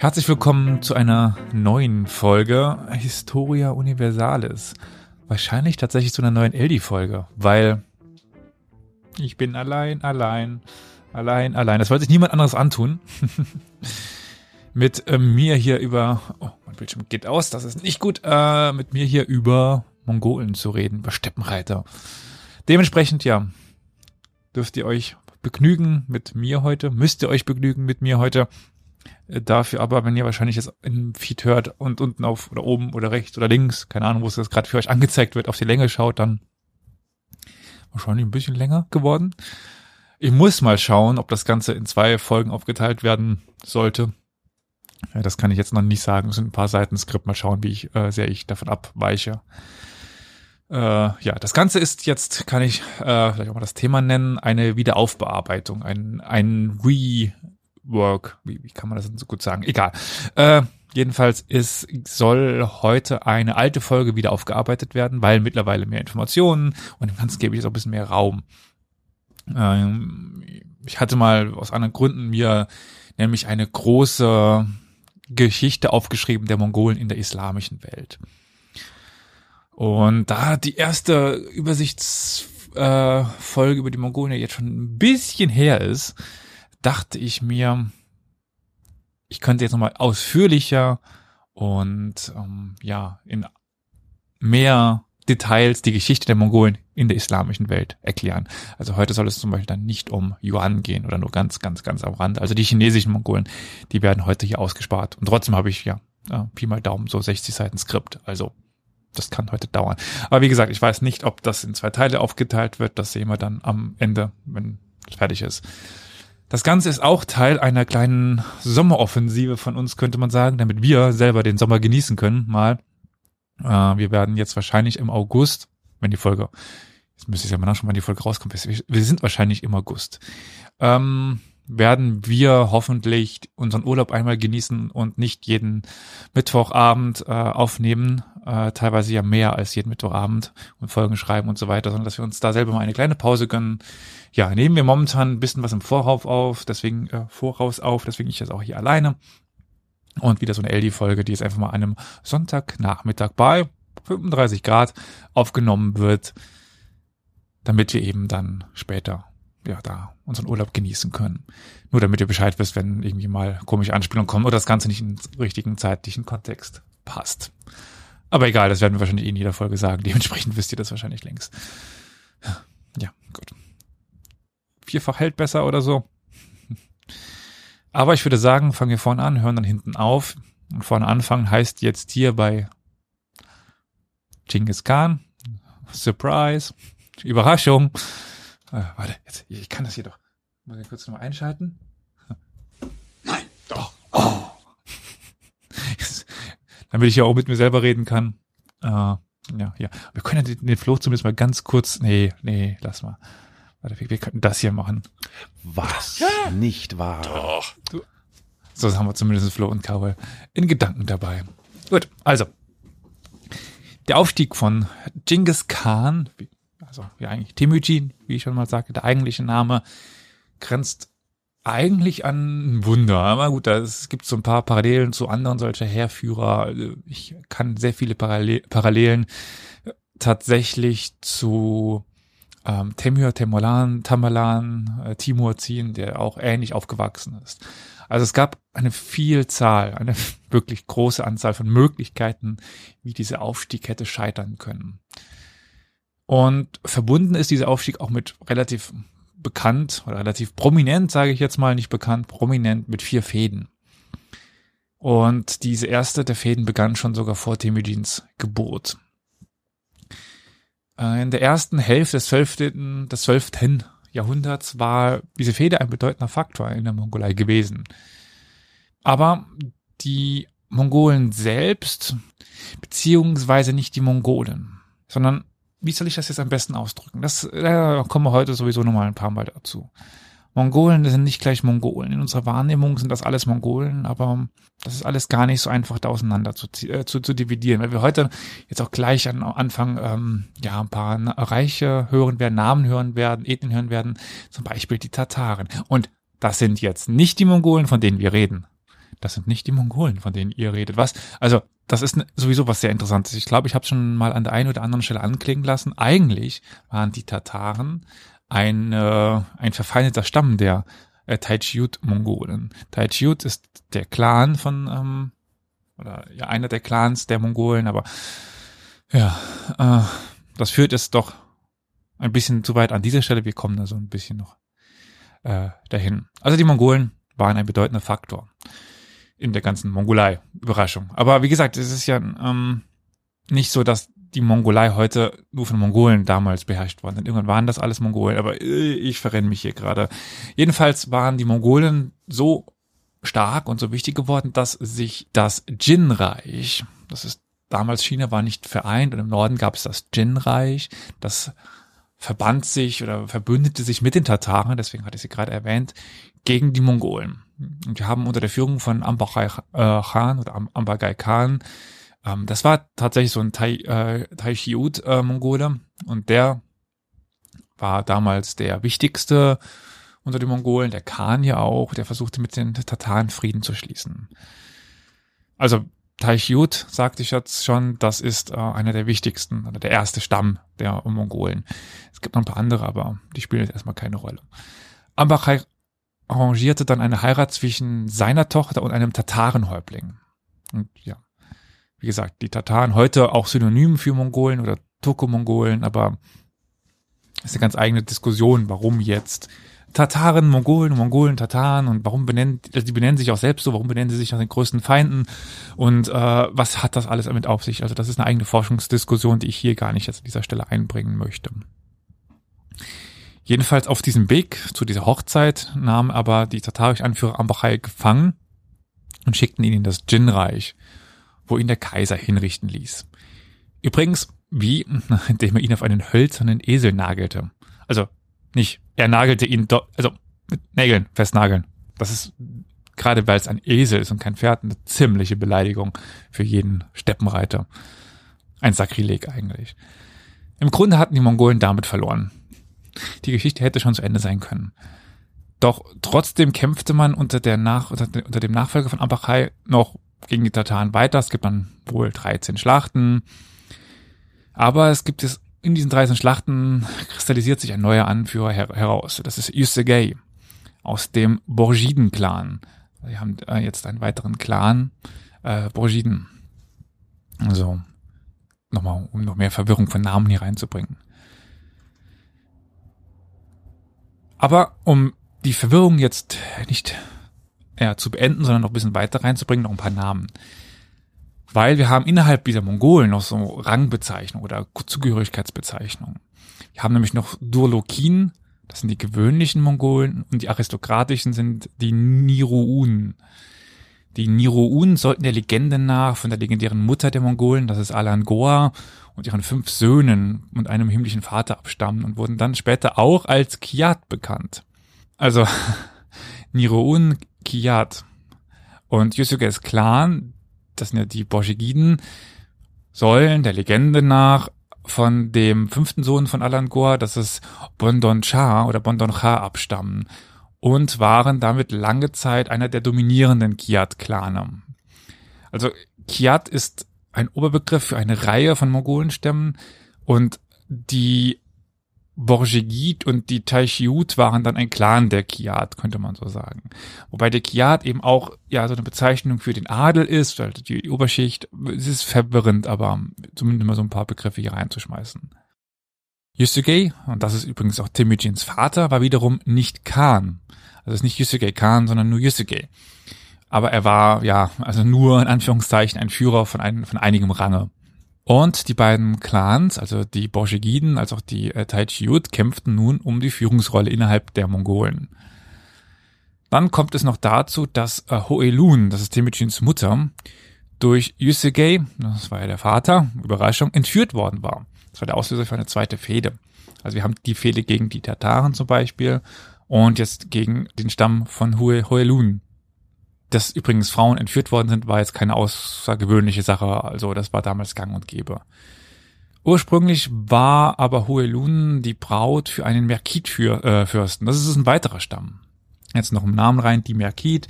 Herzlich willkommen zu einer neuen Folge Historia Universalis. Wahrscheinlich tatsächlich zu einer neuen Eldi-Folge, weil ich bin allein, allein, allein, allein. Das wollte sich niemand anderes antun. mit äh, mir hier über, oh, mein Bildschirm geht aus, das ist nicht gut, äh, mit mir hier über Mongolen zu reden, über Steppenreiter. Dementsprechend, ja, dürft ihr euch begnügen mit mir heute, müsst ihr euch begnügen mit mir heute. Äh, dafür aber, wenn ihr wahrscheinlich jetzt im Feed hört und unten auf oder oben oder rechts oder links, keine Ahnung, wo es das gerade für euch angezeigt wird, auf die Länge schaut, dann wahrscheinlich ein bisschen länger geworden. Ich muss mal schauen, ob das Ganze in zwei Folgen aufgeteilt werden sollte. Ja, das kann ich jetzt noch nicht sagen. Es sind ein paar Seiten Skript. Mal schauen, wie ich, äh, sehr ich davon abweiche. Äh, ja, das Ganze ist jetzt, kann ich äh, vielleicht auch mal das Thema nennen, eine Wiederaufbearbeitung, ein, ein Rework. Wie, wie kann man das denn so gut sagen? Egal. Äh, jedenfalls ist, soll heute eine alte Folge wieder aufgearbeitet werden, weil mittlerweile mehr Informationen und dem Ganzen gebe ich jetzt auch ein bisschen mehr Raum. Ähm, ich hatte mal aus anderen Gründen mir nämlich eine große Geschichte aufgeschrieben der Mongolen in der islamischen Welt. Und da die erste Übersichtsfolge äh, über die Mongolen ja jetzt schon ein bisschen her ist, dachte ich mir, ich könnte jetzt nochmal ausführlicher und ähm, ja, in mehr Details die Geschichte der Mongolen in der islamischen Welt erklären. Also heute soll es zum Beispiel dann nicht um Yuan gehen oder nur ganz, ganz, ganz am Rand. Also die chinesischen Mongolen, die werden heute hier ausgespart. Und trotzdem habe ich ja, ja Pi mal Daumen so 60 Seiten Skript. Also das kann heute dauern. Aber wie gesagt, ich weiß nicht, ob das in zwei Teile aufgeteilt wird. Das sehen wir dann am Ende, wenn es fertig ist. Das Ganze ist auch Teil einer kleinen Sommeroffensive von uns, könnte man sagen, damit wir selber den Sommer genießen können, mal. Äh, wir werden jetzt wahrscheinlich im August, wenn die Folge, jetzt müsste ich ja mal nachschauen, wann die Folge rauskommt. Wir sind wahrscheinlich im August. Ähm, werden wir hoffentlich unseren Urlaub einmal genießen und nicht jeden Mittwochabend äh, aufnehmen, äh, teilweise ja mehr als jeden Mittwochabend und Folgen schreiben und so weiter, sondern dass wir uns da selber mal eine kleine Pause gönnen. Ja, nehmen wir momentan ein bisschen was im Vorauf auf, deswegen äh, voraus auf, deswegen ich das auch hier alleine. Und wieder so eine LD-Folge, die jetzt einfach mal an einem Sonntagnachmittag bei 35 Grad aufgenommen wird, damit wir eben dann später ja, da unseren Urlaub genießen können. Nur damit ihr Bescheid wisst, wenn irgendwie mal komische Anspielungen kommen oder das Ganze nicht in den richtigen zeitlichen Kontext passt. Aber egal, das werden wir wahrscheinlich eh in jeder Folge sagen. Dementsprechend wisst ihr das wahrscheinlich längst. Ja, gut. Vierfach hält besser oder so. Aber ich würde sagen, fangen wir vorne an, hören dann hinten auf. Und vorne anfangen heißt jetzt hier bei Genghis Khan. Surprise. Überraschung. Äh, warte, jetzt, ich kann das hier doch. Muss ich kurz nochmal einschalten? Nein, doch. Oh. Damit ich ja auch mit mir selber reden kann. Äh, ja, ja. Wir können ja den, den Fluch zumindest mal ganz kurz. Nee, nee, lass mal. Warte, wir, wir könnten das hier machen. Was? Ja. Nicht wahr? Doch. So haben wir zumindest Flo und Cowell in Gedanken dabei. Gut, also. Der Aufstieg von Genghis Khan, also ja eigentlich Temujin, wie ich schon mal sagte, der eigentliche Name, grenzt eigentlich an ein Wunder. Aber gut, es gibt so ein paar Parallelen zu anderen solcher Heerführer. Also ich kann sehr viele Parallelen tatsächlich zu ähm, Temür, Temolan, Tamalan, äh, Timur ziehen, der auch ähnlich aufgewachsen ist. Also es gab eine Vielzahl, eine wirklich große Anzahl von Möglichkeiten, wie dieser Aufstieg hätte scheitern können. Und verbunden ist dieser Aufstieg auch mit relativ bekannt oder relativ prominent, sage ich jetzt mal, nicht bekannt, prominent mit vier Fäden. Und diese erste der Fäden begann schon sogar vor Temujins Geburt. Äh, in der ersten Hälfte des zwölften, des zwölften Jahrhunderts war diese Fehde ein bedeutender Faktor in der Mongolei gewesen. Aber die Mongolen selbst, beziehungsweise nicht die Mongolen, sondern wie soll ich das jetzt am besten ausdrücken? Das da kommen wir heute sowieso nochmal ein paar Mal dazu. Mongolen sind nicht gleich Mongolen. In unserer Wahrnehmung sind das alles Mongolen, aber das ist alles gar nicht so einfach da auseinander zu, äh, zu, zu dividieren, weil wir heute jetzt auch gleich am Anfang ähm, ja ein paar Reiche hören werden, Namen hören werden, Ethnien hören werden, zum Beispiel die Tataren. Und das sind jetzt nicht die Mongolen, von denen wir reden. Das sind nicht die Mongolen, von denen ihr redet. Was? Also, das ist sowieso was sehr Interessantes. Ich glaube, ich habe schon mal an der einen oder anderen Stelle anklingen lassen. Eigentlich waren die Tataren ein, äh, ein verfeindeter Stamm der äh, Taichiut-Mongolen. Taichiut ist der Clan von, ähm, oder ja, einer der Clans der Mongolen, aber ja, äh, das führt es doch ein bisschen zu weit an dieser Stelle. Wir kommen da so ein bisschen noch äh, dahin. Also die Mongolen waren ein bedeutender Faktor in der ganzen Mongolei. Überraschung. Aber wie gesagt, es ist ja ähm, nicht so, dass die Mongolei heute nur von Mongolen damals beherrscht worden sind. Irgendwann waren das alles Mongolen, aber äh, ich verrenne mich hier gerade. Jedenfalls waren die Mongolen so stark und so wichtig geworden, dass sich das Jin-Reich, das ist damals China war nicht vereint und im Norden gab es das Jin-Reich, das verband sich oder verbündete sich mit den Tataren, deswegen hatte ich sie gerade erwähnt, gegen die Mongolen. Und wir haben unter der Führung von Ambagai äh, Khan oder Ambagai Khan, ähm, das war tatsächlich so ein Tai, äh, Taichiut äh, Mongole und der war damals der wichtigste unter den Mongolen, der Khan ja auch, der versuchte mit den Tataren Frieden zu schließen. Also Taichiut, sagte ich jetzt schon, das ist äh, einer der wichtigsten oder der erste Stamm der Mongolen. Es gibt noch ein paar andere, aber die spielen jetzt erstmal keine Rolle. Ambachai arrangierte dann eine Heirat zwischen seiner Tochter und einem Tatarenhäuptling. Und ja, wie gesagt, die Tataren heute auch synonym für Mongolen oder Turko-Mongolen, aber ist eine ganz eigene Diskussion, warum jetzt Tataren, Mongolen, Mongolen, Tataren und warum benennen, also die benennen sich auch selbst so, warum benennen sie sich nach den größten Feinden und äh, was hat das alles damit auf sich? Also das ist eine eigene Forschungsdiskussion, die ich hier gar nicht jetzt an dieser Stelle einbringen möchte. Jedenfalls auf diesem Weg zu dieser Hochzeit nahmen aber die tatarischen Anführer Ambachai gefangen und schickten ihn in das Djinn-Reich, wo ihn der Kaiser hinrichten ließ. Übrigens, wie, indem er ihn auf einen hölzernen Esel nagelte. Also nicht, er nagelte ihn doch, also mit Nägeln festnageln. Das ist, gerade weil es ein Esel ist und kein Pferd, eine ziemliche Beleidigung für jeden Steppenreiter. Ein Sakrileg eigentlich. Im Grunde hatten die Mongolen damit verloren. Die Geschichte hätte schon zu Ende sein können. Doch trotzdem kämpfte man unter, der Nach unter, dem Nachfolger von Ambachai noch gegen die Tataren weiter. Es gibt dann wohl 13 Schlachten. Aber es gibt es in diesen 13 Schlachten kristallisiert sich ein neuer Anführer her heraus. Das ist Yusegei aus dem Borgiden-Clan. Wir haben äh, jetzt einen weiteren Clan, äh, Borgiden. Also, nochmal, um noch mehr Verwirrung von Namen hier reinzubringen. Aber um die Verwirrung jetzt nicht ja, zu beenden, sondern noch ein bisschen weiter reinzubringen, noch ein paar Namen. Weil wir haben innerhalb dieser Mongolen noch so Rangbezeichnungen oder Zugehörigkeitsbezeichnungen. Wir haben nämlich noch Durlokin, das sind die gewöhnlichen Mongolen, und die aristokratischen sind die Niruun. Die Niruun sollten der Legende nach von der legendären Mutter der Mongolen, das ist Alan Goa, und ihren fünf Söhnen und einem himmlischen Vater abstammen und wurden dann später auch als Kiat bekannt. Also Niroun Kiat und Yusuges Clan, das sind ja die Borjigiden, sollen der Legende nach von dem fünften Sohn von Alangor, das ist Bondon Cha oder Bondon Cha abstammen und waren damit lange Zeit einer der dominierenden Kiat-Klane. Also Kiat ist ein Oberbegriff für eine Reihe von Mongolenstämmen und die Borjigid und die Taichiut waren dann ein Clan der Kiat, könnte man so sagen. Wobei der Kiat eben auch ja so eine Bezeichnung für den Adel ist, also die Oberschicht. Es ist verwirrend, aber zumindest mal so ein paar Begriffe hier reinzuschmeißen. Yusugei, und das ist übrigens auch Temujins Vater, war wiederum nicht Khan. Also es ist nicht Yusugei Khan, sondern nur Yusugei aber er war ja also nur in Anführungszeichen ein Führer von, ein, von einigem Range. Und die beiden Clans, also die Borjigiden als auch die äh, Taichiut, kämpften nun um die Führungsrolle innerhalb der Mongolen. Dann kommt es noch dazu, dass äh, Hoelun, das ist Temujins Mutter, durch Yusegei, das war ja der Vater, Überraschung, entführt worden war. Das war der Auslöser für eine zweite Fehde. Also wir haben die Fehde gegen die Tataren zum Beispiel und jetzt gegen den Stamm von Hoelun. Dass übrigens Frauen entführt worden sind, war jetzt keine außergewöhnliche Sache. Also das war damals gang und gäbe. Ursprünglich war aber Huelun die Braut für einen Merkit-Fürsten. Das ist ein weiterer Stamm. Jetzt noch im Namen rein, die Merkit.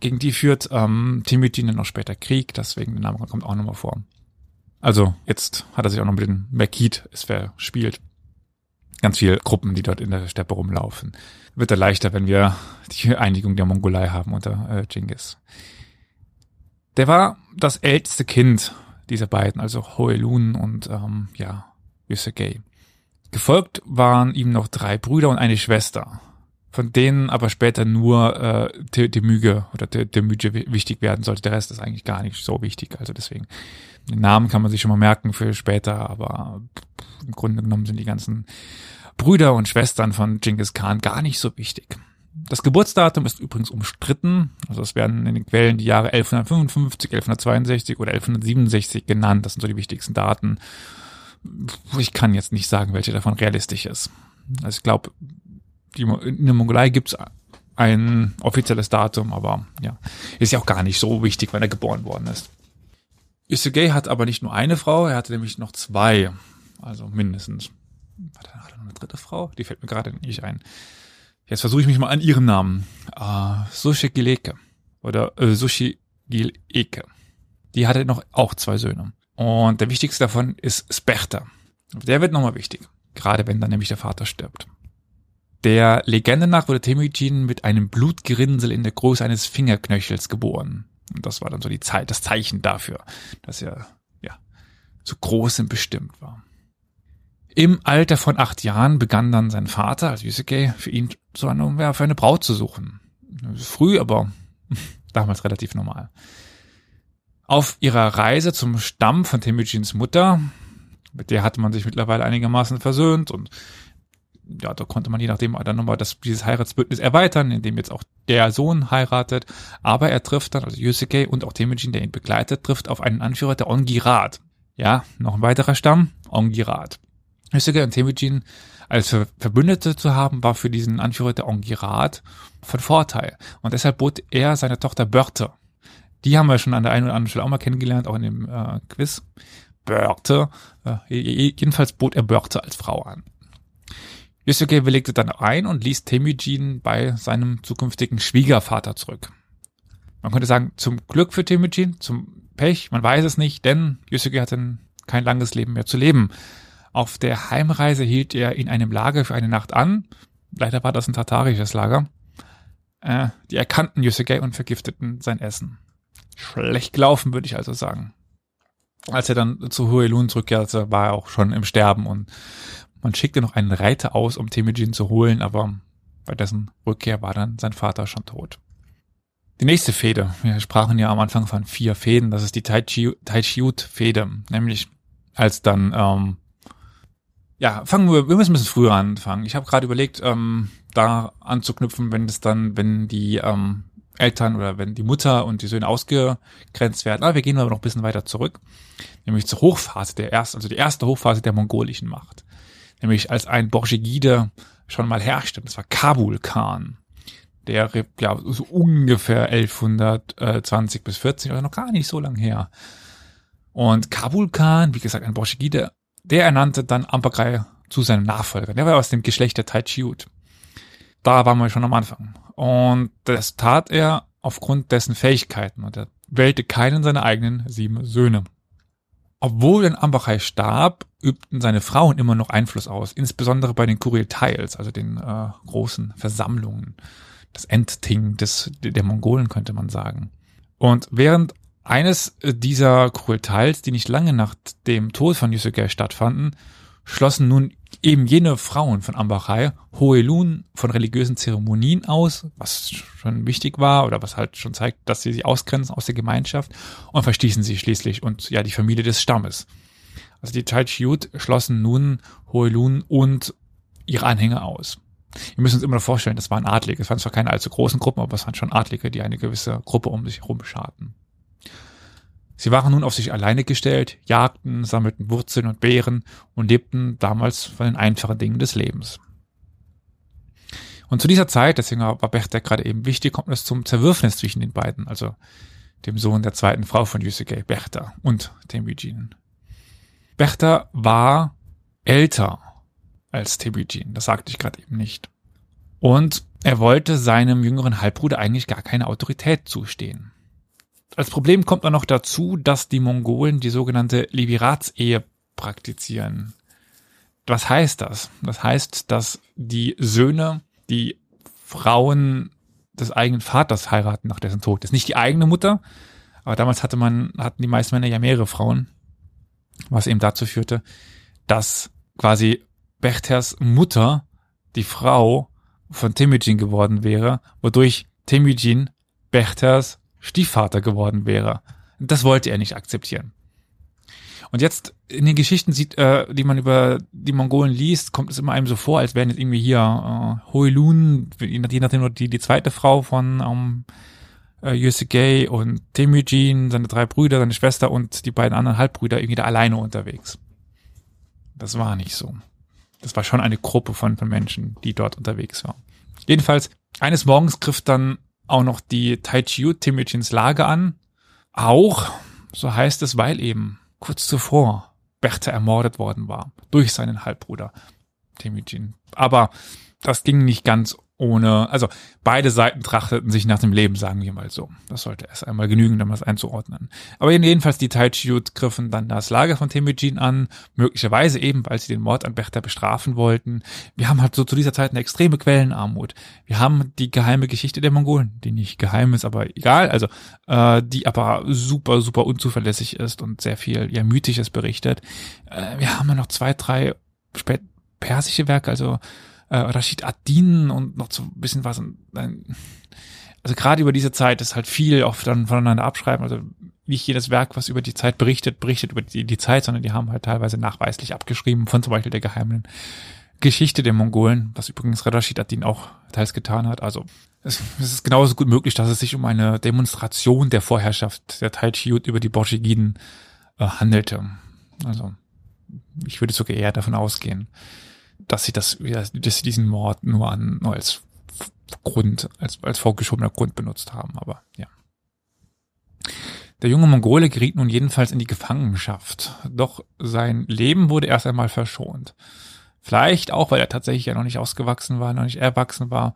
Gegen die führt ähm, Temujin dann noch später Krieg, deswegen der Name kommt auch nochmal vor. Also jetzt hat er sich auch noch mit den Makit es verspielt. Ganz viele Gruppen, die dort in der Steppe rumlaufen. Wird er leichter, wenn wir die Einigung der Mongolei haben unter äh, Genghis. Der war das älteste Kind dieser beiden, also Hoelun und ähm, ja, Yusegei. Gefolgt waren ihm noch drei Brüder und eine Schwester, von denen aber später nur äh, Demüge oder Demüge wichtig werden sollte. Der Rest ist eigentlich gar nicht so wichtig. Also deswegen, den Namen kann man sich schon mal merken für später, aber im Grunde genommen sind die ganzen Brüder und Schwestern von Genghis Khan gar nicht so wichtig. Das Geburtsdatum ist übrigens umstritten. Also es werden in den Quellen die Jahre 1155, 1162 oder 1167 genannt. Das sind so die wichtigsten Daten. Ich kann jetzt nicht sagen, welche davon realistisch ist. Also ich glaube, in der Mongolei gibt es ein offizielles Datum, aber ja, ist ja auch gar nicht so wichtig, wann er geboren worden ist. Isuge hat aber nicht nur eine Frau, er hatte nämlich noch zwei, also mindestens. Noch eine dritte Frau? Die fällt mir gerade nicht ein. Jetzt versuche ich mich mal an ihren Namen. Uh, Sushi Gileke oder äh, Sushi Gileke. Die hatte noch auch zwei Söhne. Und der wichtigste davon ist Sperta. Der wird nochmal wichtig. Gerade wenn dann nämlich der Vater stirbt. Der Legende nach wurde Temujin mit einem Blutgerinnsel in der Größe eines Fingerknöchels geboren. Und das war dann so die Zeit, das Zeichen dafür, dass er, ja, zu großem bestimmt war. Im Alter von acht Jahren begann dann sein Vater, also Yusuke, für ihn so eine, für eine Braut zu suchen. Früh, aber damals relativ normal. Auf ihrer Reise zum Stamm von Temujins Mutter, mit der hatte man sich mittlerweile einigermaßen versöhnt und ja, da konnte man je nachdem dann nochmal das, dieses Heiratsbündnis erweitern, indem jetzt auch der Sohn heiratet. Aber er trifft dann, also Yusuke und auch Temujin, der ihn begleitet, trifft auf einen Anführer der Ongirat. Ja, noch ein weiterer Stamm, Ongirat. Yusuke und Temujin als Verbündete zu haben, war für diesen Anführer der Ongirat von Vorteil. Und deshalb bot er seine Tochter Börte. Die haben wir schon an der einen oder anderen Stelle auch mal kennengelernt, auch in dem äh, Quiz. Börte. Äh, jedenfalls bot er Börte als Frau an. Yusuke willigte dann ein und ließ Temujin bei seinem zukünftigen Schwiegervater zurück. Man könnte sagen, zum Glück für Temujin, zum Pech, man weiß es nicht, denn Yusuke hatte kein langes Leben mehr zu leben. Auf der Heimreise hielt er in einem Lager für eine Nacht an. Leider war das ein tatarisches Lager. Äh, die erkannten Yusuke und vergifteten sein Essen. Schlecht gelaufen, würde ich also sagen. Als er dann zu Huelun zurückkehrte, war er auch schon im Sterben und man schickte noch einen Reiter aus, um Temujin zu holen, aber bei dessen Rückkehr war dann sein Vater schon tot. Die nächste Fehde, wir sprachen ja am Anfang von vier Fäden, das ist die Taichiut-Fehde, nämlich als dann ähm, ja, fangen wir, wir müssen ein bisschen früher anfangen. Ich habe gerade überlegt, ähm, da anzuknüpfen, wenn es dann, wenn die ähm, Eltern oder wenn die Mutter und die Söhne ausgegrenzt werden. Aber wir gehen aber noch ein bisschen weiter zurück, nämlich zur Hochphase der ersten, also die erste Hochphase der mongolischen Macht. Nämlich als ein Borjigide schon mal herrschte, das war Kabul Khan, der ja so ungefähr 1120 bis 40, also noch gar nicht so lang her. Und Kabul Khan, wie gesagt, ein Borjigide, der ernannte dann Ambergrai zu seinem Nachfolger. Der war aus dem Geschlecht der Taichiut. Da waren wir schon am Anfang. Und das tat er aufgrund dessen Fähigkeiten und er wählte keinen seiner eigenen sieben Söhne. Obwohl denn Ambachai starb, übten seine Frauen immer noch Einfluss aus, insbesondere bei den Kurielteils, also den äh, großen Versammlungen, das Endting des, der Mongolen könnte man sagen. Und während eines äh, dieser Kurultals, die nicht lange nach dem Tod von Yusuke stattfanden, schlossen nun eben jene Frauen von Ambachai Hoelun von religiösen Zeremonien aus, was schon wichtig war oder was halt schon zeigt, dass sie sich ausgrenzen aus der Gemeinschaft und verstießen sie schließlich und ja die Familie des Stammes. Also die Taichiut schlossen nun Hoelun und ihre Anhänger aus. Wir müssen uns immer noch vorstellen, das waren Adlige. Es waren zwar keine allzu großen Gruppen, aber es waren schon Adlige, die eine gewisse Gruppe um sich herum scharten. Sie waren nun auf sich alleine gestellt, jagten, sammelten Wurzeln und Beeren und lebten damals von den einfachen Dingen des Lebens. Und zu dieser Zeit, deswegen war Bertha gerade eben wichtig, kommt es zum Zerwürfnis zwischen den beiden, also dem Sohn der zweiten Frau von Yusuke, Bertha und Temujin. Bertha war älter als Temujin, das sagte ich gerade eben nicht. Und er wollte seinem jüngeren Halbbruder eigentlich gar keine Autorität zustehen. Als Problem kommt dann noch dazu, dass die Mongolen die sogenannte Liberatsehe praktizieren. Was heißt das? Das heißt, dass die Söhne die Frauen des eigenen Vaters heiraten nach dessen Tod. Das ist nicht die eigene Mutter, aber damals hatte man, hatten die meisten Männer ja mehrere Frauen, was eben dazu führte, dass quasi Bechters Mutter die Frau von Temujin geworden wäre, wodurch Temujin Bechters Stiefvater geworden wäre. Das wollte er nicht akzeptieren. Und jetzt in den Geschichten sieht, äh, die man über die Mongolen liest, kommt es immer einem so vor, als wären jetzt irgendwie hier äh, Hoilun, je nachdem die, die zweite Frau von ähm, äh, Yosegei und Temujin, seine drei Brüder, seine Schwester und die beiden anderen Halbbrüder irgendwie da alleine unterwegs. Das war nicht so. Das war schon eine Gruppe von, von Menschen, die dort unterwegs waren. Jedenfalls, eines Morgens griff dann auch noch die Taichiu Temujins Lage an. Auch, so heißt es, weil eben kurz zuvor Bertha ermordet worden war durch seinen Halbbruder Temujin. Aber das ging nicht ganz ohne, also beide Seiten trachteten sich nach dem Leben, sagen wir mal so. Das sollte erst einmal genügen, um das einzuordnen. Aber jedenfalls die Taichiyut griffen dann das Lager von Temujin an, möglicherweise eben, weil sie den Mord an Bertha bestrafen wollten. Wir haben halt so zu dieser Zeit eine extreme Quellenarmut. Wir haben die geheime Geschichte der Mongolen, die nicht geheim ist, aber egal, also äh, die aber super, super unzuverlässig ist und sehr viel ja mythisches berichtet. Äh, wir haben ja noch zwei, drei spät persische Werke, also äh, Rashid Adin und noch so ein bisschen was. Also gerade über diese Zeit ist halt viel auch dann voneinander abschreiben. Also nicht jedes Werk, was über die Zeit berichtet, berichtet über die, die Zeit, sondern die haben halt teilweise nachweislich abgeschrieben von zum Beispiel der geheimen Geschichte der Mongolen, was übrigens Rashid Adin auch teils getan hat. Also es, es ist genauso gut möglich, dass es sich um eine Demonstration der Vorherrschaft der Taichiut über die Borschigiden äh, handelte. Also ich würde sogar eher davon ausgehen dass sie das, dass sie diesen Mord nur an, nur als Grund, als, als vorgeschobener Grund benutzt haben, aber ja. Der junge Mongole geriet nun jedenfalls in die Gefangenschaft, doch sein Leben wurde erst einmal verschont. Vielleicht auch, weil er tatsächlich ja noch nicht ausgewachsen war, noch nicht erwachsen war,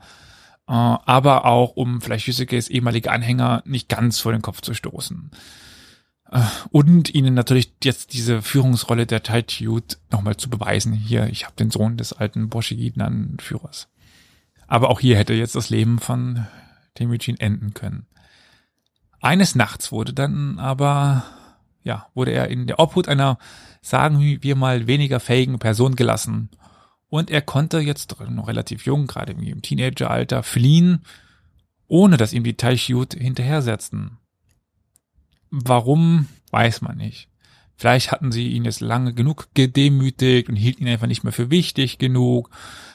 äh, aber auch, um vielleicht Yusuke's ehemalige Anhänger nicht ganz vor den Kopf zu stoßen. Äh, und ihnen natürlich jetzt diese Führungsrolle der Taichiut nochmal zu beweisen. Hier, ich habe den Sohn des alten Boschigiden-Führers. Aber auch hier hätte jetzt das Leben von Temujin enden können. Eines Nachts wurde dann aber, ja, wurde er in der Obhut einer, sagen wir mal, weniger fähigen Person gelassen. Und er konnte jetzt noch relativ jung, gerade im Teenageralter, fliehen, ohne dass ihm die Taichiut hinterhersetzten. Warum, weiß man nicht. Vielleicht hatten sie ihn jetzt lange genug gedemütigt und hielten ihn einfach nicht mehr für wichtig genug.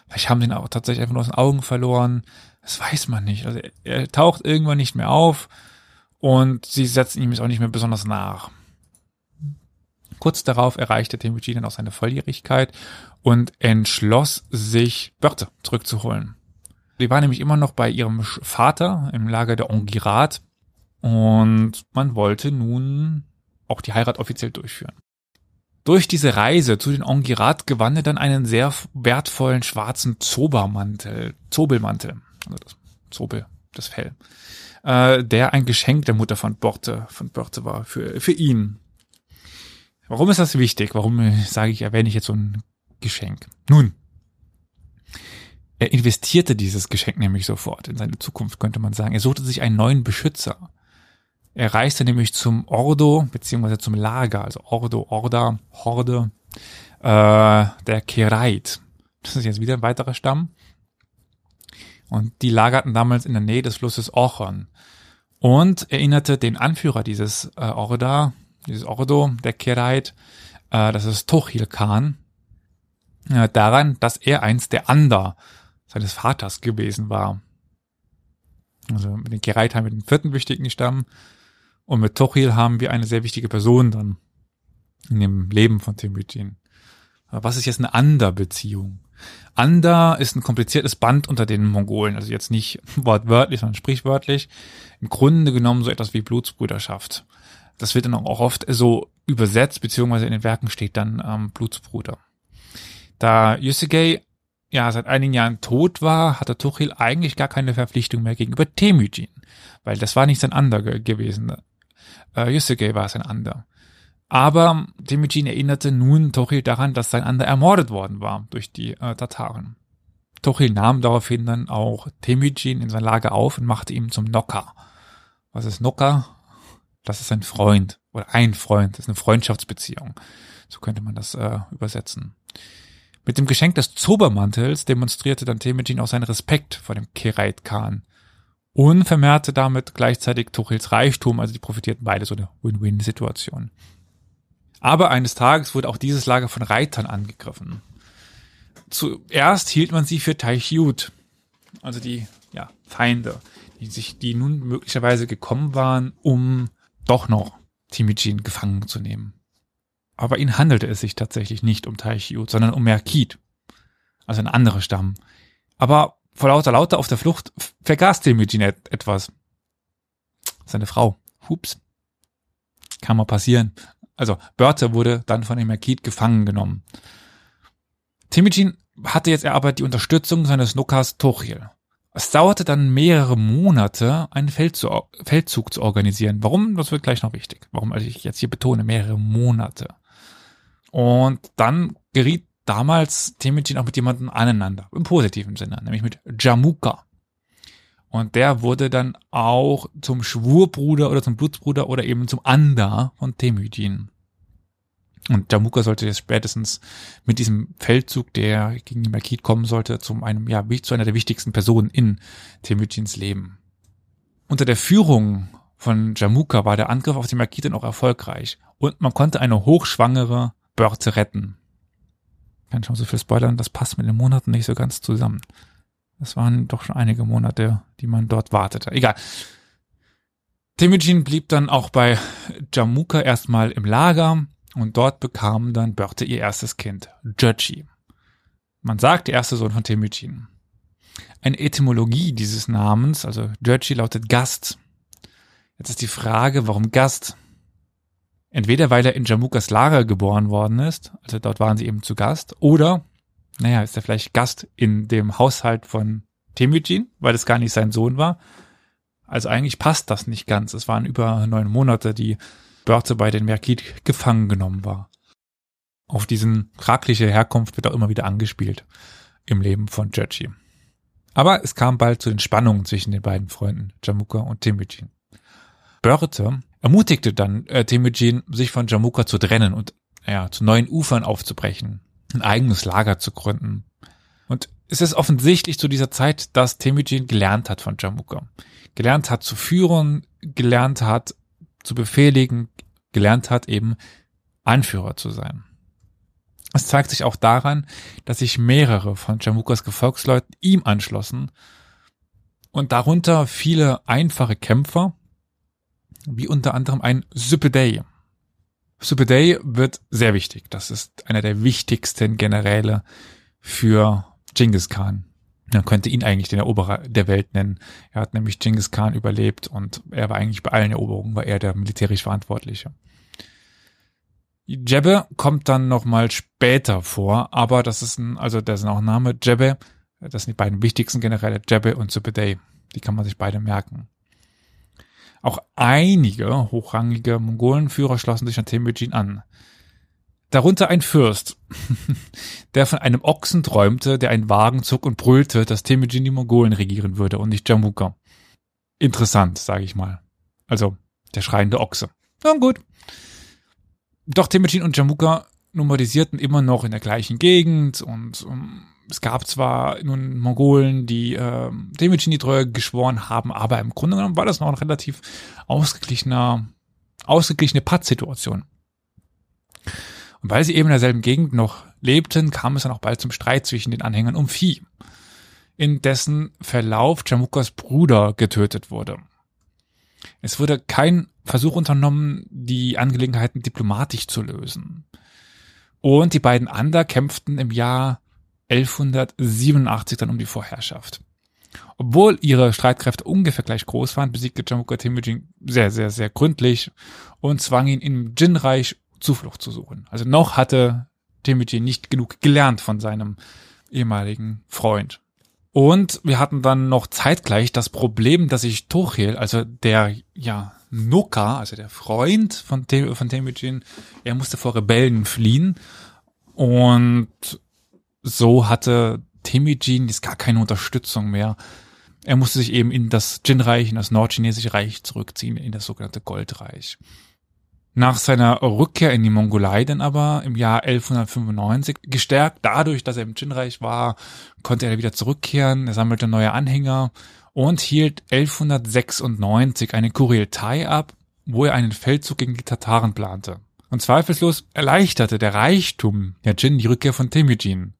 Vielleicht haben sie ihn auch tatsächlich einfach nur aus den Augen verloren. Das weiß man nicht. Also er taucht irgendwann nicht mehr auf und sie setzen ihm jetzt auch nicht mehr besonders nach. Kurz darauf erreichte Temujin dann auch seine Volljährigkeit und entschloss sich, Börte zurückzuholen. Sie war nämlich immer noch bei ihrem Vater im Lager der Ongirat und man wollte nun auch die Heirat offiziell durchführen. Durch diese Reise zu den Ongirat gewann er dann einen sehr wertvollen schwarzen Zobermantel, Zobelmantel, also das Zobel, das Fell, äh, der ein Geschenk der Mutter von Borte, von Borte war für, für ihn. Warum ist das wichtig? Warum äh, sage ich, erwähne ich jetzt so ein Geschenk? Nun, er investierte dieses Geschenk nämlich sofort in seine Zukunft, könnte man sagen. Er suchte sich einen neuen Beschützer. Er reiste nämlich zum Ordo, beziehungsweise zum Lager, also Ordo, Orda, Horde, äh, der Kereit. Das ist jetzt wieder ein weiterer Stamm. Und die lagerten damals in der Nähe des Flusses Ochon. Und erinnerte den Anführer dieses äh, Orda, dieses Ordo, der Kereit, äh, das ist Tochil Khan, äh, daran, dass er einst der Ander seines Vaters gewesen war. Also mit den Kereit haben wir den vierten wichtigen Stamm und mit Tochil haben wir eine sehr wichtige Person dann in dem Leben von Temujin. Was ist jetzt eine Anda-Beziehung? Anda ist ein kompliziertes Band unter den Mongolen, also jetzt nicht wortwörtlich, sondern sprichwörtlich. Im Grunde genommen so etwas wie Blutsbrüderschaft. Das wird dann auch oft so übersetzt, beziehungsweise in den Werken steht dann ähm, Blutsbruder. Da Yusugei ja seit einigen Jahren tot war, hatte Tuchel eigentlich gar keine Verpflichtung mehr gegenüber Temujin, weil das war nicht sein Ander gewesen. Äh, Yusuke war sein Ander. Aber Temujin erinnerte nun Tuchel daran, dass sein Ander ermordet worden war durch die äh, Tataren. Tuchel nahm daraufhin dann auch Temujin in sein Lager auf und machte ihm zum Nocker. Was ist Nocker? Das ist ein Freund oder ein Freund, das ist eine Freundschaftsbeziehung. So könnte man das äh, übersetzen. Mit dem Geschenk des Zobermantels demonstrierte dann Temujin auch seinen Respekt vor dem Kereit Khan und vermehrte damit gleichzeitig Tuchels Reichtum, also die profitierten beide so eine Win-Win-Situation. Aber eines Tages wurde auch dieses Lager von Reitern angegriffen. Zuerst hielt man sie für Taichiut, also die ja, Feinde, die sich, die nun möglicherweise gekommen waren, um doch noch Timujin gefangen zu nehmen. Aber ihnen handelte es sich tatsächlich nicht um Taichiut, sondern um Merkit, also ein anderer Stamm. Aber vor lauter Lauter auf der Flucht vergaß Temujin etwas. Seine Frau. Hups. Kann mal passieren. Also Börte wurde dann von dem Merkit gefangen genommen. Temujin hatte jetzt aber die Unterstützung seines Nukas Tochil. Es dauerte dann mehrere Monate, einen Feldzug, Feldzug zu organisieren. Warum? Das wird gleich noch wichtig. Warum also ich jetzt hier betone, mehrere Monate. Und dann geriet damals Temujin auch mit jemandem aneinander, im positiven Sinne, nämlich mit Jamuka. Und der wurde dann auch zum Schwurbruder oder zum Blutsbruder oder eben zum Anda von Temujin. Und Jamuka sollte jetzt spätestens mit diesem Feldzug, der gegen die Merkit kommen sollte, zu einem, ja, zu einer der wichtigsten Personen in Temujins Leben. Unter der Führung von Jamuka war der Angriff auf die Merkit dann auch erfolgreich. Und man konnte eine hochschwangere Börte retten. Kann schon so viel spoilern, das passt mit den Monaten nicht so ganz zusammen. Das waren doch schon einige Monate, die man dort wartete. Egal. Temujin blieb dann auch bei Jamuka erstmal im Lager und dort bekam dann Börte ihr erstes Kind, Jochi. Man sagt der erste Sohn von Temujin. Eine Etymologie dieses Namens, also Jochi lautet Gast. Jetzt ist die Frage, warum Gast? Entweder weil er in Jamukas Lager geboren worden ist, also dort waren sie eben zu Gast, oder, naja, ist er vielleicht Gast in dem Haushalt von Temujin, weil es gar nicht sein Sohn war. Also eigentlich passt das nicht ganz. Es waren über neun Monate, die Börte bei den Merkit gefangen genommen war. Auf diesen fragliche Herkunft wird auch immer wieder angespielt im Leben von Jochi. Aber es kam bald zu den Spannungen zwischen den beiden Freunden, Jamuka und Temujin. Börte ermutigte dann äh, Temujin, sich von Jamuka zu trennen und ja, zu neuen Ufern aufzubrechen, ein eigenes Lager zu gründen. Und es ist offensichtlich zu dieser Zeit, dass Temujin gelernt hat von Jamuka. Gelernt hat zu führen, gelernt hat zu befehligen, gelernt hat eben Anführer zu sein. Es zeigt sich auch daran, dass sich mehrere von Jamukas Gefolgsleuten ihm anschlossen und darunter viele einfache Kämpfer, wie unter anderem ein Süppedei. Süppedei wird sehr wichtig. Das ist einer der wichtigsten Generäle für Genghis Khan. Man könnte ihn eigentlich den Eroberer der Welt nennen. Er hat nämlich Genghis Khan überlebt und er war eigentlich bei allen Eroberungen, war er der militärisch Verantwortliche. Jebbe kommt dann nochmal später vor, aber das ist ein, also der ist auch Name, Jebbe, das sind die beiden wichtigsten Generäle, Jebbe und Subedei. Die kann man sich beide merken. Auch einige hochrangige Mongolenführer schlossen sich an Temujin an. Darunter ein Fürst, der von einem Ochsen träumte, der einen Wagen zog und brüllte, dass Temujin die Mongolen regieren würde und nicht Jamuka. Interessant, sage ich mal. Also der schreiende Ochse. Na gut. Doch Temujin und Jamuka numerisierten immer noch in der gleichen Gegend und um, ähm, es gab zwar nun Mongolen, die äh, Temujin die Treue geschworen haben, aber im Grunde genommen war das noch eine relativ ausgeglichener, ausgeglichene Pattsituation. Und weil sie eben in derselben Gegend noch lebten, kam es dann auch bald zum Streit zwischen den Anhängern um Vieh, in dessen Verlauf Jamukas Bruder getötet wurde. Es wurde kein Versuch unternommen, die Angelegenheiten diplomatisch zu lösen. Und die beiden Ander kämpften im Jahr 1187 dann um die Vorherrschaft. Obwohl ihre Streitkräfte ungefähr gleich groß waren, besiegte Jamuka Temujin sehr, sehr, sehr gründlich und zwang ihn im Jin-Reich Zuflucht zu suchen. Also noch hatte Temujin nicht genug gelernt von seinem ehemaligen Freund. Und wir hatten dann noch zeitgleich das Problem, dass sich Tochel, also der, ja, Nuka, also der Freund von, von Temujin, er musste vor Rebellen fliehen und so hatte Temujin jetzt gar keine Unterstützung mehr. Er musste sich eben in das Jin-Reich, in das nordchinesische Reich zurückziehen, in das sogenannte Goldreich. Nach seiner Rückkehr in die Mongolei dann aber im Jahr 1195, gestärkt dadurch, dass er im Qin-Reich war, konnte er wieder zurückkehren, er sammelte neue Anhänger und hielt 1196 eine Kurieltai ab, wo er einen Feldzug gegen die Tataren plante. Und zweifellos erleichterte der Reichtum der Jin die Rückkehr von Temujin.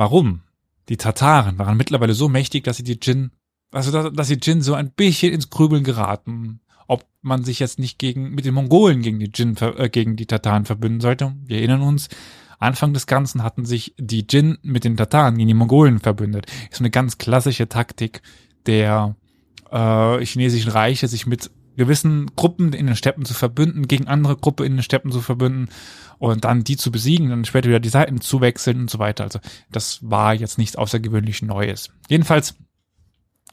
Warum? Die Tataren waren mittlerweile so mächtig, dass sie die Jin, also dass sie Jin so ein bisschen ins Grübeln geraten ob man sich jetzt nicht gegen, mit den Mongolen gegen die Jin, äh, gegen die Tataren verbünden sollte. Wir erinnern uns, Anfang des Ganzen hatten sich die Jin mit den Tataren gegen die Mongolen verbündet. Ist eine ganz klassische Taktik der äh, chinesischen Reiche, sich mit gewissen Gruppen in den Steppen zu verbünden, gegen andere Gruppen in den Steppen zu verbünden und dann die zu besiegen, dann später wieder die Seiten zu wechseln und so weiter. Also das war jetzt nichts außergewöhnlich Neues. Jedenfalls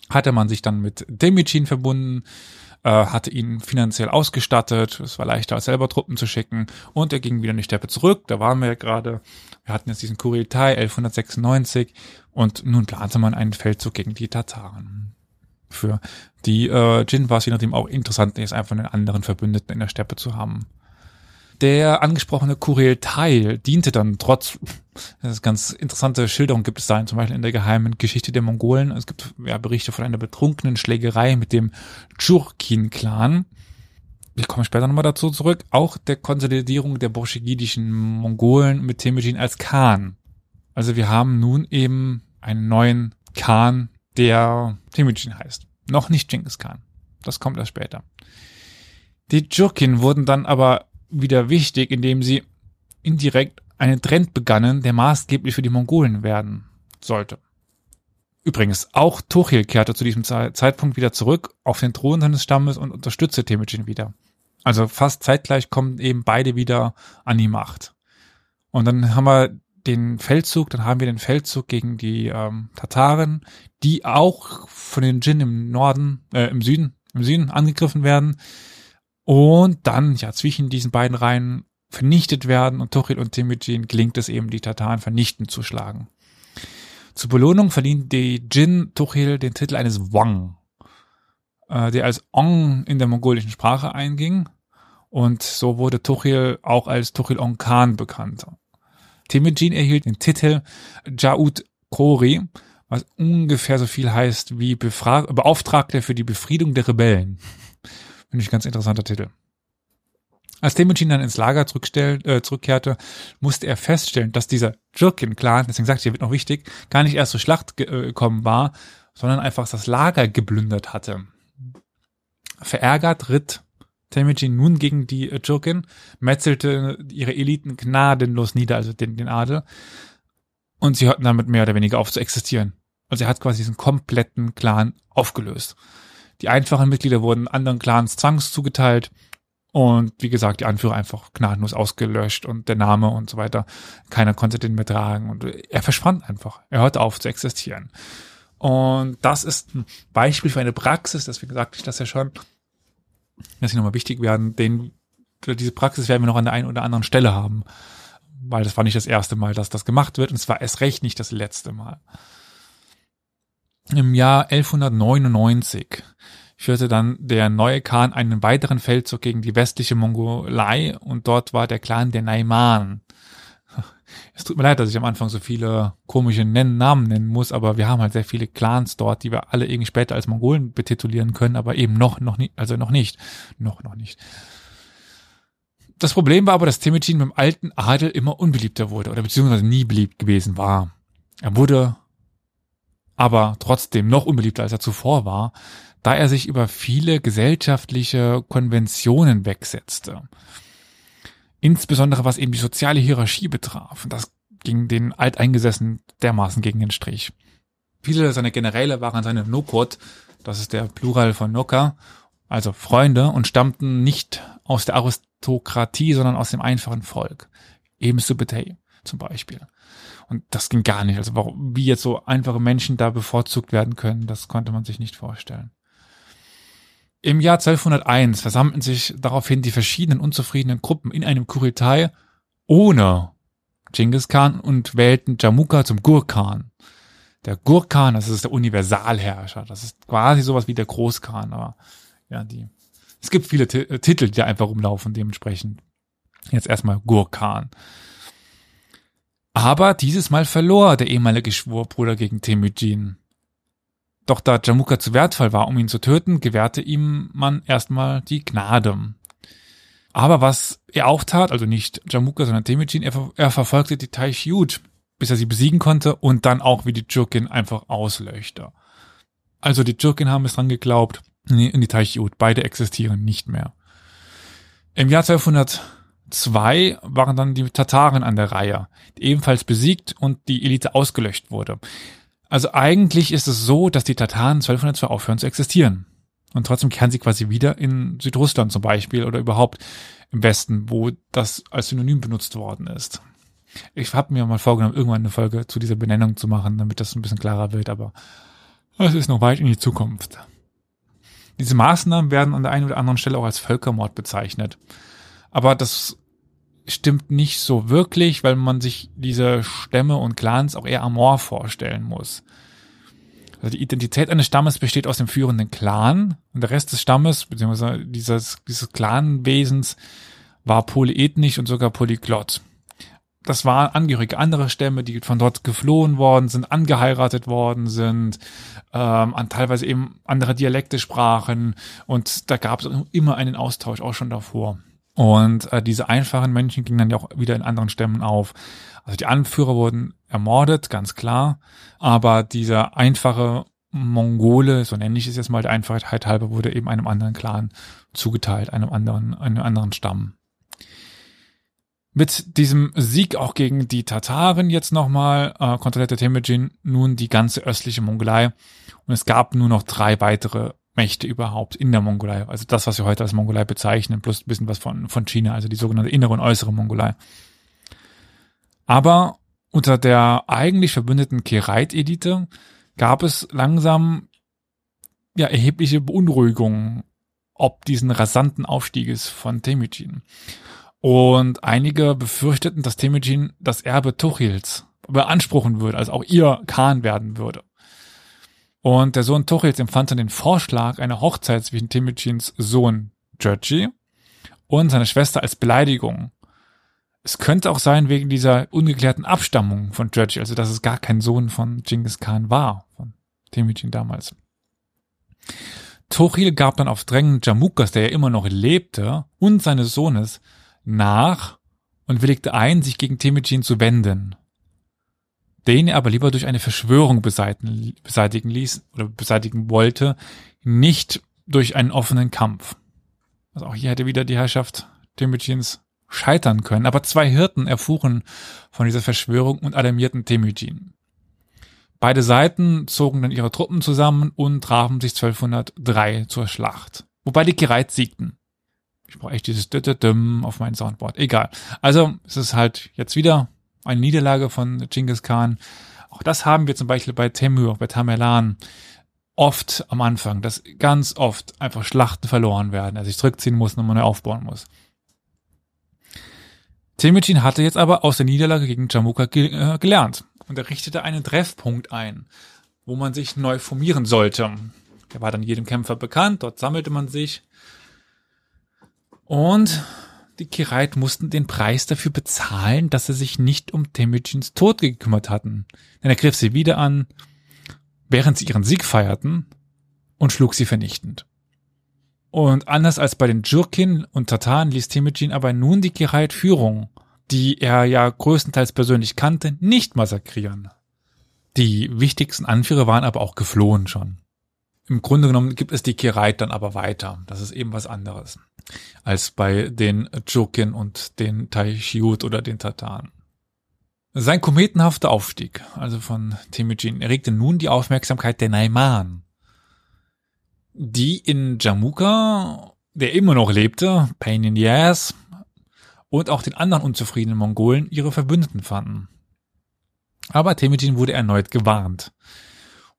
hatte man sich dann mit Demichin verbunden, äh, hatte ihn finanziell ausgestattet. Es war leichter selber Truppen zu schicken und er ging wieder in die Steppe zurück. Da waren wir ja gerade. Wir hatten jetzt diesen Kuriltai 1196 und nun plante man einen Feldzug gegen die Tataren. Für die äh, Jin war es je nachdem auch interessant, jetzt einfach einen anderen Verbündeten in der Steppe zu haben. Der angesprochene Kurel-Teil diente dann trotz, das ist ganz interessante Schilderung gibt es da, zum Beispiel in der geheimen Geschichte der Mongolen. Es gibt ja Berichte von einer betrunkenen Schlägerei mit dem Churkin-Clan. Ich komme später nochmal dazu zurück. Auch der Konsolidierung der borschegidischen Mongolen mit Temujin als Khan. Also wir haben nun eben einen neuen Khan, der Temujin heißt. Noch nicht Genghis Khan. Das kommt erst später. Die Jurkin wurden dann aber wieder wichtig, indem sie indirekt einen Trend begannen, der maßgeblich für die Mongolen werden sollte. Übrigens, auch Tuchel kehrte zu diesem Zeitpunkt wieder zurück auf den Thron seines Stammes und unterstützte Temujin wieder. Also fast zeitgleich kommen eben beide wieder an die Macht. Und dann haben wir den Feldzug, dann haben wir den Feldzug gegen die ähm, Tataren, die auch von den Jin im Norden, äh, im Süden, im Süden angegriffen werden und dann, ja, zwischen diesen beiden Reihen vernichtet werden und Tuchel und Temujin gelingt es eben, die Tataren vernichtend zu schlagen. Zur Belohnung verliehen die Jin Tuchel den Titel eines Wang, äh, der als Ong in der mongolischen Sprache einging und so wurde Tuchel auch als Tuchel Ong Khan bekannt. Temujin erhielt den Titel Jaud Kori, was ungefähr so viel heißt wie Befra Beauftragter für die Befriedung der Rebellen. Finde ich ein ganz interessanter Titel. Als Temujin dann ins Lager äh, zurückkehrte, musste er feststellen, dass dieser Jurkin-Clan, deswegen sagt hier wird noch wichtig, gar nicht erst zur Schlacht äh, gekommen war, sondern einfach das Lager geplündert hatte. Verärgert ritt Temujin nun gegen die äh, Jurkin, metzelte ihre Eliten gnadenlos nieder, also den, den Adel, und sie hörten damit mehr oder weniger auf zu existieren. Also er hat quasi diesen kompletten Clan aufgelöst. Die einfachen Mitglieder wurden anderen Clans zwangs zugeteilt und wie gesagt, die Anführer einfach gnadenlos ausgelöscht und der Name und so weiter. Keiner konnte den mehr tragen und er verschwand einfach. Er hörte auf zu existieren. Und das ist ein Beispiel für eine Praxis, deswegen sagte ich das ja schon, dass sie nochmal wichtig werden, den, diese Praxis werden wir noch an der einen oder anderen Stelle haben. Weil das war nicht das erste Mal, dass das gemacht wird und es war erst recht nicht das letzte Mal. Im Jahr 1199 führte dann der neue Khan einen weiteren Feldzug gegen die westliche Mongolei und dort war der Clan der Naiman. Es tut mir leid, dass ich am Anfang so viele komische Namen nennen muss, aber wir haben halt sehr viele Clans dort, die wir alle irgendwie später als Mongolen betitulieren können, aber eben noch, noch nicht, also noch nicht. Noch, noch nicht. Das Problem war aber, dass Temujin dem alten Adel immer unbeliebter wurde oder beziehungsweise nie beliebt gewesen war. Er wurde aber trotzdem noch unbeliebter als er zuvor war, da er sich über viele gesellschaftliche Konventionen wegsetzte. Insbesondere was eben die soziale Hierarchie betraf. Das ging den Alteingesessenen dermaßen gegen den Strich. Viele seiner Generäle waren seine Nokot, das ist der Plural von Noka, also Freunde, und stammten nicht aus der Aristokratie, sondern aus dem einfachen Volk. Ebenso Betei. zum Beispiel. Und das ging gar nicht. Also wie jetzt so einfache Menschen da bevorzugt werden können, das konnte man sich nicht vorstellen. Im Jahr 1201 versammelten sich daraufhin die verschiedenen unzufriedenen Gruppen in einem Kuritai ohne Genghis Khan und wählten Jamukha zum Gurkhan. Der Gurkhan, das ist der Universalherrscher. Das ist quasi sowas wie der Großkhan, aber ja, die. Es gibt viele T äh, Titel, die einfach rumlaufen, dementsprechend. Jetzt erstmal Gurkhan. Aber dieses Mal verlor der ehemalige Schwurbruder gegen Temujin. Doch da Jamukha zu wertvoll war, um ihn zu töten, gewährte ihm man erstmal die Gnade. Aber was er auch tat, also nicht Jamukha, sondern Temujin, er, er verfolgte die Taishyut, bis er sie besiegen konnte und dann auch wie die Jurkin einfach auslöschte. Also die Jurkin haben es dran geglaubt, nee, in die Taishyut, beide existieren nicht mehr. Im Jahr 1202 waren dann die Tataren an der Reihe, die ebenfalls besiegt und die Elite ausgelöscht wurde. Also eigentlich ist es so, dass die Tataren 1202 aufhören zu existieren. Und trotzdem kehren sie quasi wieder in Südrussland zum Beispiel oder überhaupt im Westen, wo das als Synonym benutzt worden ist. Ich habe mir mal vorgenommen, irgendwann eine Folge zu dieser Benennung zu machen, damit das ein bisschen klarer wird, aber es ist noch weit in die Zukunft. Diese Maßnahmen werden an der einen oder anderen Stelle auch als Völkermord bezeichnet. Aber das stimmt nicht so wirklich, weil man sich diese Stämme und Clans auch eher amor vorstellen muss. Also die Identität eines Stammes besteht aus dem führenden Clan und der Rest des Stammes, beziehungsweise dieses, dieses Clanwesens, war polyethnisch und sogar polyglott. Das waren Angehörige anderer Stämme, die von dort geflohen worden sind, angeheiratet worden sind, ähm, an teilweise eben andere Dialekte sprachen und da gab es immer einen Austausch, auch schon davor. Und äh, diese einfachen Menschen gingen dann ja auch wieder in anderen Stämmen auf. Also die Anführer wurden ermordet, ganz klar. Aber dieser einfache Mongole, so nenne ich es jetzt mal der Einfachheit halber, wurde eben einem anderen Clan zugeteilt, einem anderen, einem anderen Stamm. Mit diesem Sieg auch gegen die Tataren jetzt nochmal äh, kontrollierte Temujin nun die ganze östliche Mongolei und es gab nur noch drei weitere Mächte überhaupt in der Mongolei. Also das, was wir heute als Mongolei bezeichnen, plus ein bisschen was von, von China, also die sogenannte innere und äußere Mongolei. Aber unter der eigentlich verbündeten Kereit-Elite gab es langsam ja erhebliche Beunruhigung ob diesen rasanten Aufstieges von Temujin. Und einige befürchteten, dass Temujin das Erbe Tuchils beanspruchen würde, also auch ihr Khan werden würde. Und der Sohn Tuchels empfand dann den Vorschlag einer Hochzeit zwischen Temujins Sohn Georgi und seiner Schwester als Beleidigung. Es könnte auch sein wegen dieser ungeklärten Abstammung von Georgi, also dass es gar kein Sohn von Genghis Khan war, von Temujin damals. Tuchil gab dann auf Drängen Jamukas, der ja immer noch lebte, und seines Sohnes nach und willigte ein, sich gegen Temujin zu wenden den er aber lieber durch eine Verschwörung beseitigen, beseitigen ließ oder beseitigen wollte, nicht durch einen offenen Kampf. Also auch hier hätte wieder die Herrschaft Temujins scheitern können, aber zwei Hirten erfuhren von dieser Verschwörung und alarmierten Temujin. Beide Seiten zogen dann ihre Truppen zusammen und trafen sich 1203 zur Schlacht, wobei die Kirait siegten. Ich brauche echt dieses auf mein Soundboard. Egal. Also es ist halt jetzt wieder eine Niederlage von Genghis Khan. Auch das haben wir zum Beispiel bei Temür, bei Tamerlan oft am Anfang, dass ganz oft einfach Schlachten verloren werden, er sich zurückziehen muss und neu aufbauen muss. Temujin hatte jetzt aber aus der Niederlage gegen Jamukha ge äh, gelernt und er richtete einen Treffpunkt ein, wo man sich neu formieren sollte. Der war dann jedem Kämpfer bekannt, dort sammelte man sich und die Kirait mussten den Preis dafür bezahlen, dass sie sich nicht um Temujins Tod gekümmert hatten. Denn er griff sie wieder an, während sie ihren Sieg feierten, und schlug sie vernichtend. Und anders als bei den Jurkin und Tataren ließ Temujin aber nun die Kirait-Führung, die er ja größtenteils persönlich kannte, nicht massakrieren. Die wichtigsten Anführer waren aber auch geflohen schon. Im Grunde genommen gibt es die Kirait dann aber weiter. Das ist eben was anderes als bei den Jokin und den Taishiut oder den Tataren. Sein kometenhafter Aufstieg, also von Temujin, erregte nun die Aufmerksamkeit der Naiman, die in Jamukha, der immer noch lebte, Pain in the Ass, und auch den anderen unzufriedenen Mongolen ihre Verbündeten fanden. Aber Temujin wurde erneut gewarnt.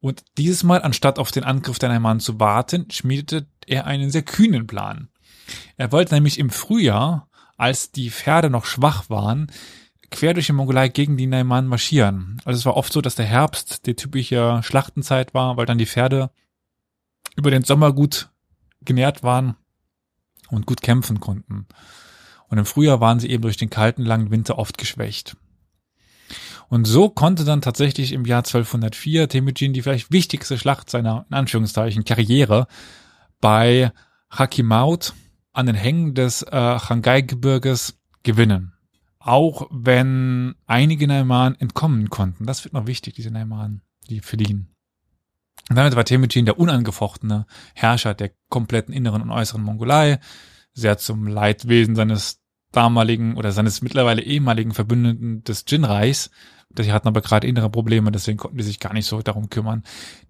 Und dieses Mal, anstatt auf den Angriff der Naimanen zu warten, schmiedete er einen sehr kühnen Plan. Er wollte nämlich im Frühjahr, als die Pferde noch schwach waren, quer durch die Mongolei gegen die Naimanen marschieren. Also es war oft so, dass der Herbst die typische Schlachtenzeit war, weil dann die Pferde über den Sommer gut genährt waren und gut kämpfen konnten. Und im Frühjahr waren sie eben durch den kalten, langen Winter oft geschwächt. Und so konnte dann tatsächlich im Jahr 1204 Temujin die vielleicht wichtigste Schlacht seiner, in Anführungszeichen, Karriere bei Hakimaut an den Hängen des äh, Changai-Gebirges gewinnen. Auch wenn einige Naimanen entkommen konnten. Das wird noch wichtig, diese Naimanen, die fliehen. Und damit war Temujin der unangefochtene Herrscher der kompletten inneren und äußeren Mongolei, sehr zum Leidwesen seines damaligen oder seines mittlerweile ehemaligen Verbündeten des Jin-Reichs. Die hatten aber gerade innere Probleme, deswegen konnten die sich gar nicht so darum kümmern.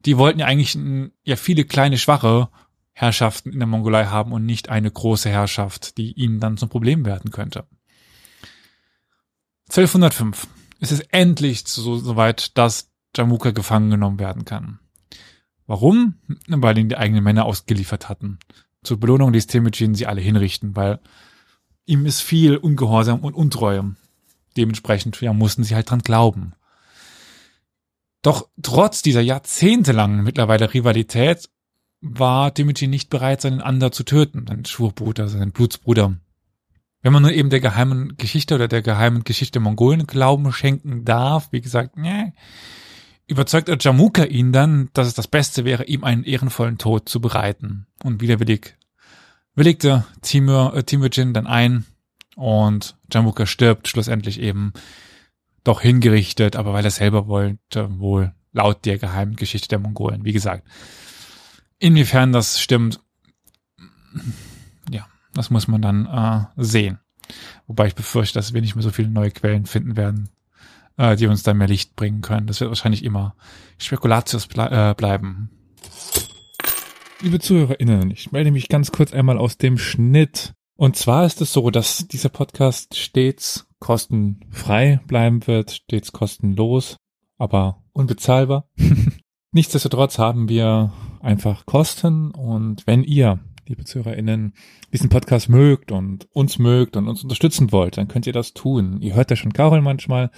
Die wollten ja eigentlich ja viele kleine schwache Herrschaften in der Mongolei haben und nicht eine große Herrschaft, die ihnen dann zum Problem werden könnte. 1205 ist es endlich so, so dass Jamuka gefangen genommen werden kann. Warum? Weil ihn die eigenen Männer ausgeliefert hatten. Zur Belohnung ließ Temujin sie alle hinrichten, weil ihm ist viel Ungehorsam und Untreue. Dementsprechend ja, mussten sie halt dran glauben. Doch trotz dieser jahrzehntelangen mittlerweile Rivalität war Temujin nicht bereit, seinen Ander zu töten, seinen Schwurbruder, seinen Blutsbruder. Wenn man nur eben der geheimen Geschichte oder der geheimen Geschichte Mongolen Glauben schenken darf, wie gesagt, nee, überzeugt Jamuka ihn dann, dass es das Beste wäre, ihm einen ehrenvollen Tod zu bereiten. Und widerwillig willigte Timur, äh, Timurjin dann ein und Jamuka stirbt schlussendlich eben doch hingerichtet, aber weil er selber wollte, wohl laut der geheimen Geschichte der Mongolen. Wie gesagt, inwiefern das stimmt, ja, das muss man dann äh, sehen. Wobei ich befürchte, dass wir nicht mehr so viele neue Quellen finden werden, äh, die uns da mehr Licht bringen können. Das wird wahrscheinlich immer Spekulatius ble äh, bleiben. Liebe ZuhörerInnen, ich melde mich ganz kurz einmal aus dem Schnitt. Und zwar ist es so, dass dieser Podcast stets kostenfrei bleiben wird, stets kostenlos, aber unbezahlbar. Nichtsdestotrotz haben wir einfach Kosten und wenn ihr, liebe ZuhörerInnen, diesen Podcast mögt und uns mögt und uns unterstützen wollt, dann könnt ihr das tun. Ihr hört ja schon Carol manchmal,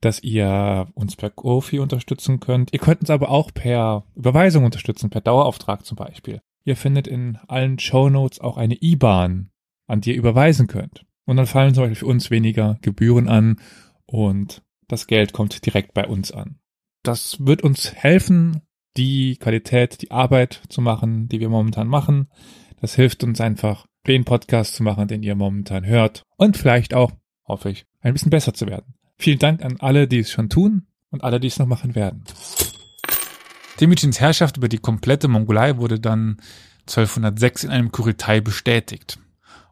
dass ihr uns per Kofi unterstützen könnt. Ihr könnt uns aber auch per Überweisung unterstützen, per Dauerauftrag zum Beispiel. Ihr findet in allen Show Notes auch eine IBAN, an die ihr überweisen könnt. Und dann fallen zum Beispiel für uns weniger Gebühren an und das Geld kommt direkt bei uns an. Das wird uns helfen, die Qualität, die Arbeit zu machen, die wir momentan machen. Das hilft uns einfach, den Podcast zu machen, den ihr momentan hört und vielleicht auch, hoffe ich, ein bisschen besser zu werden. Vielen Dank an alle, die es schon tun und alle, die es noch machen werden. Temujins Herrschaft über die komplette Mongolei wurde dann 1206 in einem Kuriltai bestätigt.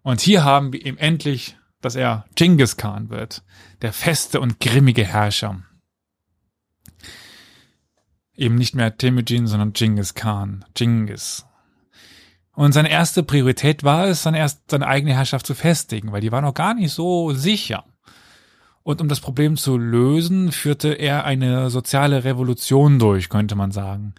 Und hier haben wir ihm endlich, dass er Genghis Khan wird, der feste und grimmige Herrscher. Eben nicht mehr Temujin, sondern Genghis Khan. Genghis. Und seine erste Priorität war es, dann erst seine eigene Herrschaft zu festigen, weil die war noch gar nicht so sicher. Und um das Problem zu lösen, führte er eine soziale Revolution durch, könnte man sagen,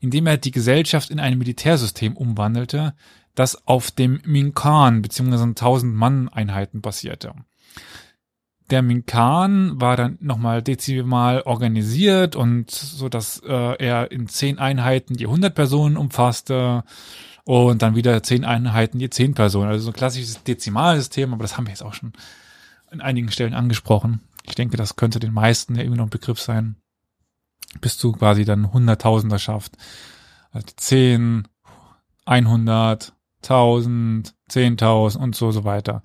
indem er die Gesellschaft in ein Militärsystem umwandelte, das auf dem Minkan bzw. 1000 Mann Einheiten basierte. Der Minkan war dann nochmal dezimal organisiert und so, dass äh, er in zehn Einheiten je 100 Personen umfasste und dann wieder zehn Einheiten je 10 Personen. Also so ein klassisches Dezimalsystem, aber das haben wir jetzt auch schon in einigen Stellen angesprochen. Ich denke, das könnte den meisten ja irgendwie noch ein Begriff sein. Bis zu quasi dann Hunderttausender schafft. Also 10, 100, 1000, 10.000 und so, so weiter.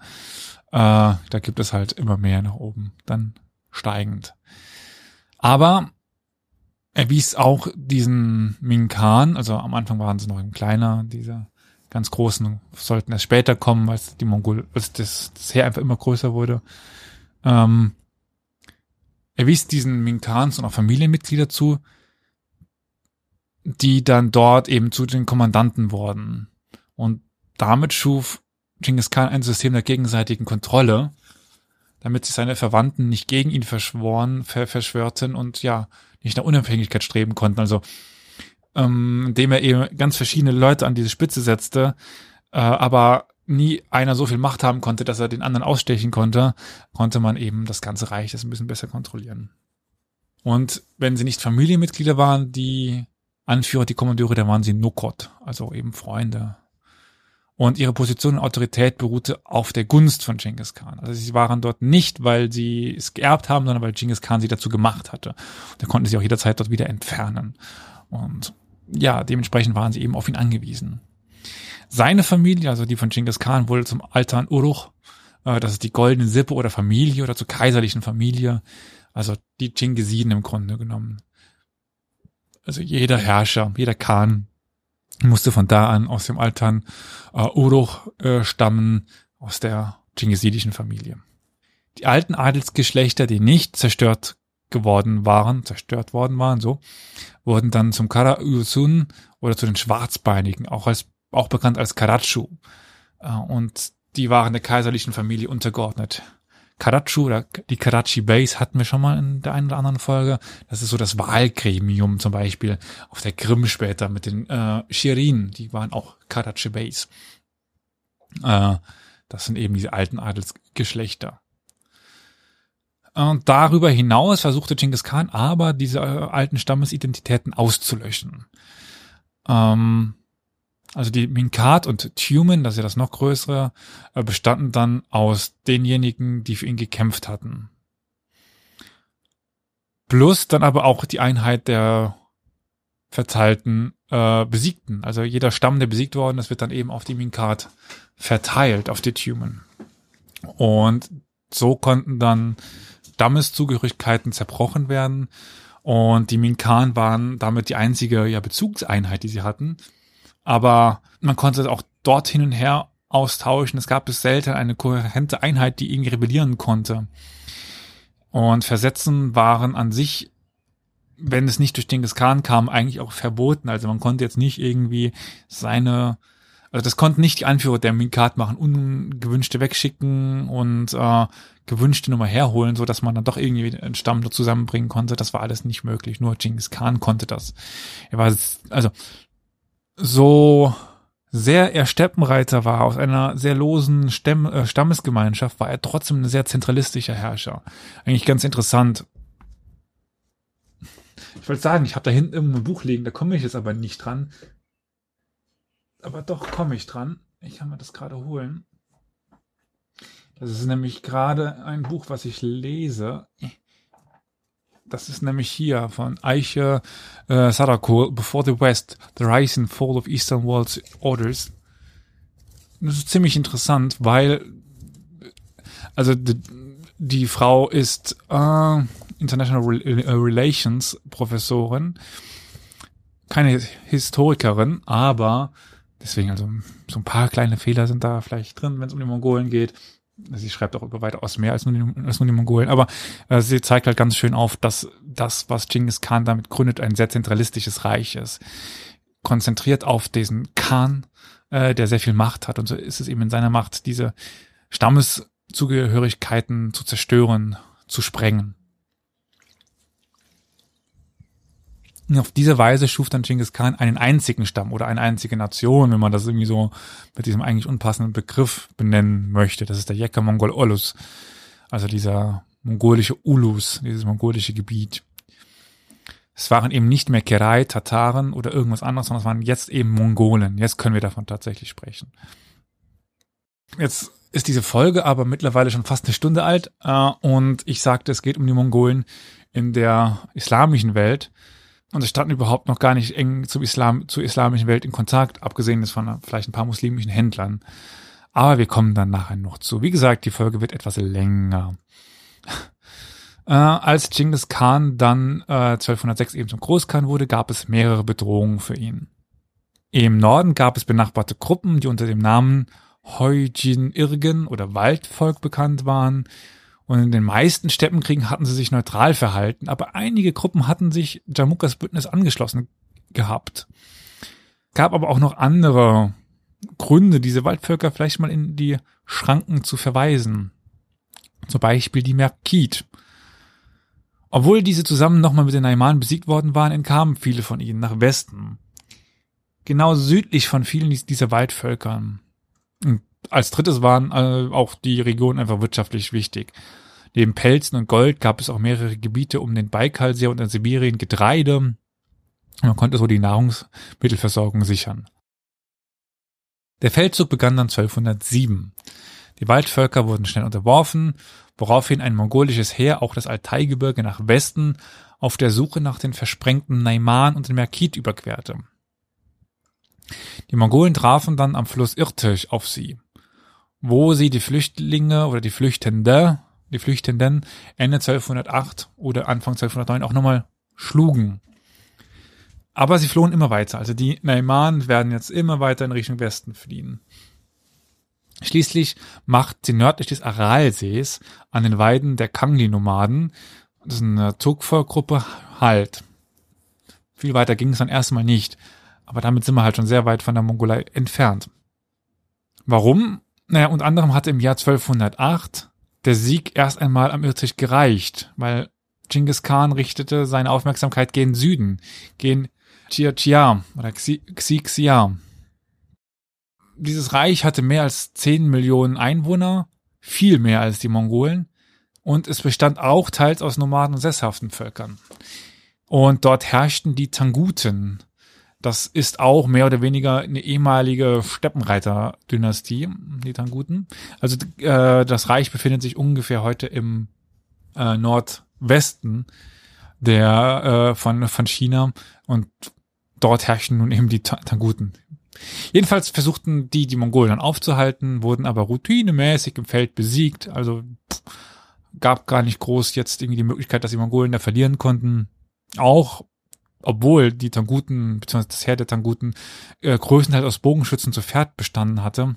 Äh, da gibt es halt immer mehr nach oben, dann steigend. Aber er wies auch diesen Minkan, also am Anfang waren sie noch ein kleiner, diese ganz großen sollten erst später kommen, weil die Mongol, als das, das Heer einfach immer größer wurde. Ähm, er wies diesen Minkans und auch Familienmitglieder zu, die dann dort eben zu den Kommandanten wurden. Und damit schuf Genghis Khan ein System der gegenseitigen Kontrolle, damit sich seine Verwandten nicht gegen ihn verschworen, ver verschwörten und ja, nicht nach Unabhängigkeit streben konnten. Also ähm, indem er eben ganz verschiedene Leute an diese Spitze setzte, äh, aber nie einer so viel Macht haben konnte, dass er den anderen ausstechen konnte, konnte man eben das ganze Reich das ein bisschen besser kontrollieren. Und wenn sie nicht Familienmitglieder waren, die Anführer, die Kommandeure, dann waren sie Nukot, also eben Freunde. Und ihre Position und Autorität beruhte auf der Gunst von Genghis Khan. Also sie waren dort nicht, weil sie es geerbt haben, sondern weil Genghis Khan sie dazu gemacht hatte. Da konnten sie auch jederzeit dort wieder entfernen. Und ja, dementsprechend waren sie eben auf ihn angewiesen. Seine Familie, also die von Genghis Khan, wurde zum Altan Uruch, äh, das ist die goldene Sippe oder Familie oder zur kaiserlichen Familie, also die Chingisiden im Grunde genommen. Also jeder Herrscher, jeder Khan musste von da an aus dem Altan äh, Uruch äh, stammen, aus der Chingisidischen Familie. Die alten Adelsgeschlechter, die nicht zerstört geworden waren, zerstört worden waren, so, wurden dann zum Kara Yusun oder zu den Schwarzbeinigen, auch als, auch bekannt als Karachu. Äh, und die waren der kaiserlichen Familie untergeordnet. Karachu oder die Karachi Base hatten wir schon mal in der einen oder anderen Folge. Das ist so das Wahlgremium zum Beispiel auf der Krim später mit den äh, Shirin, die waren auch Karachi Base. Äh, das sind eben diese alten Adelsgeschlechter. Und darüber hinaus versuchte Genghis Khan aber diese äh, alten Stammesidentitäten auszulöschen. Ähm, also die Minkat und Tumen, das ist ja das noch größere, äh, bestanden dann aus denjenigen, die für ihn gekämpft hatten. Plus dann aber auch die Einheit der verteilten äh, Besiegten. Also jeder Stamm, der besiegt worden ist, wird dann eben auf die Minkat verteilt, auf die Tumen. Und so konnten dann Stammeszugehörigkeiten zerbrochen werden. Und die Minkan waren damit die einzige ja, Bezugseinheit, die sie hatten. Aber man konnte auch dort hin und her austauschen. Es gab bis selten eine kohärente Einheit, die irgendwie rebellieren konnte. Und Versetzen waren an sich, wenn es nicht durch den Khan kam, eigentlich auch verboten. Also man konnte jetzt nicht irgendwie seine also das konnten nicht die Anführer der Minkat machen, ungewünschte wegschicken und äh, gewünschte Nummer herholen, so dass man dann doch irgendwie einen Stamm zusammenbringen konnte. Das war alles nicht möglich. Nur Genghis Khan konnte das. Er war also so sehr er Steppenreiter war aus einer sehr losen Stamm, äh, Stammesgemeinschaft, war er trotzdem ein sehr zentralistischer Herrscher. Eigentlich ganz interessant. Ich wollte sagen, ich habe da hinten irgendwo ein Buch liegen, da komme ich jetzt aber nicht dran aber doch komme ich dran. Ich kann mir das gerade holen. Das ist nämlich gerade ein Buch, was ich lese. Das ist nämlich hier von Eiche äh, Sadako, Before the West, The Rise and Fall of Eastern World Orders. Das ist ziemlich interessant, weil also die, die Frau ist äh, International Relations Professorin, keine Historikerin, aber Deswegen also so ein paar kleine Fehler sind da vielleicht drin, wenn es um die Mongolen geht. Sie schreibt auch über weitaus mehr als nur die, als nur die Mongolen. Aber äh, sie zeigt halt ganz schön auf, dass das, was Genghis Khan damit gründet, ein sehr zentralistisches Reich ist. Konzentriert auf diesen Khan, äh, der sehr viel Macht hat. Und so ist es eben in seiner Macht, diese Stammeszugehörigkeiten zu zerstören, zu sprengen. Auf diese Weise schuf dann Genghis Khan einen einzigen Stamm oder eine einzige Nation, wenn man das irgendwie so mit diesem eigentlich unpassenden Begriff benennen möchte. Das ist der Yekka Mongol Olus, also dieser mongolische Ulus, dieses mongolische Gebiet. Es waren eben nicht mehr Kerai, Tataren oder irgendwas anderes, sondern es waren jetzt eben Mongolen. Jetzt können wir davon tatsächlich sprechen. Jetzt ist diese Folge aber mittlerweile schon fast eine Stunde alt äh, und ich sagte, es geht um die Mongolen in der islamischen Welt. Und sie standen überhaupt noch gar nicht eng zum Islam, zur islamischen Welt in Kontakt, abgesehen von vielleicht ein paar muslimischen Händlern. Aber wir kommen dann nachher noch zu. Wie gesagt, die Folge wird etwas länger. Äh, als Genghis Khan dann äh, 1206 eben zum Großkhan wurde, gab es mehrere Bedrohungen für ihn. Im Norden gab es benachbarte Gruppen, die unter dem Namen Heujin Irgen oder Waldvolk bekannt waren. Und in den meisten Steppenkriegen hatten sie sich neutral verhalten, aber einige Gruppen hatten sich Jamukas Bündnis angeschlossen gehabt. Gab aber auch noch andere Gründe, diese Waldvölker vielleicht mal in die Schranken zu verweisen. Zum Beispiel die Merkit. Obwohl diese zusammen nochmal mit den Naimanen besiegt worden waren, entkamen viele von ihnen nach Westen. Genau südlich von vielen dieser Waldvölker. Und als drittes waren äh, auch die Regionen einfach wirtschaftlich wichtig. Neben Pelzen und Gold gab es auch mehrere Gebiete um den Baikalsee und in Sibirien Getreide. Man konnte so die Nahrungsmittelversorgung sichern. Der Feldzug begann dann 1207. Die Waldvölker wurden schnell unterworfen, woraufhin ein mongolisches Heer auch das Altaigebirge nach Westen auf der Suche nach den versprengten Naiman und den Merkit überquerte. Die Mongolen trafen dann am Fluss Irtisch auf sie, wo sie die Flüchtlinge oder die Flüchtende, die Flüchtenden Ende 1208 oder Anfang 1209 auch nochmal schlugen. Aber sie flohen immer weiter. Also die Naiman werden jetzt immer weiter in Richtung Westen fliehen. Schließlich macht sie nördlich des Aralsees an den Weiden der Kangli-Nomaden, das ist eine Zugvolkgruppe, halt. Viel weiter ging es dann erstmal nicht. Aber damit sind wir halt schon sehr weit von der Mongolei entfernt. Warum? Naja, unter anderem hatte im Jahr 1208 der Sieg erst einmal am Irtisch gereicht, weil Genghis Khan richtete seine Aufmerksamkeit gen Süden, gen Chia oder Xixia. Dieses Reich hatte mehr als 10 Millionen Einwohner, viel mehr als die Mongolen, und es bestand auch teils aus Nomaden und sesshaften Völkern. Und dort herrschten die Tanguten, das ist auch mehr oder weniger eine ehemalige Steppenreiter-Dynastie, die Tanguten. Also äh, das Reich befindet sich ungefähr heute im äh, Nordwesten der äh, von von China und dort herrschen nun eben die Tanguten. Jedenfalls versuchten die die Mongolen dann aufzuhalten, wurden aber routinemäßig im Feld besiegt. Also pff, gab gar nicht groß jetzt irgendwie die Möglichkeit, dass die Mongolen da verlieren konnten. Auch obwohl die Tanguten, beziehungsweise das Heer der Tanguten, äh, größtenteils aus Bogenschützen zu Pferd bestanden hatte.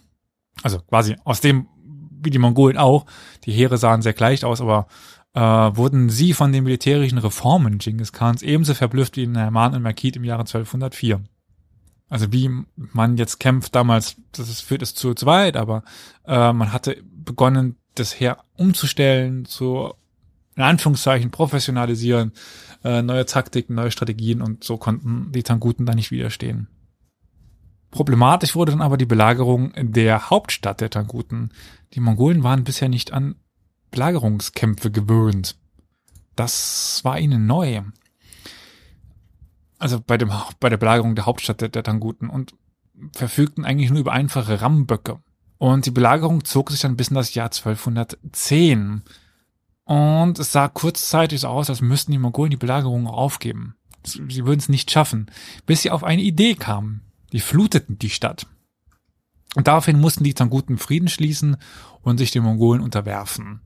Also quasi aus dem, wie die Mongolen auch, die Heere sahen sehr gleich aus, aber äh, wurden sie von den militärischen Reformen Genghis Khans ebenso verblüfft wie in Hermann und Merkit im Jahre 1204. Also wie man jetzt kämpft damals, das ist, führt es zu, zu weit, aber äh, man hatte begonnen, das Heer umzustellen, zu in Anführungszeichen professionalisieren, äh, neue Taktiken, neue Strategien und so konnten die Tanguten da nicht widerstehen. Problematisch wurde dann aber die Belagerung der Hauptstadt der Tanguten. Die Mongolen waren bisher nicht an Belagerungskämpfe gewöhnt. Das war ihnen neu. Also bei dem, bei der Belagerung der Hauptstadt der, der Tanguten und verfügten eigentlich nur über einfache Rammböcke. Und die Belagerung zog sich dann bis in das Jahr 1210. Und es sah kurzzeitig so aus, als müssten die Mongolen die Belagerung aufgeben. Sie würden es nicht schaffen, bis sie auf eine Idee kamen. Die fluteten die Stadt. Und daraufhin mussten die Tanguten Frieden schließen und sich den Mongolen unterwerfen.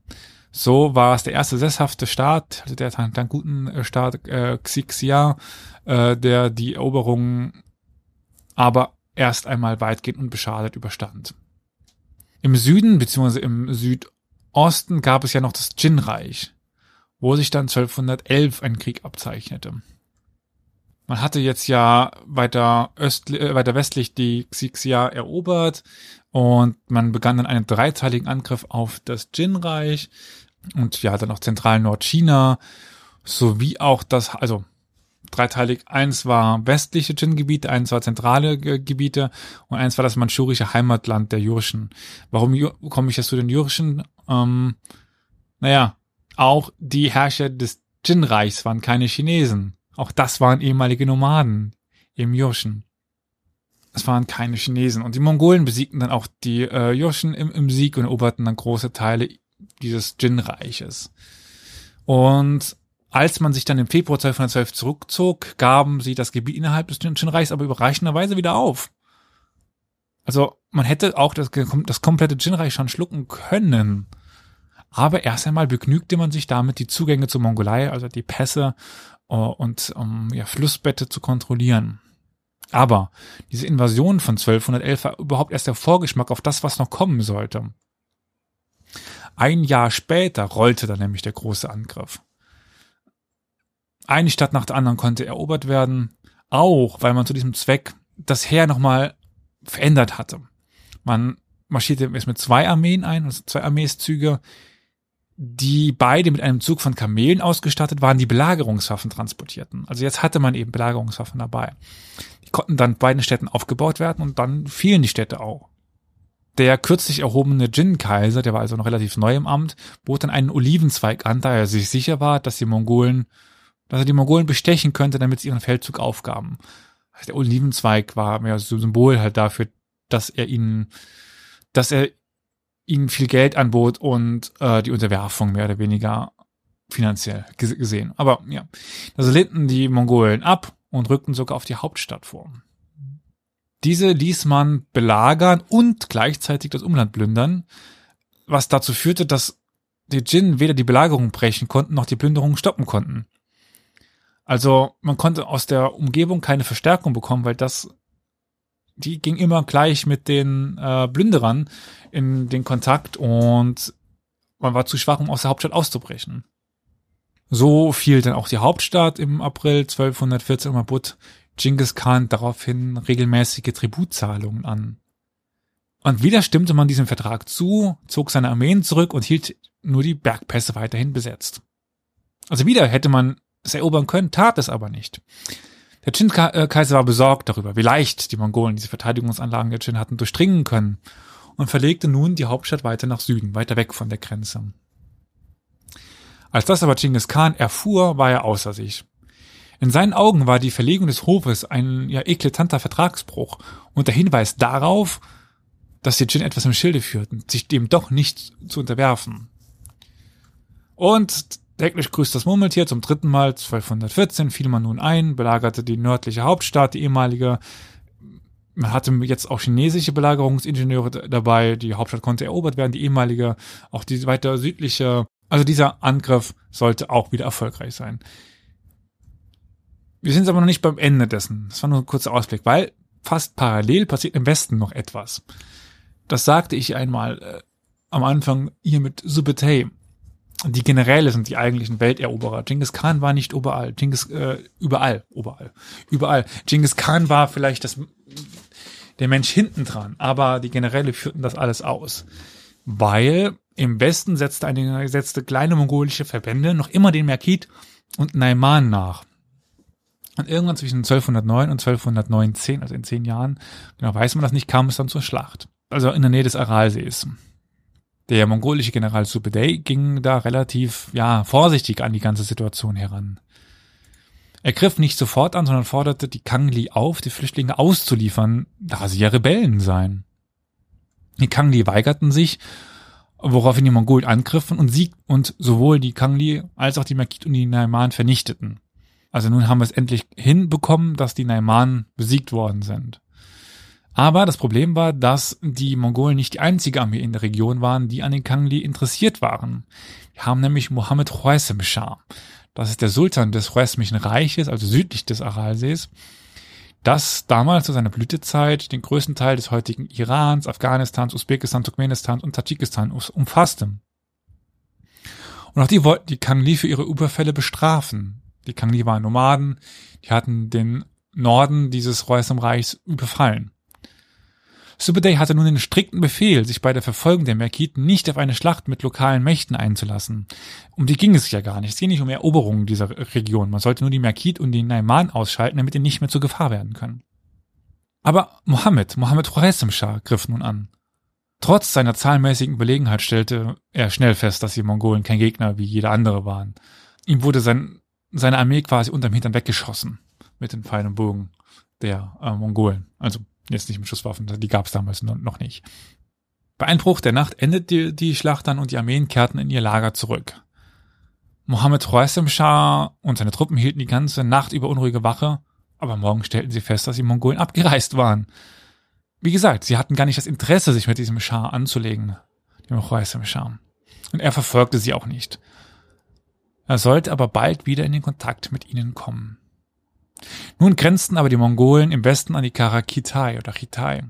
So war es der erste sesshafte Staat, also der Tangutenstaat äh, Xixia, äh, der die Eroberung aber erst einmal weitgehend unbeschadet überstand. Im Süden beziehungsweise im Süd Osten gab es ja noch das Jin-Reich, wo sich dann 1211 ein Krieg abzeichnete. Man hatte jetzt ja weiter, östlich, äh, weiter westlich die Xixia erobert und man begann dann einen dreiteiligen Angriff auf das Jin-Reich und ja, dann noch zentral Nordchina sowie auch das, also dreiteilig. Eins war westliche Jin-Gebiete, eins war zentrale Gebiete und eins war das manchurische Heimatland der Jurchen. Warum komme ich jetzt zu den Jurchen? Ähm, naja, auch die Herrscher des Jin-Reichs waren keine Chinesen. Auch das waren ehemalige Nomaden im Jurchen. Es waren keine Chinesen. Und die Mongolen besiegten dann auch die äh, Jurchen im, im Sieg und eroberten dann große Teile dieses Jin-Reiches. Und als man sich dann im Februar 1212 zurückzog, gaben sie das Gebiet innerhalb des Jin-Reichs aber überraschenderweise wieder auf. Also man hätte auch das, das komplette Jin-Reich schon schlucken können. Aber erst einmal begnügte man sich damit, die Zugänge zur Mongolei, also die Pässe uh, und um, ja, Flussbette zu kontrollieren. Aber diese Invasion von 1211 war überhaupt erst der Vorgeschmack auf das, was noch kommen sollte. Ein Jahr später rollte dann nämlich der große Angriff. Eine Stadt nach der anderen konnte erobert werden, auch weil man zu diesem Zweck das Heer nochmal verändert hatte. Man marschierte erst mit zwei Armeen ein, also zwei Armeeszüge, die beide mit einem Zug von Kamelen ausgestattet waren, die Belagerungswaffen transportierten. Also jetzt hatte man eben Belagerungswaffen dabei. Die konnten dann beiden Städten aufgebaut werden und dann fielen die Städte auch. Der kürzlich erhobene Jin-Kaiser, der war also noch relativ neu im Amt, bot dann einen Olivenzweig an, da er sich sicher war, dass die Mongolen, dass er die Mongolen bestechen könnte, damit sie ihren Feldzug aufgaben. Also der Olivenzweig war mehr so ein Symbol halt dafür, dass er ihnen, dass er ihnen viel Geld anbot und äh, die Unterwerfung mehr oder weniger finanziell gesehen. Aber ja, also lehnten die Mongolen ab und rückten sogar auf die Hauptstadt vor. Diese ließ man belagern und gleichzeitig das Umland plündern, was dazu führte, dass die Djinn weder die Belagerung brechen konnten, noch die Plünderung stoppen konnten. Also man konnte aus der Umgebung keine Verstärkung bekommen, weil das die ging immer gleich mit den äh, Plünderern in den Kontakt und man war zu schwach, um aus der Hauptstadt auszubrechen. So fiel dann auch die Hauptstadt im April 1214 und bot Genghis Khan daraufhin regelmäßige Tributzahlungen an. Und wieder stimmte man diesem Vertrag zu, zog seine Armeen zurück und hielt nur die Bergpässe weiterhin besetzt. Also wieder hätte man es erobern können, tat es aber nicht. Der Qin-Kaiser war besorgt darüber, wie leicht die Mongolen diese Verteidigungsanlagen der Qin hatten durchdringen können und verlegte nun die Hauptstadt weiter nach Süden, weiter weg von der Grenze. Als das aber Genghis Khan erfuhr, war er außer sich. In seinen Augen war die Verlegung des Hofes ein ja eklatanter Vertragsbruch und der Hinweis darauf, dass die Jin etwas im Schilde führten, sich dem doch nicht zu unterwerfen. Und Täglich grüßt das Murmeltier zum dritten Mal, 1214 fiel man nun ein, belagerte die nördliche Hauptstadt, die ehemalige. Man hatte jetzt auch chinesische Belagerungsingenieure dabei, die Hauptstadt konnte erobert werden, die ehemalige, auch die weiter südliche. Also dieser Angriff sollte auch wieder erfolgreich sein. Wir sind aber noch nicht beim Ende dessen. Das war nur ein kurzer Ausblick, weil fast parallel passiert im Westen noch etwas. Das sagte ich einmal äh, am Anfang hier mit Subetay die Generäle sind die eigentlichen Welteroberer. Genghis Khan war nicht überall. Genghis, äh, überall, überall, überall. Genghis Khan war vielleicht das, der Mensch hinten dran, aber die Generäle führten das alles aus. Weil im Westen setzte eine, setzte kleine mongolische Verbände noch immer den Merkit und Naiman nach. Und irgendwann zwischen 1209 und 1219, also in zehn Jahren, genau weiß man das nicht, kam es dann zur Schlacht. Also in der Nähe des Aralsees. Der mongolische General Subedei ging da relativ, ja, vorsichtig an die ganze Situation heran. Er griff nicht sofort an, sondern forderte die Kangli auf, die Flüchtlinge auszuliefern, da sie ja Rebellen seien. Die Kangli weigerten sich, woraufhin die Mongolen angriffen und sieg und sowohl die Kangli als auch die Makit und die Naiman vernichteten. Also nun haben wir es endlich hinbekommen, dass die Naiman besiegt worden sind. Aber das Problem war, dass die Mongolen nicht die einzige Armee in der Region waren, die an den Kangli interessiert waren. Wir haben nämlich Mohammed Khwarizm Shah. Das ist der Sultan des Khwarezmischen Reiches, also südlich des Aralsees, das damals zu seiner Blütezeit den größten Teil des heutigen Irans, Afghanistans, Usbekistan, Turkmenistan und Tadschikistan umfasste. Und auch die wollten die Kangli für ihre Überfälle bestrafen. Die Kangli waren Nomaden, die hatten den Norden dieses Khwarezm Reichs überfallen. Subeday hatte nun den strikten Befehl, sich bei der Verfolgung der Merkiten nicht auf eine Schlacht mit lokalen Mächten einzulassen. Um die ging es ja gar nicht. Es ging nicht um Eroberungen dieser Region. Man sollte nur die Merkit und die Naiman ausschalten, damit die nicht mehr zur Gefahr werden können. Aber Mohammed, Mohammed Khwarizm Shah, griff nun an. Trotz seiner zahlenmäßigen Überlegenheit stellte er schnell fest, dass die Mongolen kein Gegner wie jeder andere waren. Ihm wurde sein, seine Armee quasi unterm Hintern weggeschossen mit den Pfeilen und Bogen der äh, Mongolen. Also Jetzt nicht mit Schusswaffen, die gab es damals noch nicht. Bei Einbruch der Nacht endete die Schlacht dann und die Armeen kehrten in ihr Lager zurück. Mohammed Khwarizm Shah und seine Truppen hielten die ganze Nacht über unruhige Wache, aber morgen stellten sie fest, dass die Mongolen abgereist waren. Wie gesagt, sie hatten gar nicht das Interesse, sich mit diesem Schah anzulegen, dem Khwarizm Shah. Und er verfolgte sie auch nicht. Er sollte aber bald wieder in den Kontakt mit ihnen kommen. Nun grenzten aber die Mongolen im Westen an die Karakitai oder Chitai,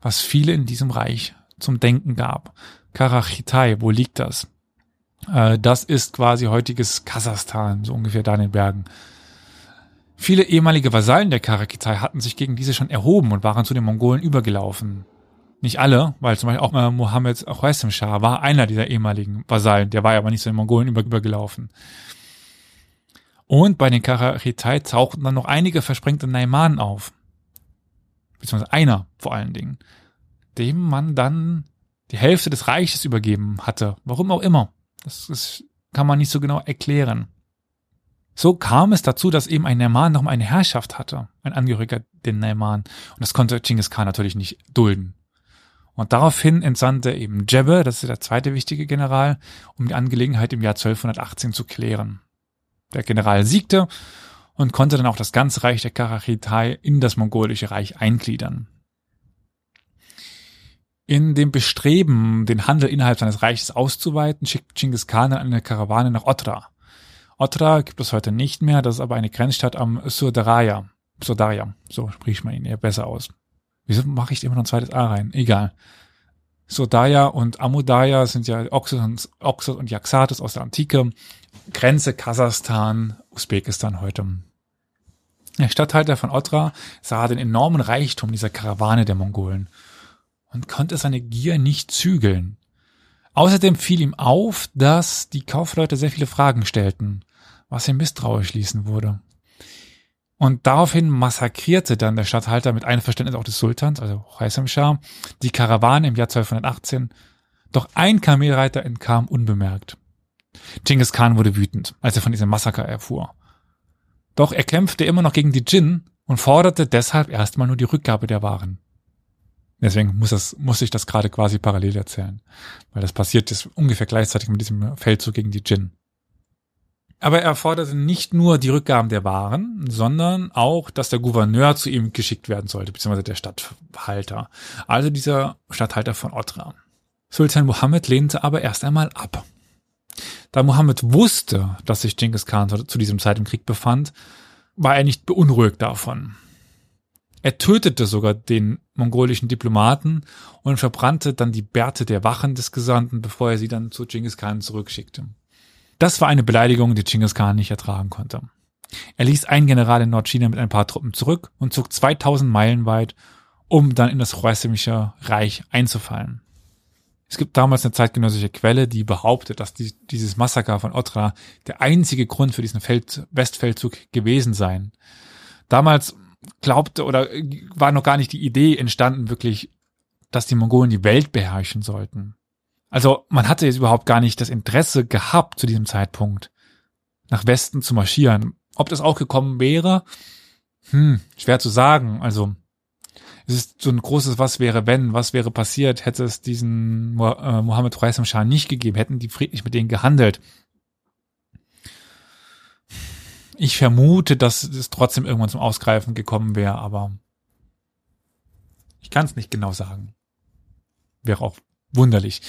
was viele in diesem Reich zum Denken gab. Karachitai, wo liegt das? Äh, das ist quasi heutiges Kasachstan, so ungefähr da in den Bergen. Viele ehemalige Vasallen der Karakitai hatten sich gegen diese schon erhoben und waren zu den Mongolen übergelaufen. Nicht alle, weil zum Beispiel auch äh, Mohammed Khwarizm Shah war einer dieser ehemaligen Vasallen, der war aber nicht zu den Mongolen über, übergelaufen. Und bei den Karachitai tauchten dann noch einige versprengte Naimanen auf. Beziehungsweise einer vor allen Dingen. Dem man dann die Hälfte des Reiches übergeben hatte. Warum auch immer. Das ist, kann man nicht so genau erklären. So kam es dazu, dass eben ein Naiman noch eine Herrschaft hatte, ein Angehöriger den Naiman. Und das konnte Genghis Khan natürlich nicht dulden. Und daraufhin entsandte eben Jebbe, das ist der zweite wichtige General, um die Angelegenheit im Jahr 1218 zu klären. Der General siegte und konnte dann auch das ganze Reich der Karachitai in das mongolische Reich eingliedern. In dem Bestreben, den Handel innerhalb seines Reiches auszuweiten, schickt Genghis Khan eine Karawane nach Otra. Otra gibt es heute nicht mehr, das ist aber eine Grenzstadt am Surdaraya. Surdarya, so spricht man ihn eher besser aus. Wieso mache ich immer noch ein zweites A rein? Egal. Surdaya und Amudaya sind ja Oxus und, und Yaxates aus der Antike. Grenze Kasachstan, Usbekistan heute. Der Statthalter von Otra sah den enormen Reichtum dieser Karawane der Mongolen und konnte seine Gier nicht zügeln. Außerdem fiel ihm auf, dass die Kaufleute sehr viele Fragen stellten, was ihn misstrauisch ließen wurde. Und daraufhin massakrierte dann der Statthalter mit Einverständnis auch des Sultans, also Haisam Shah, die Karawane im Jahr 1218. Doch ein Kamelreiter entkam unbemerkt. Genghis Khan wurde wütend, als er von diesem Massaker erfuhr. Doch er kämpfte immer noch gegen die Djinn und forderte deshalb erstmal nur die Rückgabe der Waren. Deswegen muss, das, muss ich das gerade quasi parallel erzählen, weil das passiert ist ungefähr gleichzeitig mit diesem Feldzug gegen die Djinn. Aber er forderte nicht nur die Rückgaben der Waren, sondern auch, dass der Gouverneur zu ihm geschickt werden sollte, beziehungsweise der Stadthalter. Also dieser Stadthalter von Otra. Sultan Mohammed lehnte aber erst einmal ab. Da Mohammed wusste, dass sich Genghis Khan zu diesem Zeit im Krieg befand, war er nicht beunruhigt davon. Er tötete sogar den mongolischen Diplomaten und verbrannte dann die Bärte der Wachen des Gesandten, bevor er sie dann zu Genghis Khan zurückschickte. Das war eine Beleidigung, die Genghis Khan nicht ertragen konnte. Er ließ einen General in Nordchina mit ein paar Truppen zurück und zog 2000 Meilen weit, um dann in das Choresmische Reich einzufallen. Es gibt damals eine zeitgenössische Quelle, die behauptet, dass die, dieses Massaker von Otra der einzige Grund für diesen Feld, Westfeldzug gewesen sei. Damals glaubte oder war noch gar nicht die Idee entstanden, wirklich, dass die Mongolen die Welt beherrschen sollten. Also man hatte jetzt überhaupt gar nicht das Interesse gehabt zu diesem Zeitpunkt, nach Westen zu marschieren. Ob das auch gekommen wäre, hm, schwer zu sagen. Also es ist so ein großes Was wäre wenn, was wäre passiert, hätte es diesen äh, Mohammed Khwarizm Shah nicht gegeben, hätten die friedlich mit denen gehandelt. Ich vermute, dass es trotzdem irgendwann zum Ausgreifen gekommen wäre, aber ich kann es nicht genau sagen. Wäre auch wunderlich.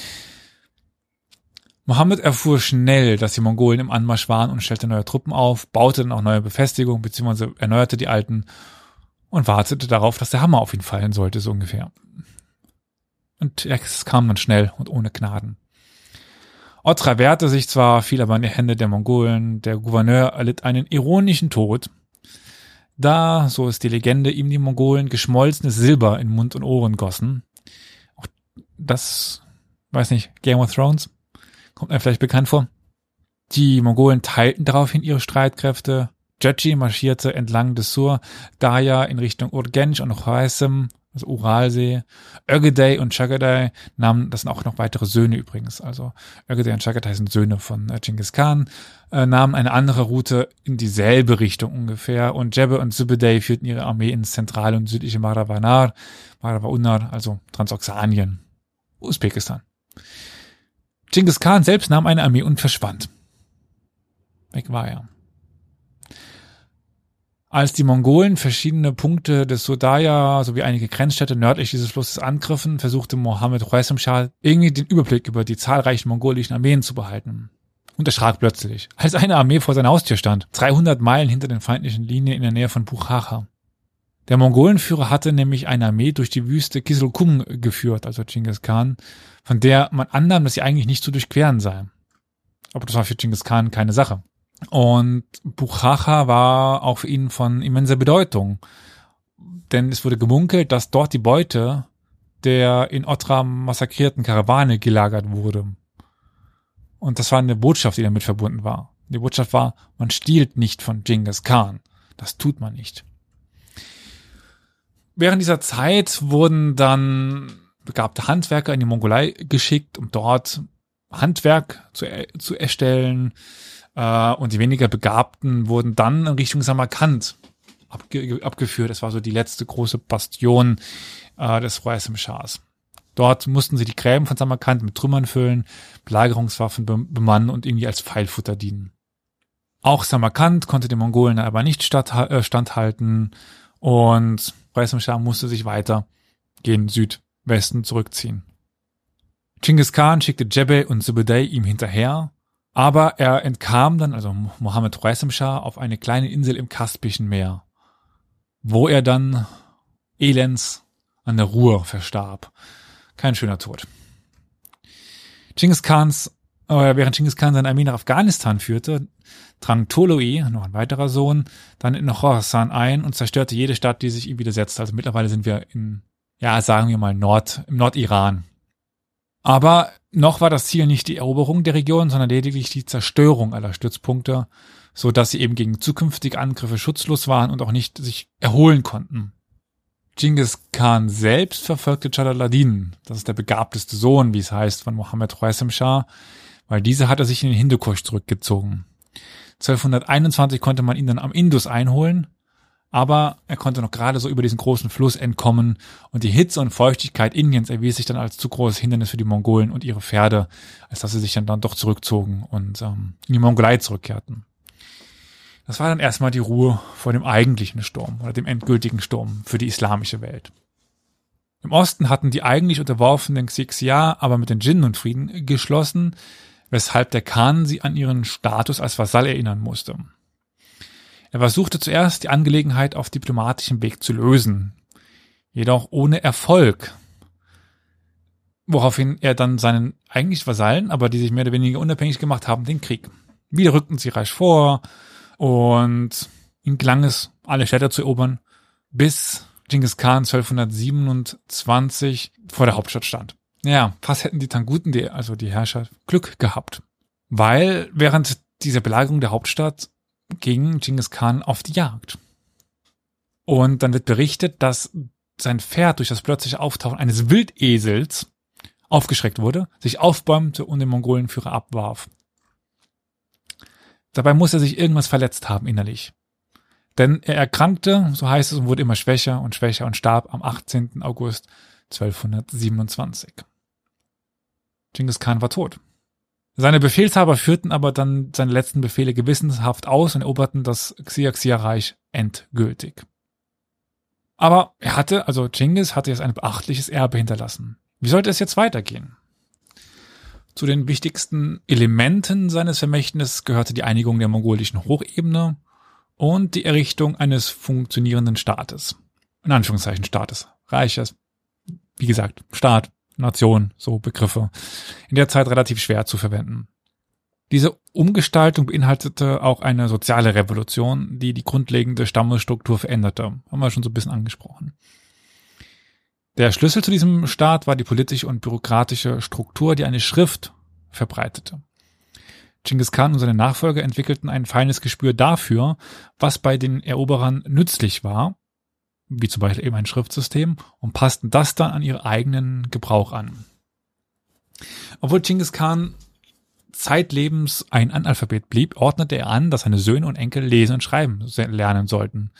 Mohammed erfuhr schnell, dass die Mongolen im Anmarsch waren und stellte neue Truppen auf, baute dann auch neue Befestigungen bzw. erneuerte die alten und wartete darauf, dass der Hammer auf ihn fallen sollte, so ungefähr. Und es kam dann schnell und ohne Gnaden. Otra wehrte sich zwar, fiel aber in die Hände der Mongolen. Der Gouverneur erlitt einen ironischen Tod, da, so ist die Legende, ihm die Mongolen geschmolzenes Silber in Mund und Ohren gossen. Auch das, weiß nicht, Game of Thrones, kommt mir vielleicht bekannt vor. Die Mongolen teilten daraufhin ihre Streitkräfte, Jaji marschierte entlang des Sur Daya in Richtung Urgench und Khwarizm, also Uralsee. Ögedei und Chagatai nahmen, das sind auch noch weitere Söhne übrigens, also Ögedei und Chagatai sind Söhne von äh, Genghis Khan, äh, nahmen eine andere Route in dieselbe Richtung ungefähr und Jebbe und Subedei führten ihre Armee ins zentrale und südliche Maravanar, Maravaunar, also Transoxanien, Usbekistan. Genghis Khan selbst nahm eine Armee und verschwand. Weg war er. Als die Mongolen verschiedene Punkte des Sudaya sowie einige Grenzstädte nördlich dieses Flusses angriffen, versuchte Mohammed Khwarizm Shah irgendwie den Überblick über die zahlreichen mongolischen Armeen zu behalten. Und erschrak plötzlich, als eine Armee vor seiner Haustür stand, 300 Meilen hinter den feindlichen Linien in der Nähe von Buchacha. Der Mongolenführer hatte nämlich eine Armee durch die Wüste Kiselkum geführt, also Genghis Khan, von der man annahm, dass sie eigentlich nicht zu durchqueren sei. Aber das war für Genghis Khan keine Sache. Und Buchacha war auch für ihn von immenser Bedeutung. Denn es wurde gemunkelt, dass dort die Beute der in Otra massakrierten Karawane gelagert wurde. Und das war eine Botschaft, die damit verbunden war. Die Botschaft war, man stiehlt nicht von Genghis Khan. Das tut man nicht. Während dieser Zeit wurden dann begabte Handwerker in die Mongolei geschickt, um dort Handwerk zu, zu erstellen. Äh, und die weniger Begabten wurden dann in Richtung Samarkand abge abgeführt. Das war so die letzte große Bastion äh, des Royasem Schahs. Dort mussten sie die Gräben von Samarkand mit Trümmern füllen, Belagerungswaffen bemannen und irgendwie als Pfeilfutter dienen. Auch Samarkand konnte den Mongolen aber nicht äh, standhalten und Royasem Schah musste sich weiter gen Südwesten zurückziehen. Genghis Khan schickte Jebel und Subedai ihm hinterher, aber er entkam dann, also Mohammed Royasem Shah, auf eine kleine Insel im Kaspischen Meer, wo er dann elends an der Ruhr verstarb. Kein schöner Tod. Genghis Khans, äh, während Genghis Khan seine Armee nach Afghanistan führte, drang Toloi, noch ein weiterer Sohn, dann in Khorasan ein und zerstörte jede Stadt, die sich ihm widersetzte. Also mittlerweile sind wir in, ja, sagen wir mal Nord, im Nordiran. Aber noch war das Ziel nicht die Eroberung der Region, sondern lediglich die Zerstörung aller Stützpunkte, so dass sie eben gegen zukünftige Angriffe schutzlos waren und auch nicht sich erholen konnten. Genghis Khan selbst verfolgte Jalaluddin, das ist der begabteste Sohn, wie es heißt, von Mohammed Khwarizm Shah, weil dieser hatte sich in den Hindukusch zurückgezogen. 1221 konnte man ihn dann am Indus einholen, aber er konnte noch gerade so über diesen großen Fluss entkommen und die Hitze und Feuchtigkeit Indiens erwies sich dann als zu großes Hindernis für die Mongolen und ihre Pferde, als dass sie sich dann, dann doch zurückzogen und ähm, in die Mongolei zurückkehrten. Das war dann erstmal die Ruhe vor dem eigentlichen Sturm oder dem endgültigen Sturm für die islamische Welt. Im Osten hatten die eigentlich unterworfenen Xixia aber mit den Djinnen und Frieden geschlossen, weshalb der Khan sie an ihren Status als Vasall erinnern musste. Er versuchte zuerst, die Angelegenheit auf diplomatischem Weg zu lösen, jedoch ohne Erfolg, woraufhin er dann seinen eigentlich Vasallen, aber die sich mehr oder weniger unabhängig gemacht haben, den Krieg. Wieder rückten sie rasch vor und ihm gelang es, alle Städte zu erobern, bis Genghis Khan 1227 vor der Hauptstadt stand. Ja, fast hätten die Tanguten, die, also die Herrscher, Glück gehabt. Weil während dieser Belagerung der Hauptstadt ging Genghis Khan auf die Jagd. Und dann wird berichtet, dass sein Pferd durch das plötzliche Auftauchen eines Wildesels aufgeschreckt wurde, sich aufbäumte und den Mongolenführer abwarf. Dabei muss er sich irgendwas verletzt haben innerlich. Denn er erkrankte, so heißt es, und wurde immer schwächer und schwächer und starb am 18. August 1227. Genghis Khan war tot. Seine Befehlshaber führten aber dann seine letzten Befehle gewissenshaft aus und eroberten das Xiaxia-Reich endgültig. Aber er hatte, also Genghis hatte jetzt ein beachtliches Erbe hinterlassen. Wie sollte es jetzt weitergehen? Zu den wichtigsten Elementen seines Vermächtnisses gehörte die Einigung der mongolischen Hochebene und die Errichtung eines funktionierenden Staates. In Anführungszeichen Staates. Reiches. Wie gesagt, Staat, Nation, so Begriffe, in der Zeit relativ schwer zu verwenden. Diese Umgestaltung beinhaltete auch eine soziale Revolution, die die grundlegende Stammesstruktur veränderte. Haben wir schon so ein bisschen angesprochen. Der Schlüssel zu diesem Staat war die politische und bürokratische Struktur, die eine Schrift verbreitete. Genghis Khan und seine Nachfolger entwickelten ein feines Gespür dafür, was bei den Eroberern nützlich war wie zum Beispiel eben ein Schriftsystem, und passten das dann an ihren eigenen Gebrauch an. Obwohl Genghis Khan zeitlebens ein Analphabet blieb, ordnete er an, dass seine Söhne und Enkel lesen und schreiben lernen sollten.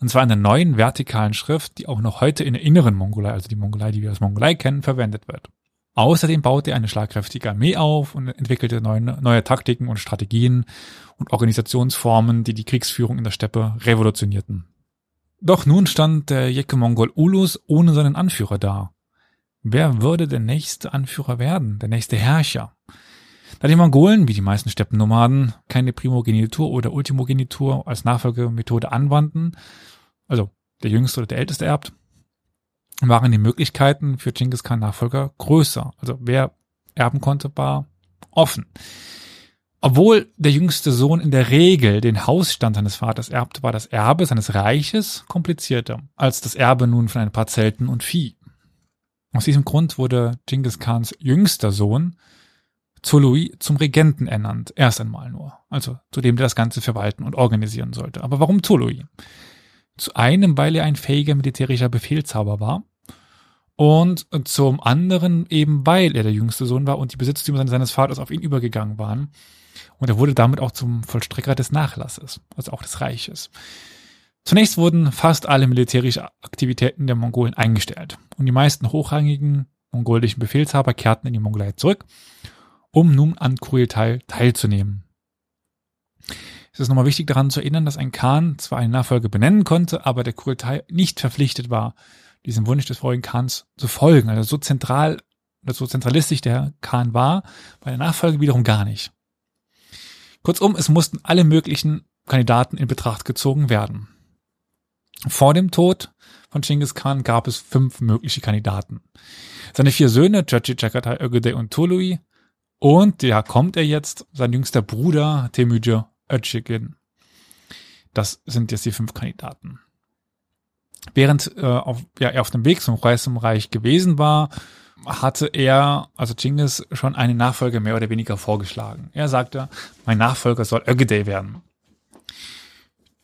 Und zwar in der neuen vertikalen Schrift, die auch noch heute in der inneren Mongolei, also die Mongolei, die wir als Mongolei kennen, verwendet wird. Außerdem baute er eine schlagkräftige Armee auf und entwickelte neue, neue Taktiken und Strategien und Organisationsformen, die die Kriegsführung in der Steppe revolutionierten. Doch nun stand der Jekke-Mongol Ulus ohne seinen Anführer da. Wer würde der nächste Anführer werden, der nächste Herrscher? Da die Mongolen, wie die meisten Steppennomaden, keine Primogenitur oder Ultimogenitur als Nachfolgemethode anwandten, also der Jüngste oder der Älteste erbt, waren die Möglichkeiten für Genghis Khan Nachfolger größer. Also wer erben konnte, war offen. Obwohl der jüngste Sohn in der Regel den Hausstand seines Vaters erbt, war das Erbe seines Reiches komplizierter als das Erbe nun von ein paar Zelten und Vieh. Aus diesem Grund wurde Genghis Khans jüngster Sohn Zolui zum Regenten ernannt, erst einmal nur, also zu dem, der das Ganze verwalten und organisieren sollte. Aber warum Zolui? Zu einem, weil er ein fähiger militärischer Befehlshaber war und zum anderen eben, weil er der jüngste Sohn war und die Besitztümer seines Vaters auf ihn übergegangen waren. Und er wurde damit auch zum Vollstrecker des Nachlasses, also auch des Reiches. Zunächst wurden fast alle militärischen Aktivitäten der Mongolen eingestellt und die meisten hochrangigen mongolischen Befehlshaber kehrten in die Mongolei zurück, um nun an Kurultai teilzunehmen. Es ist nochmal wichtig daran zu erinnern, dass ein Khan zwar eine Nachfolge benennen konnte, aber der Kurultai nicht verpflichtet war, diesem Wunsch des vorigen Khans zu folgen. Also so zentral so zentralistisch der Khan war, bei der Nachfolge wiederum gar nicht. Kurzum, es mussten alle möglichen Kandidaten in Betracht gezogen werden. Vor dem Tod von Genghis Khan gab es fünf mögliche Kandidaten. Seine vier Söhne, Chachi, Chagatai, Ögede und Tului, und ja, kommt er jetzt, sein jüngster Bruder, Temüce Özçegin. Das sind jetzt die fünf Kandidaten. Während äh, auf, ja, er auf dem Weg zum Reich gewesen war, hatte er, also Genghis, schon einen Nachfolger mehr oder weniger vorgeschlagen. Er sagte, mein Nachfolger soll Ögedei werden.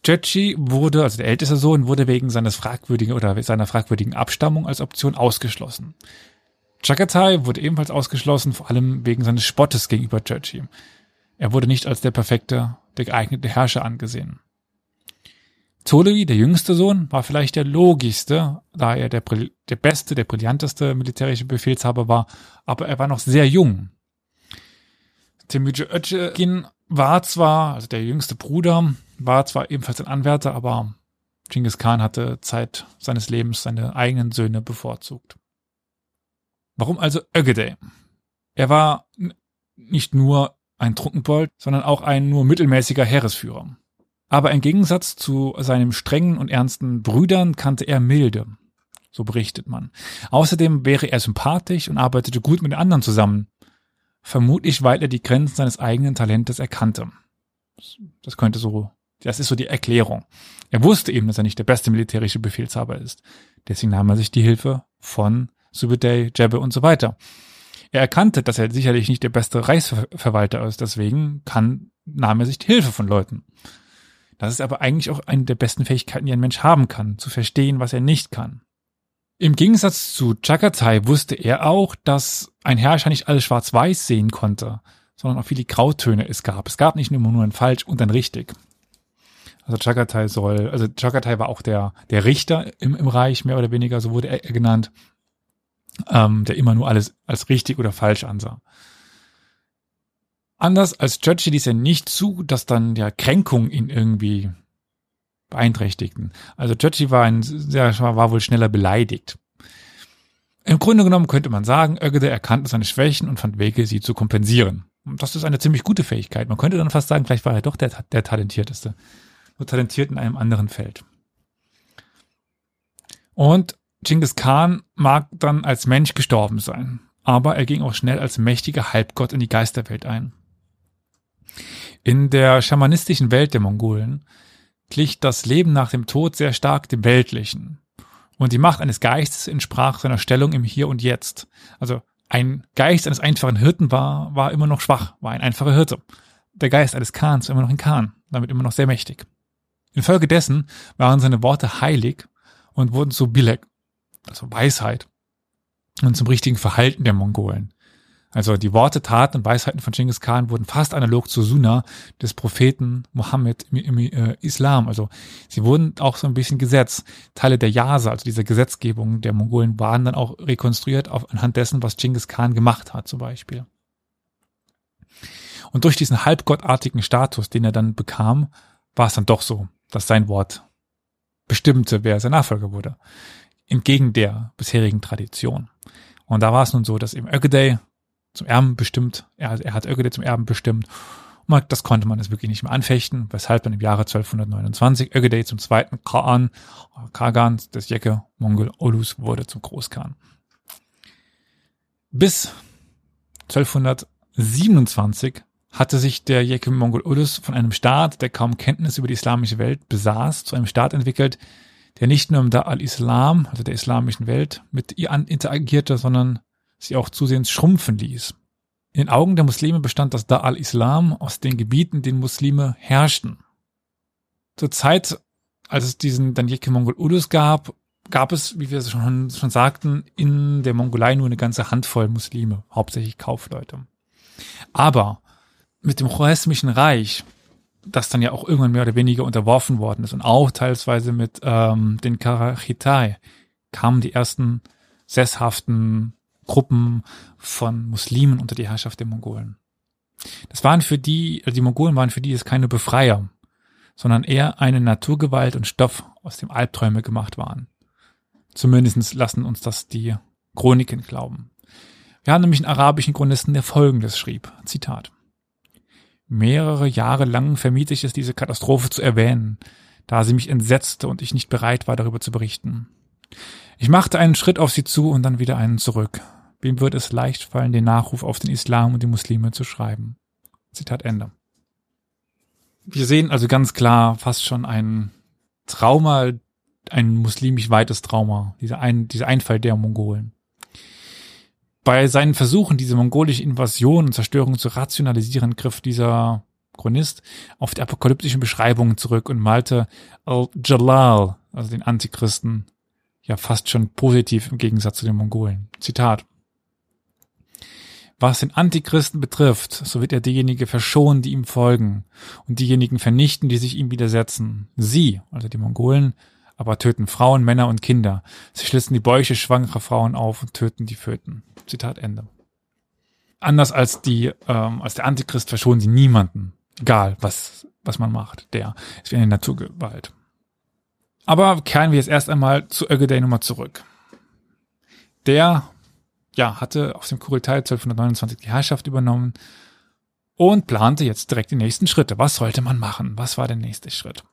Ceci wurde, also der älteste Sohn, wurde wegen seines fragwürdigen oder seiner fragwürdigen Abstammung als Option ausgeschlossen. Chagatai wurde ebenfalls ausgeschlossen, vor allem wegen seines Spottes gegenüber Churchy. Er wurde nicht als der perfekte, der geeignete Herrscher angesehen. Ptolemy, der jüngste Sohn, war vielleicht der logischste, da er der, der beste, der brillanteste militärische Befehlshaber war, aber er war noch sehr jung. Temüce Ötcegin war zwar, also der jüngste Bruder, war zwar ebenfalls ein Anwärter, aber Genghis Khan hatte Zeit seines Lebens seine eigenen Söhne bevorzugt. Warum also Ögedei? Er war nicht nur ein Trunkenbold, sondern auch ein nur mittelmäßiger Heeresführer. Aber im Gegensatz zu seinen strengen und ernsten Brüdern kannte er Milde. So berichtet man. Außerdem wäre er sympathisch und arbeitete gut mit den anderen zusammen. Vermutlich, weil er die Grenzen seines eigenen Talentes erkannte. Das könnte so, das ist so die Erklärung. Er wusste eben, dass er nicht der beste militärische Befehlshaber ist. Deswegen nahm er sich die Hilfe von Subeday, Jebbe und so weiter. Er erkannte, dass er sicherlich nicht der beste Reichsverwalter ist, deswegen kann, nahm er sich die Hilfe von Leuten. Das ist aber eigentlich auch eine der besten Fähigkeiten, die ein Mensch haben kann, zu verstehen, was er nicht kann. Im Gegensatz zu Chagatai wusste er auch, dass ein Herrscher nicht alles schwarz-weiß sehen konnte, sondern auch viele Grautöne es gab. Es gab nicht immer nur ein falsch und ein richtig. Also Chagatai soll, also Chagatai war auch der, der Richter im, im Reich, mehr oder weniger, so wurde er genannt ähm, der immer nur alles als richtig oder falsch ansah. Anders als Churchill ließ er nicht zu, dass dann ja Kränkungen ihn irgendwie beeinträchtigten. Also Churchill war ein sehr, war wohl schneller beleidigt. Im Grunde genommen könnte man sagen, Ögede erkannte seine Schwächen und fand Wege, sie zu kompensieren. Und das ist eine ziemlich gute Fähigkeit. Man könnte dann fast sagen, vielleicht war er doch der, der talentierteste. Nur talentiert in einem anderen Feld. Und Genghis Khan mag dann als Mensch gestorben sein, aber er ging auch schnell als mächtiger Halbgott in die Geisterwelt ein. In der schamanistischen Welt der Mongolen glich das Leben nach dem Tod sehr stark dem weltlichen. Und die Macht eines Geistes entsprach seiner Stellung im Hier und Jetzt. Also ein Geist eines einfachen Hirten war, war immer noch schwach, war ein einfacher Hirte. Der Geist eines Khans war immer noch ein Khan, damit immer noch sehr mächtig. Infolgedessen waren seine Worte heilig und wurden zu Bilek, also Weisheit und zum richtigen Verhalten der Mongolen. Also die Worte, Taten und Weisheiten von Genghis Khan wurden fast analog zur Sunna des Propheten Mohammed im, äh, Islam. Also sie wurden auch so ein bisschen gesetzt. Teile der Jasa, also dieser Gesetzgebung der Mongolen, waren dann auch rekonstruiert auf, anhand dessen, was Genghis Khan gemacht hat zum Beispiel. Und durch diesen halbgottartigen Status, den er dann bekam, war es dann doch so, dass sein Wort bestimmte, wer sein Nachfolger wurde entgegen der bisherigen Tradition. Und da war es nun so, dass eben Ögedei zum Erben bestimmt, er, er hat Ögedei zum Erben bestimmt. Und das konnte man es wirklich nicht mehr anfechten, weshalb dann im Jahre 1229 Ögedei zum zweiten Khan, Kagan des Jecke Mongol Olus wurde zum Großkhan. Bis 1227 hatte sich der Jekim Mongol Ulus von einem Staat, der kaum Kenntnis über die islamische Welt besaß, zu einem Staat entwickelt, der nicht nur im Da al-Islam, also der islamischen Welt, mit ihr interagierte, sondern sie auch zusehends schrumpfen ließ. In den Augen der Muslime bestand das Da al-Islam aus den Gebieten, in denen Muslime herrschten. Zur Zeit, als es diesen Danjeke Mongol Ulus gab, gab es, wie wir schon, schon sagten, in der Mongolei nur eine ganze Handvoll Muslime, hauptsächlich Kaufleute. Aber mit dem Choresmischen Reich, das dann ja auch irgendwann mehr oder weniger unterworfen worden ist und auch teilweise mit ähm, den Karachitai, kamen die ersten sesshaften Gruppen von Muslimen unter die Herrschaft der Mongolen. Das waren für die, also die Mongolen waren für die es keine Befreier, sondern eher eine Naturgewalt und Stoff, aus dem Albträume gemacht waren. Zumindest lassen uns das die Chroniken glauben. Wir haben nämlich einen arabischen Chronisten, der folgendes schrieb. Zitat. Mehrere Jahre lang vermied ich es, diese Katastrophe zu erwähnen, da sie mich entsetzte und ich nicht bereit war, darüber zu berichten. Ich machte einen Schritt auf sie zu und dann wieder einen zurück. Wem wird es leicht fallen, den Nachruf auf den Islam und die Muslime zu schreiben? Zitat Ende. Wir sehen also ganz klar fast schon ein Trauma, ein muslimisch weites Trauma, dieser, ein, dieser Einfall der Mongolen. Bei seinen Versuchen, diese mongolische Invasion und Zerstörung zu rationalisieren, griff dieser Chronist auf die apokalyptischen Beschreibungen zurück und malte Al-Jalal, also den Antichristen, ja fast schon positiv im Gegensatz zu den Mongolen. Zitat. Was den Antichristen betrifft, so wird er diejenige verschonen, die ihm folgen, und diejenigen vernichten, die sich ihm widersetzen. Sie, also die Mongolen, aber töten Frauen, Männer und Kinder. Sie schlitzen die Bäuche schwangerer Frauen auf und töten die Föten. Zitat Ende. Anders als die, ähm, als der Antichrist verschonen sie niemanden. Egal, was, was man macht. Der ist wie eine Naturgewalt. Aber kehren wir jetzt erst einmal zu Ögedei Nummer zurück. Der, ja, hatte aus dem Kurultai 1229 die Herrschaft übernommen und plante jetzt direkt die nächsten Schritte. Was sollte man machen? Was war der nächste Schritt?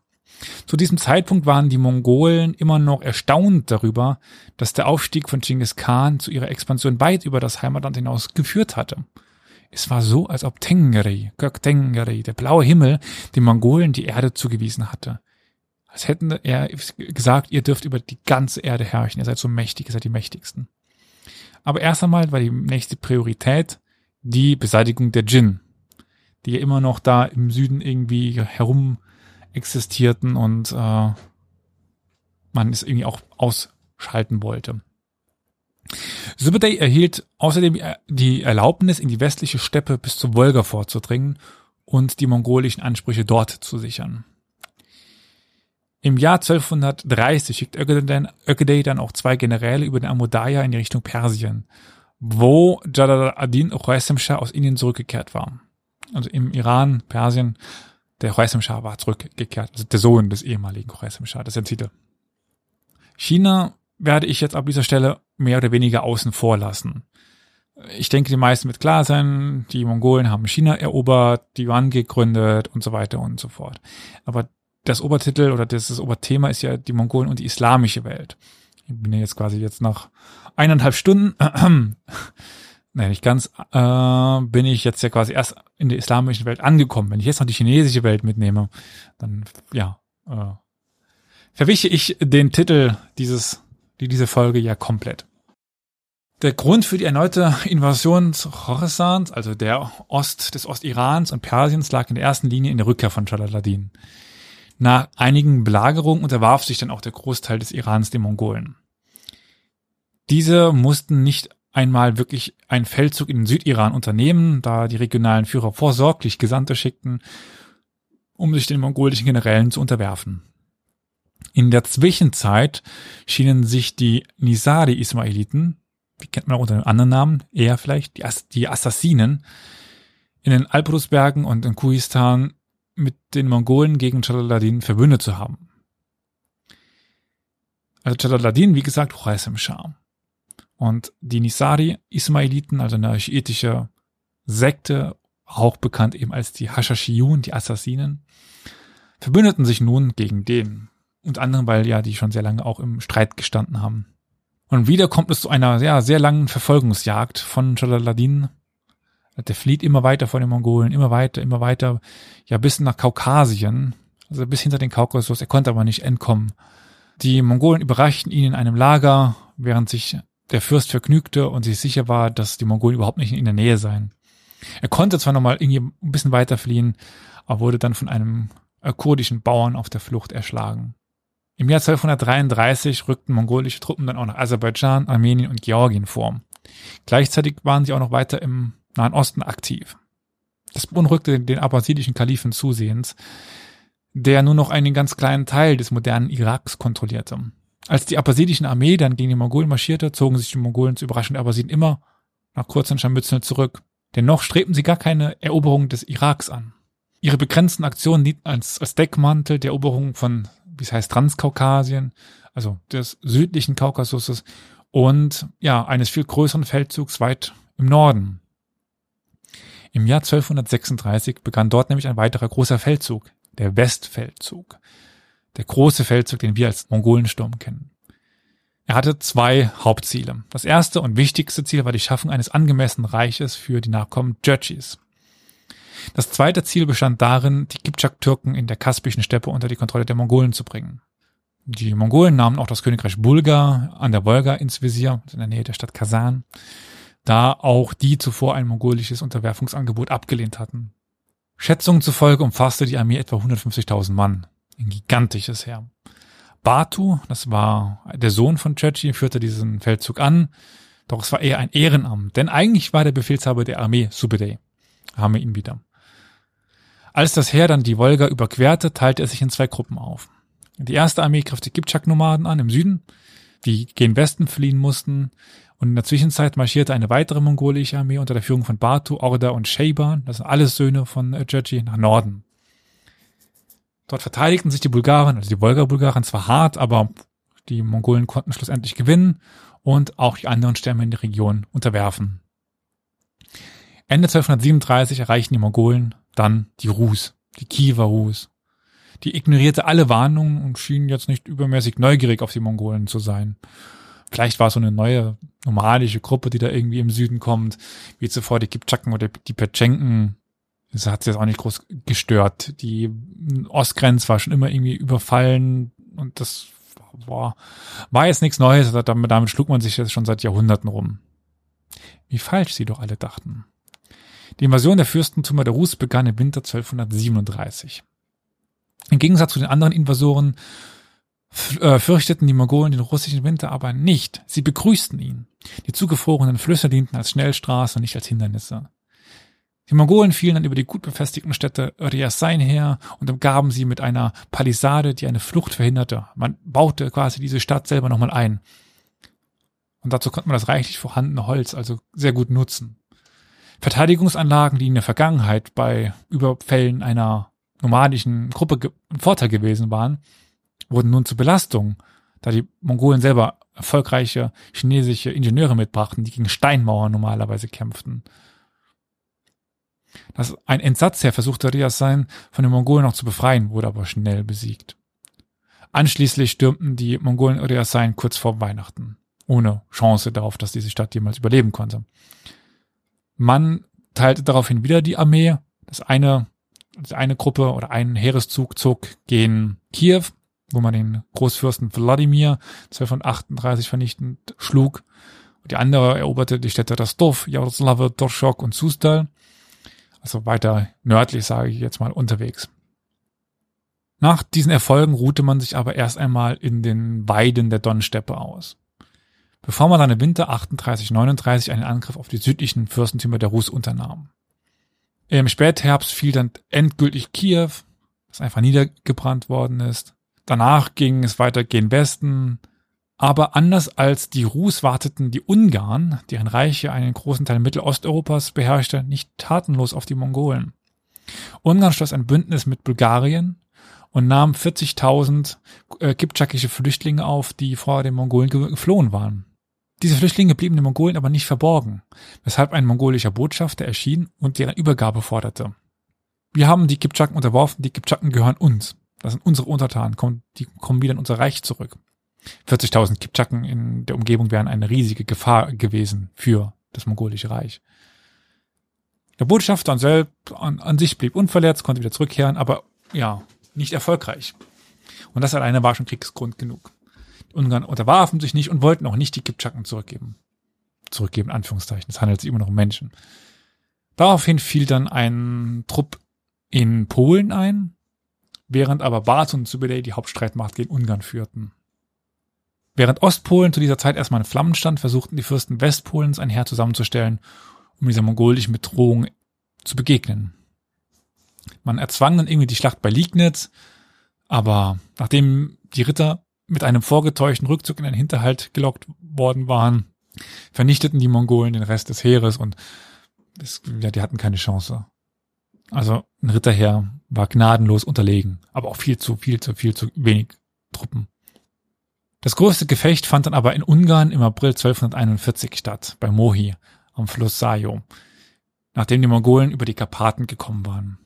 Zu diesem Zeitpunkt waren die Mongolen immer noch erstaunt darüber, dass der Aufstieg von Genghis Khan zu ihrer Expansion weit über das Heimatland hinaus geführt hatte. Es war so, als ob Tengri, Gök Tengri, der blaue Himmel, den Mongolen die Erde zugewiesen hatte. Als hätten er gesagt, ihr dürft über die ganze Erde herrschen, ihr seid so mächtig, ihr seid die mächtigsten. Aber erst einmal war die nächste Priorität die Beseitigung der Djinn, die ja immer noch da im Süden irgendwie herum existierten und äh, man es irgendwie auch ausschalten wollte. Subeday erhielt außerdem die Erlaubnis, in die westliche Steppe bis zur Wolga vorzudringen und die mongolischen Ansprüche dort zu sichern. Im Jahr 1230 schickt Ögedei dann auch zwei Generäle über den Amudaya in die Richtung Persien, wo Jalal ad-Din Shah aus Indien zurückgekehrt war. Also im Iran, Persien, der Khwarizm Shah war zurückgekehrt, also der Sohn des ehemaligen Khwarizm Shah, das ist der Titel. China werde ich jetzt ab dieser Stelle mehr oder weniger außen vor lassen. Ich denke, die meisten wird klar sein, die Mongolen haben China erobert, die Yuan gegründet und so weiter und so fort. Aber das Obertitel oder das, das Oberthema ist ja die Mongolen und die islamische Welt. Ich bin ja jetzt quasi jetzt nach eineinhalb Stunden, äh, nein, nicht ganz, äh, bin ich jetzt ja quasi erst in der islamischen Welt angekommen. Wenn ich jetzt noch die chinesische Welt mitnehme, dann, ja, äh, verwische ich den Titel dieses, die diese Folge ja komplett. Der Grund für die erneute Invasion Khorasans, also der Ost des Ostirans und Persiens, lag in der ersten Linie in der Rückkehr von Jalaluddin. Nach einigen Belagerungen unterwarf sich dann auch der Großteil des Irans den Mongolen. Diese mussten nicht einmal wirklich einen Feldzug in den Südiran unternehmen, da die regionalen Führer vorsorglich Gesandte schickten, um sich den mongolischen Generälen zu unterwerfen. In der Zwischenzeit schienen sich die Nisari-Ismailiten, wie kennt man auch unter einem anderen Namen, eher vielleicht die, Ass die Assassinen, in den Albrusbergen und in Kuistan mit den Mongolen gegen Jalaluddin verbündet zu haben. Also Jalaluddin, wie gesagt, Khwarizm Shah. Und die Nisari Ismailiten, also eine schiitische Sekte, auch bekannt eben als die Hashashiyun, die Assassinen, verbündeten sich nun gegen den. Unter anderem, weil ja die schon sehr lange auch im Streit gestanden haben. Und wieder kommt es zu einer ja, sehr langen Verfolgungsjagd von Jalaluddin Der flieht immer weiter vor den Mongolen, immer weiter, immer weiter, ja bis nach Kaukasien, also bis hinter den Kaukasus. Er konnte aber nicht entkommen. Die Mongolen überraschten ihn in einem Lager, während sich der Fürst vergnügte und sich sicher war, dass die Mongolen überhaupt nicht in der Nähe seien. Er konnte zwar nochmal irgendwie ein bisschen weiter fliehen, aber wurde dann von einem kurdischen Bauern auf der Flucht erschlagen. Im Jahr 1233 rückten mongolische Truppen dann auch nach Aserbaidschan, Armenien und Georgien vor. Gleichzeitig waren sie auch noch weiter im Nahen Osten aktiv. Das beunruhigte den abbasidischen Kalifen zusehends, der nur noch einen ganz kleinen Teil des modernen Iraks kontrollierte. Als die abbasidischen Armee dann gegen die Mongolen marschierte, zogen sich die Mongolen zu Überraschung der Abbasiden immer nach kurzen Scharmützeln zurück. Dennoch strebten sie gar keine Eroberung des Iraks an. Ihre begrenzten Aktionen dienten als, als Deckmantel der Eroberung von, wie es heißt, Transkaukasien, also des südlichen Kaukasuses und ja, eines viel größeren Feldzugs weit im Norden. Im Jahr 1236 begann dort nämlich ein weiterer großer Feldzug, der Westfeldzug. Der große Feldzug, den wir als Mongolensturm kennen. Er hatte zwei Hauptziele. Das erste und wichtigste Ziel war die Schaffung eines angemessenen Reiches für die Nachkommen Djurgis. Das zweite Ziel bestand darin, die Kipchak-Türken in der Kaspischen Steppe unter die Kontrolle der Mongolen zu bringen. Die Mongolen nahmen auch das Königreich Bulgar an der Wolga ins Visier, in der Nähe der Stadt Kasan, da auch die zuvor ein mongolisches Unterwerfungsangebot abgelehnt hatten. Schätzungen zufolge umfasste die Armee etwa 150.000 Mann. Ein gigantisches Heer. Batu, das war der Sohn von Churchill, führte diesen Feldzug an, doch es war eher ein Ehrenamt, denn eigentlich war der Befehlshaber der Armee Subedei. Haben wir ihn wieder. Als das Heer dann die Wolga überquerte, teilte es sich in zwei Gruppen auf. Die erste Armee griff die Kipchak-Nomaden an im Süden, die gen Westen fliehen mussten, und in der Zwischenzeit marschierte eine weitere mongolische Armee unter der Führung von Batu, Orda und Sheiban, das sind alles Söhne von Djurji, nach Norden. Dort verteidigten sich die Bulgaren, also die Wolga-Bulgaren zwar hart, aber die Mongolen konnten schlussendlich gewinnen und auch die anderen Stämme in der Region unterwerfen. Ende 1237 erreichten die Mongolen dann die Rus, die Kiewer Rus. Die ignorierte alle Warnungen und schien jetzt nicht übermäßig neugierig auf die Mongolen zu sein. Vielleicht war es so eine neue nomadische Gruppe, die da irgendwie im Süden kommt, wie zuvor die Kipchaken oder die Petschenken. Das hat sie jetzt auch nicht groß gestört. Die Ostgrenze war schon immer irgendwie überfallen und das war, war jetzt nichts Neues. Damit, damit schlug man sich jetzt schon seit Jahrhunderten rum. Wie falsch sie doch alle dachten. Die Invasion der Fürstentümer der Rus begann im Winter 1237. Im Gegensatz zu den anderen Invasoren fürchteten die Mongolen den russischen Winter aber nicht. Sie begrüßten ihn. Die zugefrorenen Flüsse dienten als Schnellstraße und nicht als Hindernisse. Die Mongolen fielen dann über die gut befestigten Städte Riasain her und umgaben sie mit einer Palisade, die eine Flucht verhinderte. Man baute quasi diese Stadt selber nochmal ein. Und dazu konnte man das reichlich vorhandene Holz also sehr gut nutzen. Verteidigungsanlagen, die in der Vergangenheit bei Überfällen einer nomadischen Gruppe ge Vorteil gewesen waren, wurden nun zur Belastung, da die Mongolen selber erfolgreiche chinesische Ingenieure mitbrachten, die gegen Steinmauern normalerweise kämpften. Das ein Entsatzherr versuchte Rias sein, von den Mongolen noch zu befreien, wurde aber schnell besiegt. Anschließend stürmten die Mongolen Riasain kurz vor Weihnachten, ohne Chance darauf, dass diese Stadt jemals überleben konnte. Man teilte daraufhin wieder die Armee. Das eine, das eine Gruppe oder ein Heereszug zog gen Kiew, wo man den Großfürsten Wladimir 1238 vernichtend schlug. Und die andere eroberte die Städte Rostov, Jaroslawl, Dorschok und Sustal. Also weiter nördlich, sage ich jetzt mal, unterwegs. Nach diesen Erfolgen ruhte man sich aber erst einmal in den Weiden der Donnsteppe aus. Bevor man dann im Winter 38-39 einen Angriff auf die südlichen Fürstentümer der Rus unternahm. Im Spätherbst fiel dann endgültig Kiew, das einfach niedergebrannt worden ist. Danach ging es weiter gen Westen. Aber anders als die Rus warteten die Ungarn, deren Reiche einen großen Teil Mittelosteuropas beherrschte, nicht tatenlos auf die Mongolen. Ungarn schloss ein Bündnis mit Bulgarien und nahm 40.000 äh, kipchakische Flüchtlinge auf, die vor den Mongolen geflohen waren. Diese Flüchtlinge blieben den Mongolen aber nicht verborgen, weshalb ein mongolischer Botschafter erschien und deren Übergabe forderte. Wir haben die Kipchaken unterworfen, die Kipchaken gehören uns. Das sind unsere Untertanen, die kommen wieder in unser Reich zurück. 40.000 Kipchaken in der Umgebung wären eine riesige Gefahr gewesen für das mongolische Reich. Der Botschafter an, an, an sich blieb unverletzt, konnte wieder zurückkehren, aber ja, nicht erfolgreich. Und das alleine war schon Kriegsgrund genug. Die Ungarn unterwarfen sich nicht und wollten auch nicht die Kipchaken zurückgeben. Zurückgeben, in Anführungszeichen. Es handelt sich immer noch um Menschen. Daraufhin fiel dann ein Trupp in Polen ein, während aber Bart und Zubedei die Hauptstreitmacht gegen Ungarn führten. Während Ostpolen zu dieser Zeit erstmal in Flammen stand, versuchten die Fürsten Westpolens ein Heer zusammenzustellen, um dieser mongolischen Bedrohung zu begegnen. Man erzwang dann irgendwie die Schlacht bei Liegnitz, aber nachdem die Ritter mit einem vorgetäuschten Rückzug in einen Hinterhalt gelockt worden waren, vernichteten die Mongolen den Rest des Heeres und es, ja, die hatten keine Chance. Also ein Ritterheer war gnadenlos unterlegen, aber auch viel zu, viel zu, viel zu wenig Truppen. Das größte Gefecht fand dann aber in Ungarn im April 1241 statt, bei Mohi am Fluss Sajo, nachdem die Mongolen über die Karpaten gekommen waren.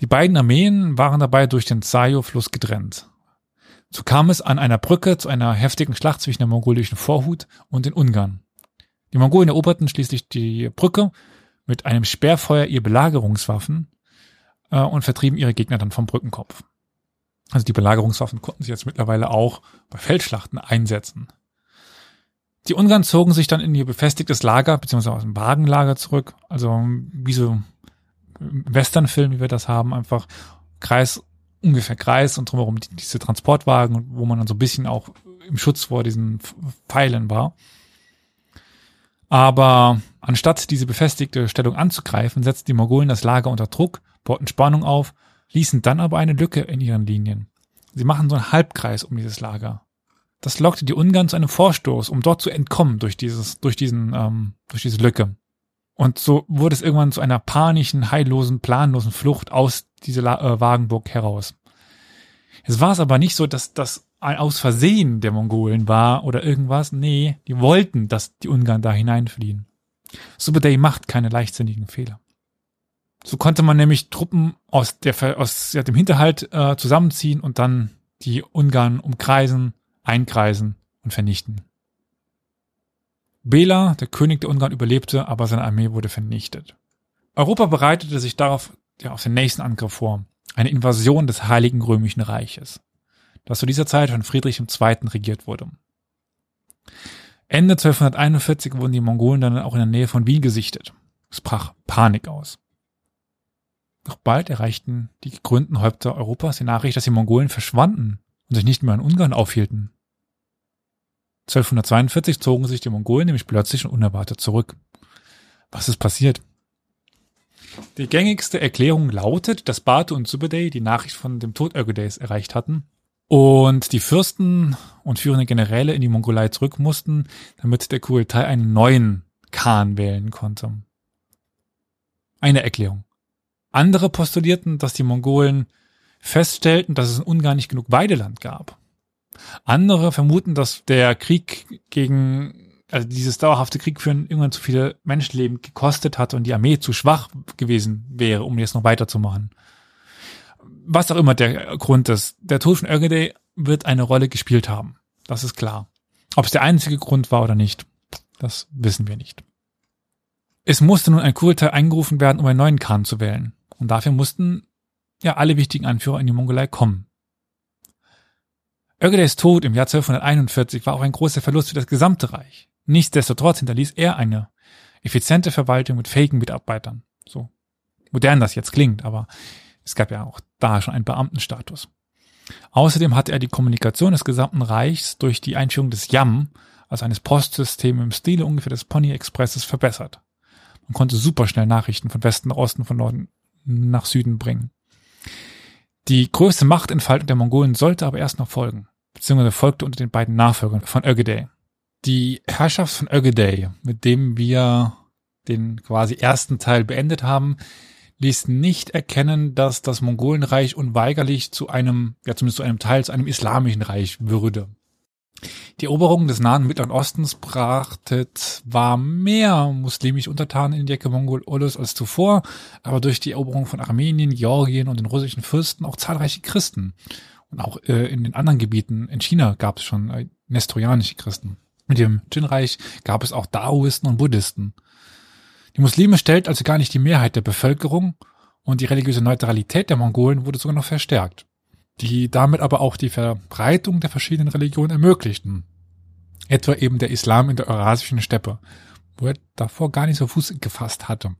Die beiden Armeen waren dabei durch den Sajo-Fluss getrennt. So kam es an einer Brücke zu einer heftigen Schlacht zwischen der mongolischen Vorhut und den Ungarn. Die Mongolen eroberten schließlich die Brücke mit einem Sperrfeuer ihr Belagerungswaffen äh, und vertrieben ihre Gegner dann vom Brückenkopf. Also die Belagerungswaffen konnten sie jetzt mittlerweile auch bei Feldschlachten einsetzen. Die Ungarn zogen sich dann in ihr befestigtes Lager, beziehungsweise aus dem Wagenlager zurück. Also wie so Westernfilm, wie wir das haben, einfach Kreis, ungefähr Kreis und drumherum diese Transportwagen, wo man dann so ein bisschen auch im Schutz vor diesen Pfeilen war. Aber anstatt diese befestigte Stellung anzugreifen, setzten die Mongolen das Lager unter Druck, bauten Spannung auf ließen dann aber eine Lücke in ihren Linien. Sie machen so einen Halbkreis um dieses Lager. Das lockte die Ungarn zu einem Vorstoß, um dort zu entkommen durch dieses, durch diesen, ähm, durch diese Lücke. Und so wurde es irgendwann zu einer panischen, heillosen, planlosen Flucht aus dieser äh, Wagenburg heraus. Es war es aber nicht so, dass das ein Aus Versehen der Mongolen war oder irgendwas. Nee, die wollten, dass die Ungarn da hineinfliehen. Subeday macht keine leichtsinnigen Fehler. So konnte man nämlich Truppen aus, der, aus ja, dem Hinterhalt äh, zusammenziehen und dann die Ungarn umkreisen, einkreisen und vernichten. Bela, der König der Ungarn, überlebte, aber seine Armee wurde vernichtet. Europa bereitete sich darauf ja, auf den nächsten Angriff vor, eine Invasion des Heiligen Römischen Reiches, das zu dieser Zeit von Friedrich II. regiert wurde. Ende 1241 wurden die Mongolen dann auch in der Nähe von Wien gesichtet. Es brach Panik aus. Doch bald erreichten die gegründeten Häupter Europas die Nachricht, dass die Mongolen verschwanden und sich nicht mehr in Ungarn aufhielten. 1242 zogen sich die Mongolen nämlich plötzlich und unerwartet zurück. Was ist passiert? Die gängigste Erklärung lautet, dass Batu und Subedei die Nachricht von dem Tod Ögedeys erreicht hatten und die Fürsten und führende Generäle in die Mongolei zurück mussten, damit der Kurultai einen neuen Khan wählen konnte. Eine Erklärung. Andere postulierten, dass die Mongolen feststellten, dass es in Ungarn nicht genug Weideland gab. Andere vermuten, dass der Krieg gegen, also dieses dauerhafte Kriegführen irgendwann zu viele Menschenleben gekostet hat und die Armee zu schwach gewesen wäre, um jetzt noch weiterzumachen. Was auch immer der Grund ist, der Tod von Ögedei wird eine Rolle gespielt haben. Das ist klar. Ob es der einzige Grund war oder nicht, das wissen wir nicht. Es musste nun ein Kurteil eingerufen werden, um einen neuen Khan zu wählen. Und dafür mussten ja alle wichtigen Anführer in die Mongolei kommen. Ögedeys Tod im Jahr 1241 war auch ein großer Verlust für das gesamte Reich. Nichtsdestotrotz hinterließ er eine effiziente Verwaltung mit fähigen Mitarbeitern. So modern das jetzt klingt, aber es gab ja auch da schon einen Beamtenstatus. Außerdem hatte er die Kommunikation des gesamten Reichs durch die Einführung des YAM, also eines Postsystems im Stile ungefähr des Pony Expresses, verbessert. Man konnte super schnell Nachrichten von Westen nach Osten, von Norden nach Süden bringen. Die größte Machtentfaltung der Mongolen sollte aber erst noch folgen, beziehungsweise folgte unter den beiden Nachfolgern von Ögedei. Die Herrschaft von Ögedei, mit dem wir den quasi ersten Teil beendet haben, ließ nicht erkennen, dass das Mongolenreich unweigerlich zu einem, ja zumindest zu einem Teil, zu einem islamischen Reich würde. Die Eroberung des Nahen Mittleren Ostens brachte zwar mehr muslimische Untertanen in die Ecke Mongol-Olos als zuvor, aber durch die Eroberung von Armenien, Georgien und den russischen Fürsten auch zahlreiche Christen. Und auch äh, in den anderen Gebieten in China gab es schon äh, nestorianische Christen. Mit dem Jin-Reich gab es auch Daoisten und Buddhisten. Die Muslime stellt also gar nicht die Mehrheit der Bevölkerung und die religiöse Neutralität der Mongolen wurde sogar noch verstärkt, die damit aber auch die Verbreitung der verschiedenen Religionen ermöglichten. Etwa eben der Islam in der eurasischen Steppe, wo er davor gar nicht so Fuß gefasst hatte.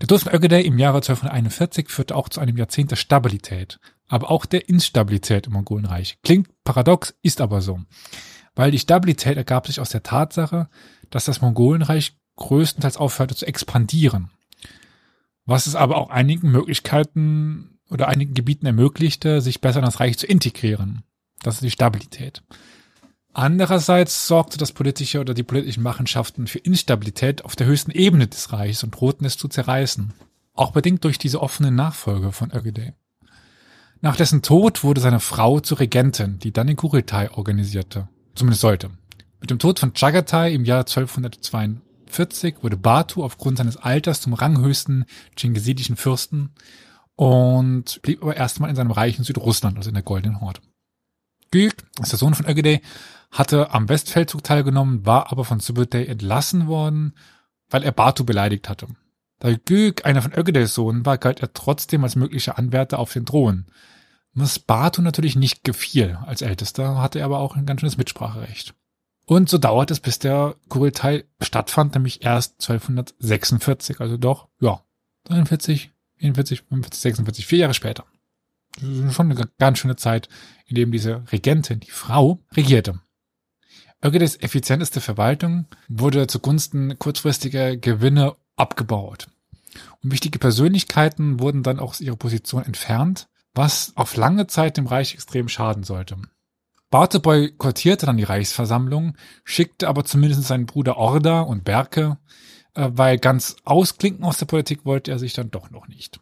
Der Tod von Ögedei im Jahre 1241 führte auch zu einem Jahrzehnt der Stabilität, aber auch der Instabilität im Mongolenreich. Klingt paradox, ist aber so. Weil die Stabilität ergab sich aus der Tatsache, dass das Mongolenreich größtenteils aufhörte zu expandieren. Was es aber auch einigen Möglichkeiten oder einigen Gebieten ermöglichte, sich besser in das Reich zu integrieren. Das ist die Stabilität. Andererseits sorgte das politische oder die politischen Machenschaften für Instabilität auf der höchsten Ebene des Reichs und drohten es zu zerreißen. Auch bedingt durch diese offene Nachfolge von Ögedei. Nach dessen Tod wurde seine Frau zur Regentin, die dann den Kurultai organisierte. Zumindest sollte. Mit dem Tod von Chagatai im Jahr 1242 wurde Batu aufgrund seines Alters zum ranghöchsten chingisidischen Fürsten und blieb aber erstmal in seinem Reich in Südrussland, also in der Goldenen Horde. Gülk ist der Sohn von Ögedei, hatte am Westfeldzug teilgenommen, war aber von Subutai entlassen worden, weil er Batu beleidigt hatte. Da Gülk einer von Ögedeis Sohn war, galt er trotzdem als möglicher Anwärter auf den Thron. Was Batu natürlich nicht gefiel. Als Ältester hatte er aber auch ein ganz schönes Mitspracherecht. Und so dauert es, bis der Kurultai stattfand, nämlich erst 1246, also doch, ja, 43, 44, 45, 46, vier Jahre später. Schon eine ganz schöne Zeit, in dem diese Regentin, die Frau, regierte. Ögedes effizienteste Verwaltung wurde zugunsten kurzfristiger Gewinne abgebaut. Und wichtige Persönlichkeiten wurden dann auch aus ihrer Position entfernt, was auf lange Zeit dem Reich extrem schaden sollte. Barte boykottierte dann die Reichsversammlung, schickte aber zumindest seinen Bruder Orda und Berke, weil ganz ausklinken aus der Politik wollte er sich dann doch noch nicht.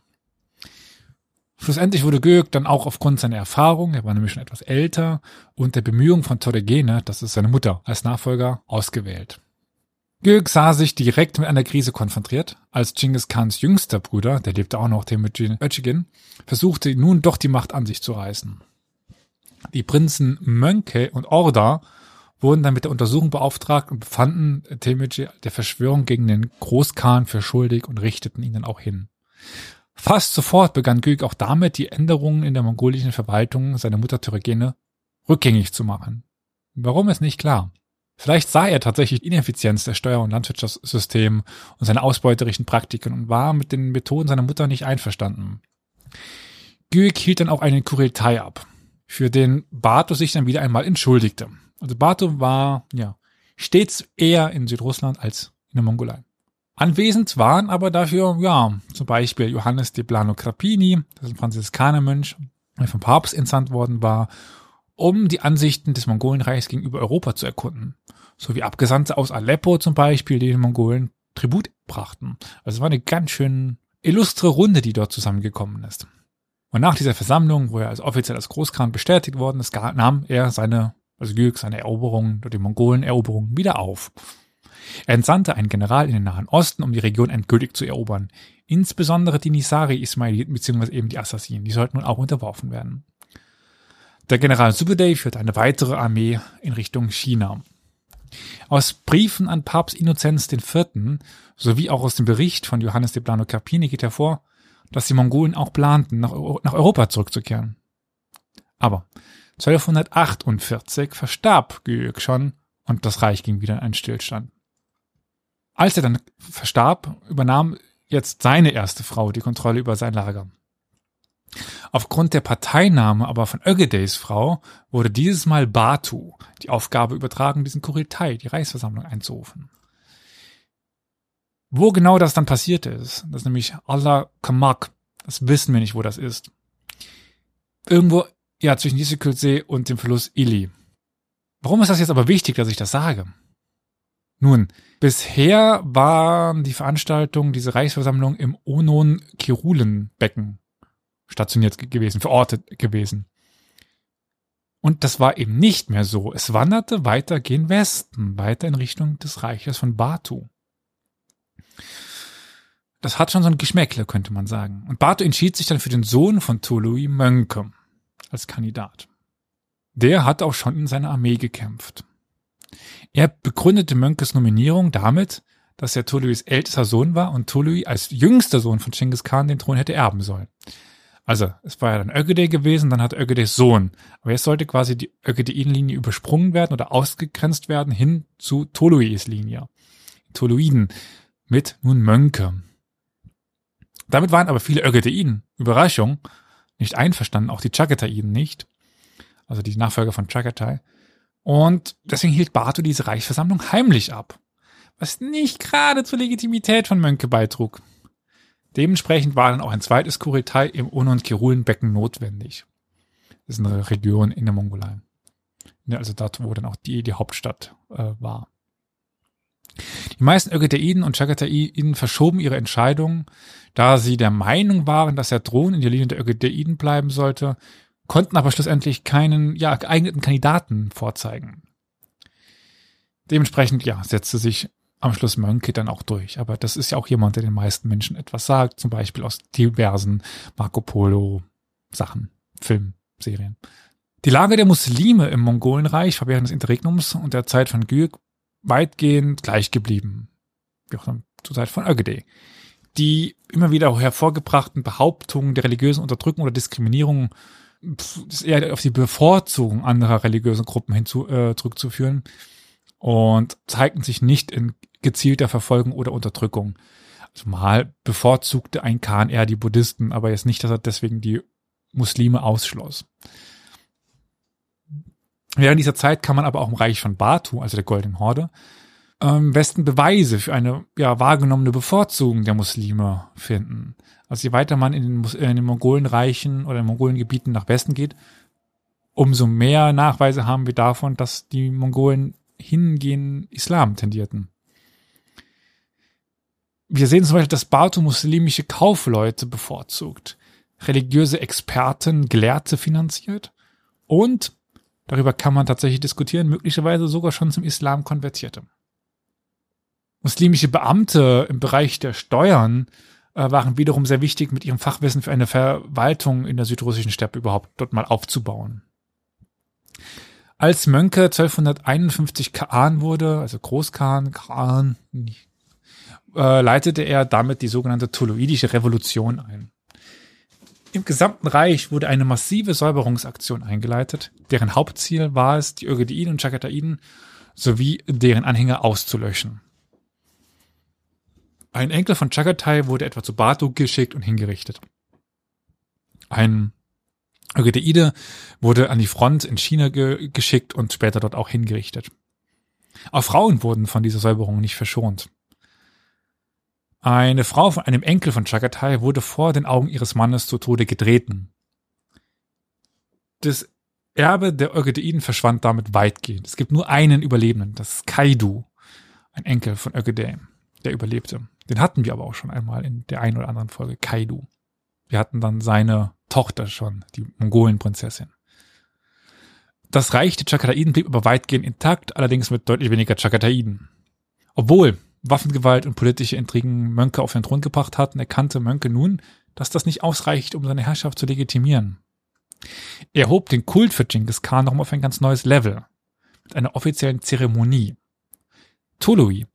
Schlussendlich wurde Gög dann auch aufgrund seiner Erfahrung, er war nämlich schon etwas älter, und der Bemühung von Toregene, das ist seine Mutter, als Nachfolger ausgewählt. Gög sah sich direkt mit einer Krise konfrontiert, als Genghis Khans jüngster Bruder, der lebte auch noch, Temujin Ötchigin, versuchte nun doch die Macht an sich zu reißen. Die Prinzen Mönke und Orda wurden dann mit der Untersuchung beauftragt und befanden Temujin der Verschwörung gegen den Großkhan für schuldig und richteten ihn dann auch hin. Fast sofort begann Gülk auch damit, die Änderungen in der mongolischen Verwaltung seiner Mutter Tyrogene rückgängig zu machen. Warum ist nicht klar. Vielleicht sah er tatsächlich Ineffizienz der Steuer- und Landwirtschaftssystem und seine ausbeuterischen Praktiken und war mit den Methoden seiner Mutter nicht einverstanden. Gülk hielt dann auch einen Kuriltai ab, für den Bato sich dann wieder einmal entschuldigte. Also Bato war, ja, stets eher in Südrussland als in der Mongolei. Anwesend waren aber dafür, ja, zum Beispiel Johannes de Plano Crapini, das ist ein Franziskanermönch, der vom Papst entsandt worden war, um die Ansichten des Mongolenreichs gegenüber Europa zu erkunden. So wie Abgesandte aus Aleppo zum Beispiel, die den Mongolen Tribut brachten. Also es war eine ganz schön illustre Runde, die dort zusammengekommen ist. Und nach dieser Versammlung, wo er als offiziell als Großkran bestätigt worden ist, nahm er seine, also Gürk, seine Eroberungen, die Mongolen-Eroberungen wieder auf. Er entsandte einen General in den Nahen Osten, um die Region endgültig zu erobern. Insbesondere die Nisari-Ismailiten bzw. eben die Assassinen, die sollten nun auch unterworfen werden. Der General Subeday führte eine weitere Armee in Richtung China. Aus Briefen an Papst Innozenz IV. sowie auch aus dem Bericht von Johannes de Plano Carpini geht hervor, dass die Mongolen auch planten, nach Europa zurückzukehren. Aber 1248 verstarb Guyuk schon und das Reich ging wieder in einen Stillstand. Als er dann verstarb, übernahm jetzt seine erste Frau die Kontrolle über sein Lager. Aufgrund der Parteinahme aber von Ögedeys Frau wurde dieses Mal Batu die Aufgabe übertragen, diesen Kuriltai, die Reichsversammlung einzurufen. Wo genau das dann passiert ist, das ist nämlich Allah Kamak, das wissen wir nicht, wo das ist. Irgendwo, ja, zwischen Yisekülsee und dem Fluss Ili. Warum ist das jetzt aber wichtig, dass ich das sage? Nun, bisher waren die Veranstaltungen, diese Reichsversammlung im Onon-Kirulen-Becken stationiert gewesen, verortet gewesen. Und das war eben nicht mehr so. Es wanderte weiter gen Westen, weiter in Richtung des Reiches von Batu. Das hat schon so ein Geschmäckle, könnte man sagen. Und Batu entschied sich dann für den Sohn von Tului Mönke als Kandidat. Der hat auch schon in seiner Armee gekämpft. Er begründete Mönkes Nominierung damit, dass er Toluis ältester Sohn war und Tolui als jüngster Sohn von Genghis Khan den Thron hätte erben sollen. Also, es war ja dann Ögedei gewesen, dann hat Ögedeis Sohn. Aber jetzt sollte quasi die Ögedeiden-Linie übersprungen werden oder ausgegrenzt werden hin zu Toluis Linie. Toluiden mit nun Mönke. Damit waren aber viele Ögedeiden, Überraschung, nicht einverstanden, auch die Chagataiden nicht, also die Nachfolger von Chagatai. Und deswegen hielt Batu diese Reichsversammlung heimlich ab, was nicht gerade zur Legitimität von Mönke beitrug. Dementsprechend war dann auch ein zweites Kuritai im Un- und Kirulenbecken notwendig. Das ist eine Region in der Mongolei. Also dort, wo dann auch die, die Hauptstadt äh, war. Die meisten Ögetaiden und Chagataiden verschoben ihre Entscheidungen, da sie der Meinung waren, dass der Thron in der Linie der Ögetaiden bleiben sollte, konnten aber schlussendlich keinen ja, geeigneten Kandidaten vorzeigen. Dementsprechend ja, setzte sich am Schluss Mönke dann auch durch. Aber das ist ja auch jemand, der den meisten Menschen etwas sagt, zum Beispiel aus diversen Marco Polo Sachen, Film, Serien. Die Lage der Muslime im Mongolenreich war während des Interregnums und der Zeit von Gürk weitgehend gleich geblieben. Wie auch zur Zeit von Ögedei. Die immer wieder hervorgebrachten Behauptungen der religiösen Unterdrückung oder Diskriminierung ist eher auf die Bevorzugung anderer religiösen Gruppen hinzu, äh, zurückzuführen und zeigten sich nicht in gezielter Verfolgung oder Unterdrückung. Also mal bevorzugte ein Khan eher die Buddhisten, aber jetzt nicht, dass er deswegen die Muslime ausschloss. Während dieser Zeit kann man aber auch im Reich von Batu, also der Goldenen Horde, im Westen Beweise für eine ja, wahrgenommene Bevorzugung der Muslime finden. Also je weiter man in den, in den Mongolenreichen oder in Mongolengebieten nach Westen geht, umso mehr Nachweise haben wir davon, dass die Mongolen hingehen Islam tendierten. Wir sehen zum Beispiel, dass Batu muslimische Kaufleute bevorzugt, religiöse Experten, Gelehrte finanziert und darüber kann man tatsächlich diskutieren, möglicherweise sogar schon zum Islam konvertierte. Muslimische Beamte im Bereich der Steuern äh, waren wiederum sehr wichtig, mit ihrem Fachwissen für eine Verwaltung in der südrussischen Steppe überhaupt dort mal aufzubauen. Als Mönke 1251 Khan wurde, also Großkhan, Khan, äh, leitete er damit die sogenannte Tuluidische Revolution ein. Im gesamten Reich wurde eine massive Säuberungsaktion eingeleitet, deren Hauptziel war es, die Ögedeiden und Chagataiden sowie deren Anhänger auszulöschen. Ein Enkel von Chagatai wurde etwa zu Batu geschickt und hingerichtet. Ein Ögedeide wurde an die Front in China ge geschickt und später dort auch hingerichtet. Auch Frauen wurden von dieser Säuberung nicht verschont. Eine Frau von einem Enkel von Chagatai wurde vor den Augen ihres Mannes zu Tode getreten. Das Erbe der Ögedeiden verschwand damit weitgehend. Es gibt nur einen Überlebenden, das ist Kaidu, ein Enkel von Ögedei, der überlebte. Den hatten wir aber auch schon einmal in der einen oder anderen Folge, Kaidu. Wir hatten dann seine Tochter schon, die Mongolenprinzessin. Das Reich der Chakataiden blieb aber weitgehend intakt, allerdings mit deutlich weniger Chakataiden. Obwohl Waffengewalt und politische Intrigen Mönke auf den Thron gebracht hatten, erkannte Mönke nun, dass das nicht ausreicht, um seine Herrschaft zu legitimieren. Er hob den Kult für Genghis Khan nochmal auf ein ganz neues Level. Mit einer offiziellen Zeremonie. Tolui,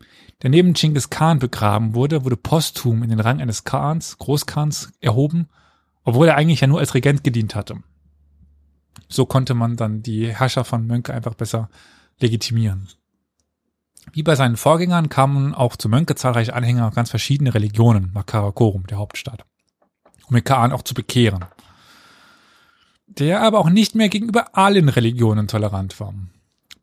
der neben Genghis Khan begraben wurde, wurde posthum in den Rang eines Khans, Großkhans, erhoben, obwohl er eigentlich ja nur als Regent gedient hatte. So konnte man dann die Herrschaft von Mönke einfach besser legitimieren. Wie bei seinen Vorgängern kamen auch zu Mönke zahlreiche Anhänger ganz verschiedene Religionen nach Karakorum, der Hauptstadt, um den Khan auch zu bekehren. Der aber auch nicht mehr gegenüber allen Religionen tolerant war.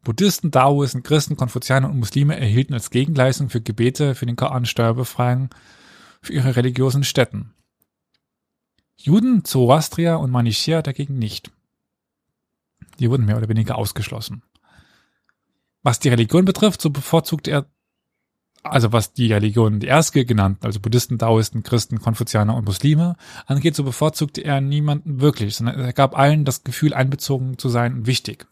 Buddhisten, Daoisten, Christen, Konfuzianer und Muslime erhielten als Gegenleistung für Gebete für den Khan Steuerbefreiung für ihre religiösen Stätten. Juden, Zoroastrier und Manichäer dagegen nicht. Die wurden mehr oder weniger ausgeschlossen. Was die Religion betrifft, so bevorzugt er, also was die Religion, die erste genannten, also Buddhisten, Daoisten, Christen, Konfuzianer und Muslime angeht, so bevorzugte er niemanden wirklich, sondern er gab allen das Gefühl, einbezogen zu sein und wichtig.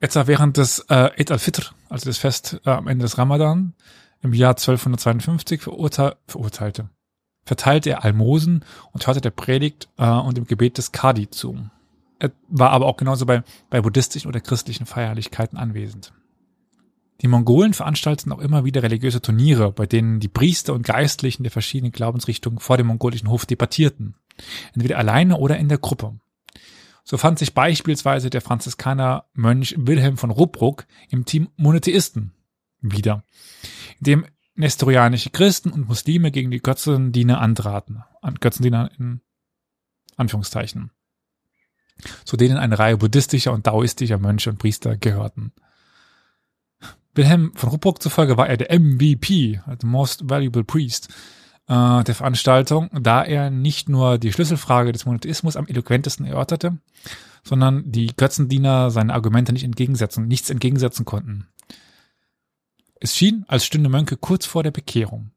Etwa während des äh, Eid al-Fitr, also das Fest äh, am Ende des Ramadan, im Jahr 1252 verurteil verurteilte, verteilte er Almosen und hörte der Predigt äh, und dem Gebet des Kadi zu. Er war aber auch genauso bei, bei buddhistischen oder christlichen Feierlichkeiten anwesend. Die Mongolen veranstalten auch immer wieder religiöse Turniere, bei denen die Priester und Geistlichen der verschiedenen Glaubensrichtungen vor dem mongolischen Hof debattierten. Entweder alleine oder in der Gruppe. So fand sich beispielsweise der Franziskaner Mönch Wilhelm von Ruppruck im Team Monotheisten wieder, in dem nestorianische Christen und Muslime gegen die Götzendiener antraten. Götzendiener in Anführungszeichen. Zu denen eine Reihe buddhistischer und daoistischer Mönche und Priester gehörten. Wilhelm von Ruppruck zufolge war er der MVP, also Most Valuable Priest, äh, der Veranstaltung, da er nicht nur die Schlüsselfrage des Monotheismus am eloquentesten erörterte, sondern die Götzendiener seine Argumente nicht entgegensetzen, nichts entgegensetzen konnten. Es schien, als stünde Mönke kurz vor der Bekehrung.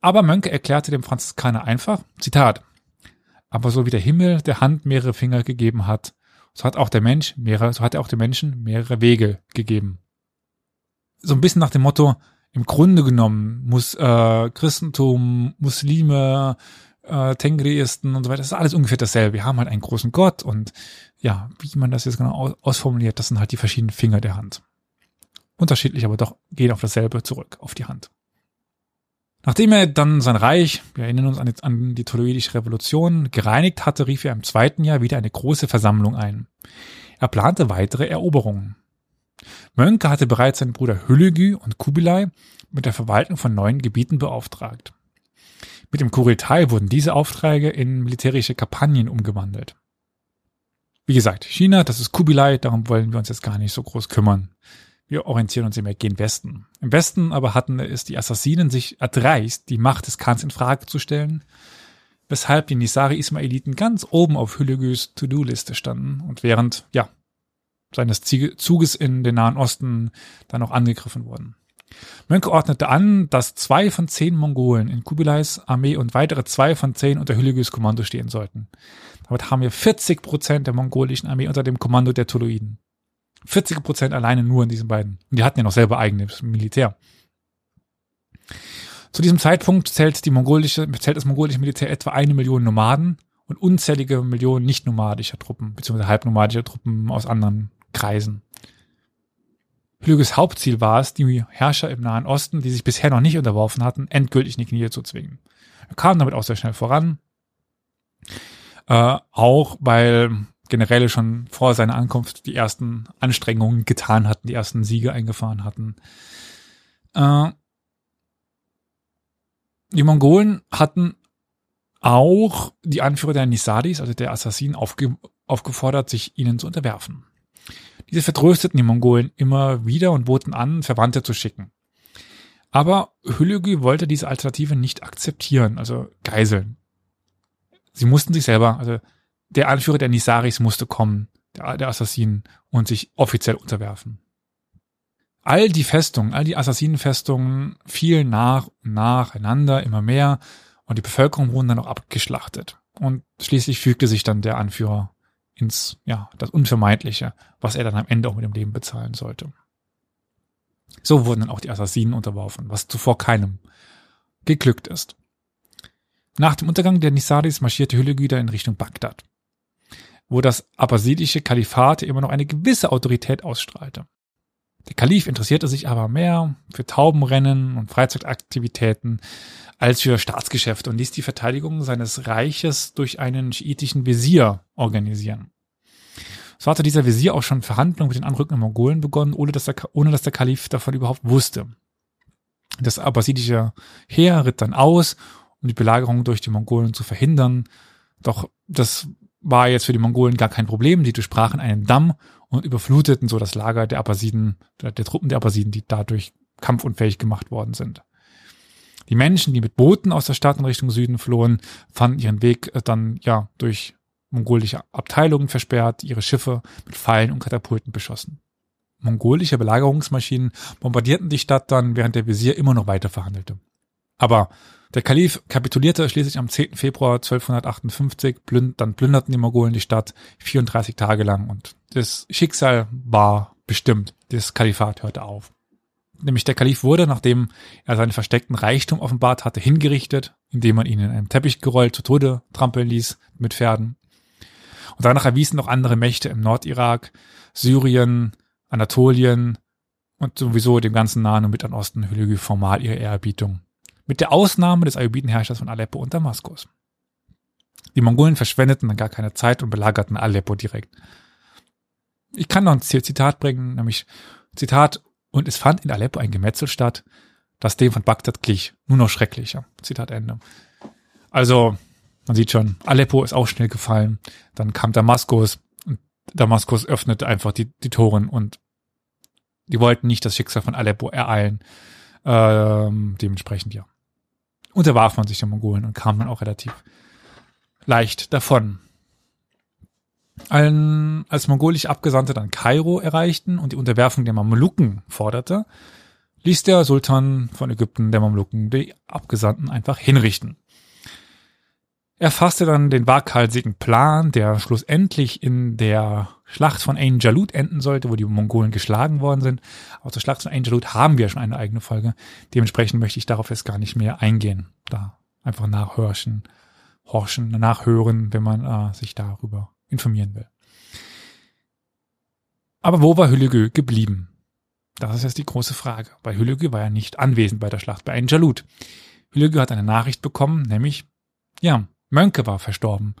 Aber Mönke erklärte dem Franziskaner einfach, Zitat, aber so wie der Himmel der Hand mehrere Finger gegeben hat, so hat auch der Mensch mehrere, so hat er auch dem Menschen mehrere Wege gegeben so ein bisschen nach dem Motto, im Grunde genommen muss äh, Christentum, Muslime, äh, Tengriisten und so weiter, das ist alles ungefähr dasselbe. Wir haben halt einen großen Gott und ja, wie man das jetzt genau ausformuliert, das sind halt die verschiedenen Finger der Hand. Unterschiedlich, aber doch gehen auf dasselbe zurück, auf die Hand. Nachdem er dann sein Reich, wir erinnern uns an die, an die Toloidische Revolution, gereinigt hatte, rief er im zweiten Jahr wieder eine große Versammlung ein. Er plante weitere Eroberungen. Mönke hatte bereits seinen Bruder Hüllegü und Kubilai mit der Verwaltung von neuen Gebieten beauftragt. Mit dem Kuritai wurden diese Aufträge in militärische Kampagnen umgewandelt. Wie gesagt, China, das ist Kubilai, darum wollen wir uns jetzt gar nicht so groß kümmern. Wir orientieren uns immer gen Westen. Im Westen aber hatten es die Assassinen sich erdreist, die Macht des Khans in Frage zu stellen, weshalb die Nisari-Ismailiten ganz oben auf Hüllegüs To-Do-Liste standen und während, ja, seines Zuges in den Nahen Osten dann auch angegriffen wurden. Mönke ordnete an, dass zwei von zehn Mongolen in Kubilais Armee und weitere zwei von zehn unter Hüllegüs Kommando stehen sollten. Damit haben wir 40 Prozent der mongolischen Armee unter dem Kommando der Toloiden. 40 Prozent alleine nur in diesen beiden. Und die hatten ja noch selber eigenes Militär. Zu diesem Zeitpunkt zählt die mongolische, zählt das mongolische Militär etwa eine Million Nomaden und unzählige Millionen nicht nomadischer Truppen, beziehungsweise halbnomadischer Truppen aus anderen kreisen. Flüges Hauptziel war es, die Herrscher im Nahen Osten, die sich bisher noch nicht unterworfen hatten, endgültig in die Knie zu zwingen. Er kam damit auch sehr schnell voran. Äh, auch weil Generäle schon vor seiner Ankunft die ersten Anstrengungen getan hatten, die ersten Siege eingefahren hatten. Äh, die Mongolen hatten auch die Anführer der Nisadis, also der Assassinen, aufge aufgefordert, sich ihnen zu unterwerfen. Diese vertrösteten die Mongolen immer wieder und boten an, Verwandte zu schicken. Aber Hülügü wollte diese Alternative nicht akzeptieren, also Geiseln. Sie mussten sich selber, also der Anführer der Nisaris musste kommen, der, der Assassinen, und sich offiziell unterwerfen. All die Festungen, all die Assassinenfestungen fielen nach und nacheinander immer mehr und die Bevölkerung wurden dann auch abgeschlachtet. Und schließlich fügte sich dann der Anführer ins, ja, das Unvermeidliche, was er dann am Ende auch mit dem Leben bezahlen sollte. So wurden dann auch die Assassinen unterworfen, was zuvor keinem geglückt ist. Nach dem Untergang der Nisadis marschierte Hüllegüder in Richtung Bagdad, wo das abbasidische Kalifat immer noch eine gewisse Autorität ausstrahlte. Der Kalif interessierte sich aber mehr für Taubenrennen und Freizeitaktivitäten als für Staatsgeschäfte und ließ die Verteidigung seines Reiches durch einen schiitischen Visier organisieren. So hatte dieser Visier auch schon Verhandlungen mit den anrückenden Mongolen begonnen, ohne dass der, ohne dass der Kalif davon überhaupt wusste. Das abbasidische Heer ritt dann aus, um die Belagerung durch die Mongolen zu verhindern. Doch das war jetzt für die Mongolen gar kein Problem. Die durchbrachen einen Damm und überfluteten so das Lager der Abbasiden, der, Truppen der Abbasiden, die dadurch kampfunfähig gemacht worden sind. Die Menschen, die mit Booten aus der Stadt in Richtung Süden flohen, fanden ihren Weg äh, dann ja durch mongolische Abteilungen versperrt, ihre Schiffe mit Pfeilen und Katapulten beschossen. Mongolische Belagerungsmaschinen bombardierten die Stadt dann, während der Visier immer noch weiter verhandelte. Aber der Kalif kapitulierte schließlich am 10. Februar 1258, plünd, dann plünderten die Mongolen die Stadt 34 Tage lang und das Schicksal war bestimmt. Das Kalifat hörte auf nämlich der Kalif wurde, nachdem er seinen versteckten Reichtum offenbart hatte, hingerichtet, indem man ihn in einem Teppich gerollt zu Tode trampeln ließ mit Pferden. Und danach erwiesen noch andere Mächte im Nordirak, Syrien, Anatolien und sowieso dem ganzen Nahen und Mittleren Osten Hüllegü formal ihre Ehrerbietung. Mit der Ausnahme des Ayyubitenherrschers von Aleppo und Damaskus. Die Mongolen verschwendeten dann gar keine Zeit und belagerten Aleppo direkt. Ich kann noch ein Zitat bringen, nämlich Zitat, und es fand in Aleppo ein Gemetzel statt, das dem von Bagdad glich, nur noch schrecklicher. Zitat Ende. Also, man sieht schon, Aleppo ist auch schnell gefallen. Dann kam Damaskus und Damaskus öffnete einfach die, die Toren und die wollten nicht das Schicksal von Aleppo ereilen. Ähm, dementsprechend ja. Unterwarf man sich den Mongolen und kam dann auch relativ leicht davon. Ein, als mongolische Abgesandte dann Kairo erreichten und die Unterwerfung der Mameluken forderte, ließ der Sultan von Ägypten der Mameluken die Abgesandten einfach hinrichten. Er fasste dann den waghalsigen Plan, der schlussendlich in der Schlacht von Ain Jalut enden sollte, wo die Mongolen geschlagen worden sind. Aber zur Schlacht von Ain Jalut haben wir schon eine eigene Folge. Dementsprechend möchte ich darauf jetzt gar nicht mehr eingehen. Da einfach nachhorchen, horchen, nachhören, wenn man äh, sich darüber informieren will. Aber wo war Hüllegü geblieben? Das ist jetzt die große Frage, weil Hüllegü war ja nicht anwesend bei der Schlacht bei Ain Jalut. Hüllegü hat eine Nachricht bekommen, nämlich, ja, Mönke war verstorben,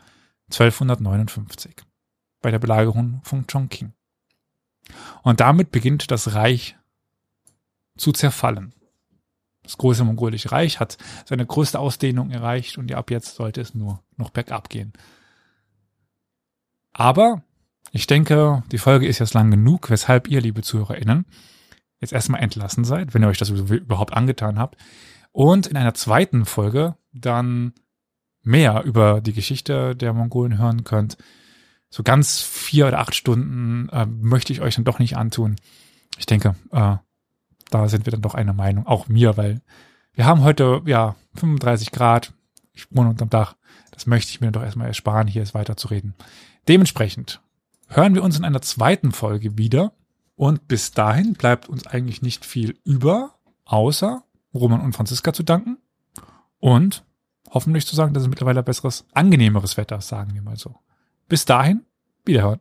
1259, bei der Belagerung von Chongqing. Und damit beginnt das Reich zu zerfallen. Das große mongolische Reich hat seine größte Ausdehnung erreicht und ab jetzt sollte es nur noch bergab gehen. Aber ich denke, die Folge ist jetzt lang genug, weshalb ihr, liebe ZuhörerInnen, jetzt erstmal entlassen seid, wenn ihr euch das überhaupt angetan habt. Und in einer zweiten Folge dann mehr über die Geschichte der Mongolen hören könnt. So ganz vier oder acht Stunden äh, möchte ich euch dann doch nicht antun. Ich denke, äh, da sind wir dann doch einer Meinung, auch mir, weil wir haben heute ja 35 Grad. Ich wohne unterm Dach. Das möchte ich mir doch erstmal ersparen, hier es weiter zu reden. Dementsprechend hören wir uns in einer zweiten Folge wieder. Und bis dahin bleibt uns eigentlich nicht viel über, außer Roman und Franziska zu danken und hoffentlich zu sagen, dass es mittlerweile besseres, angenehmeres Wetter, sagen wir mal so. Bis dahin, wiederhören.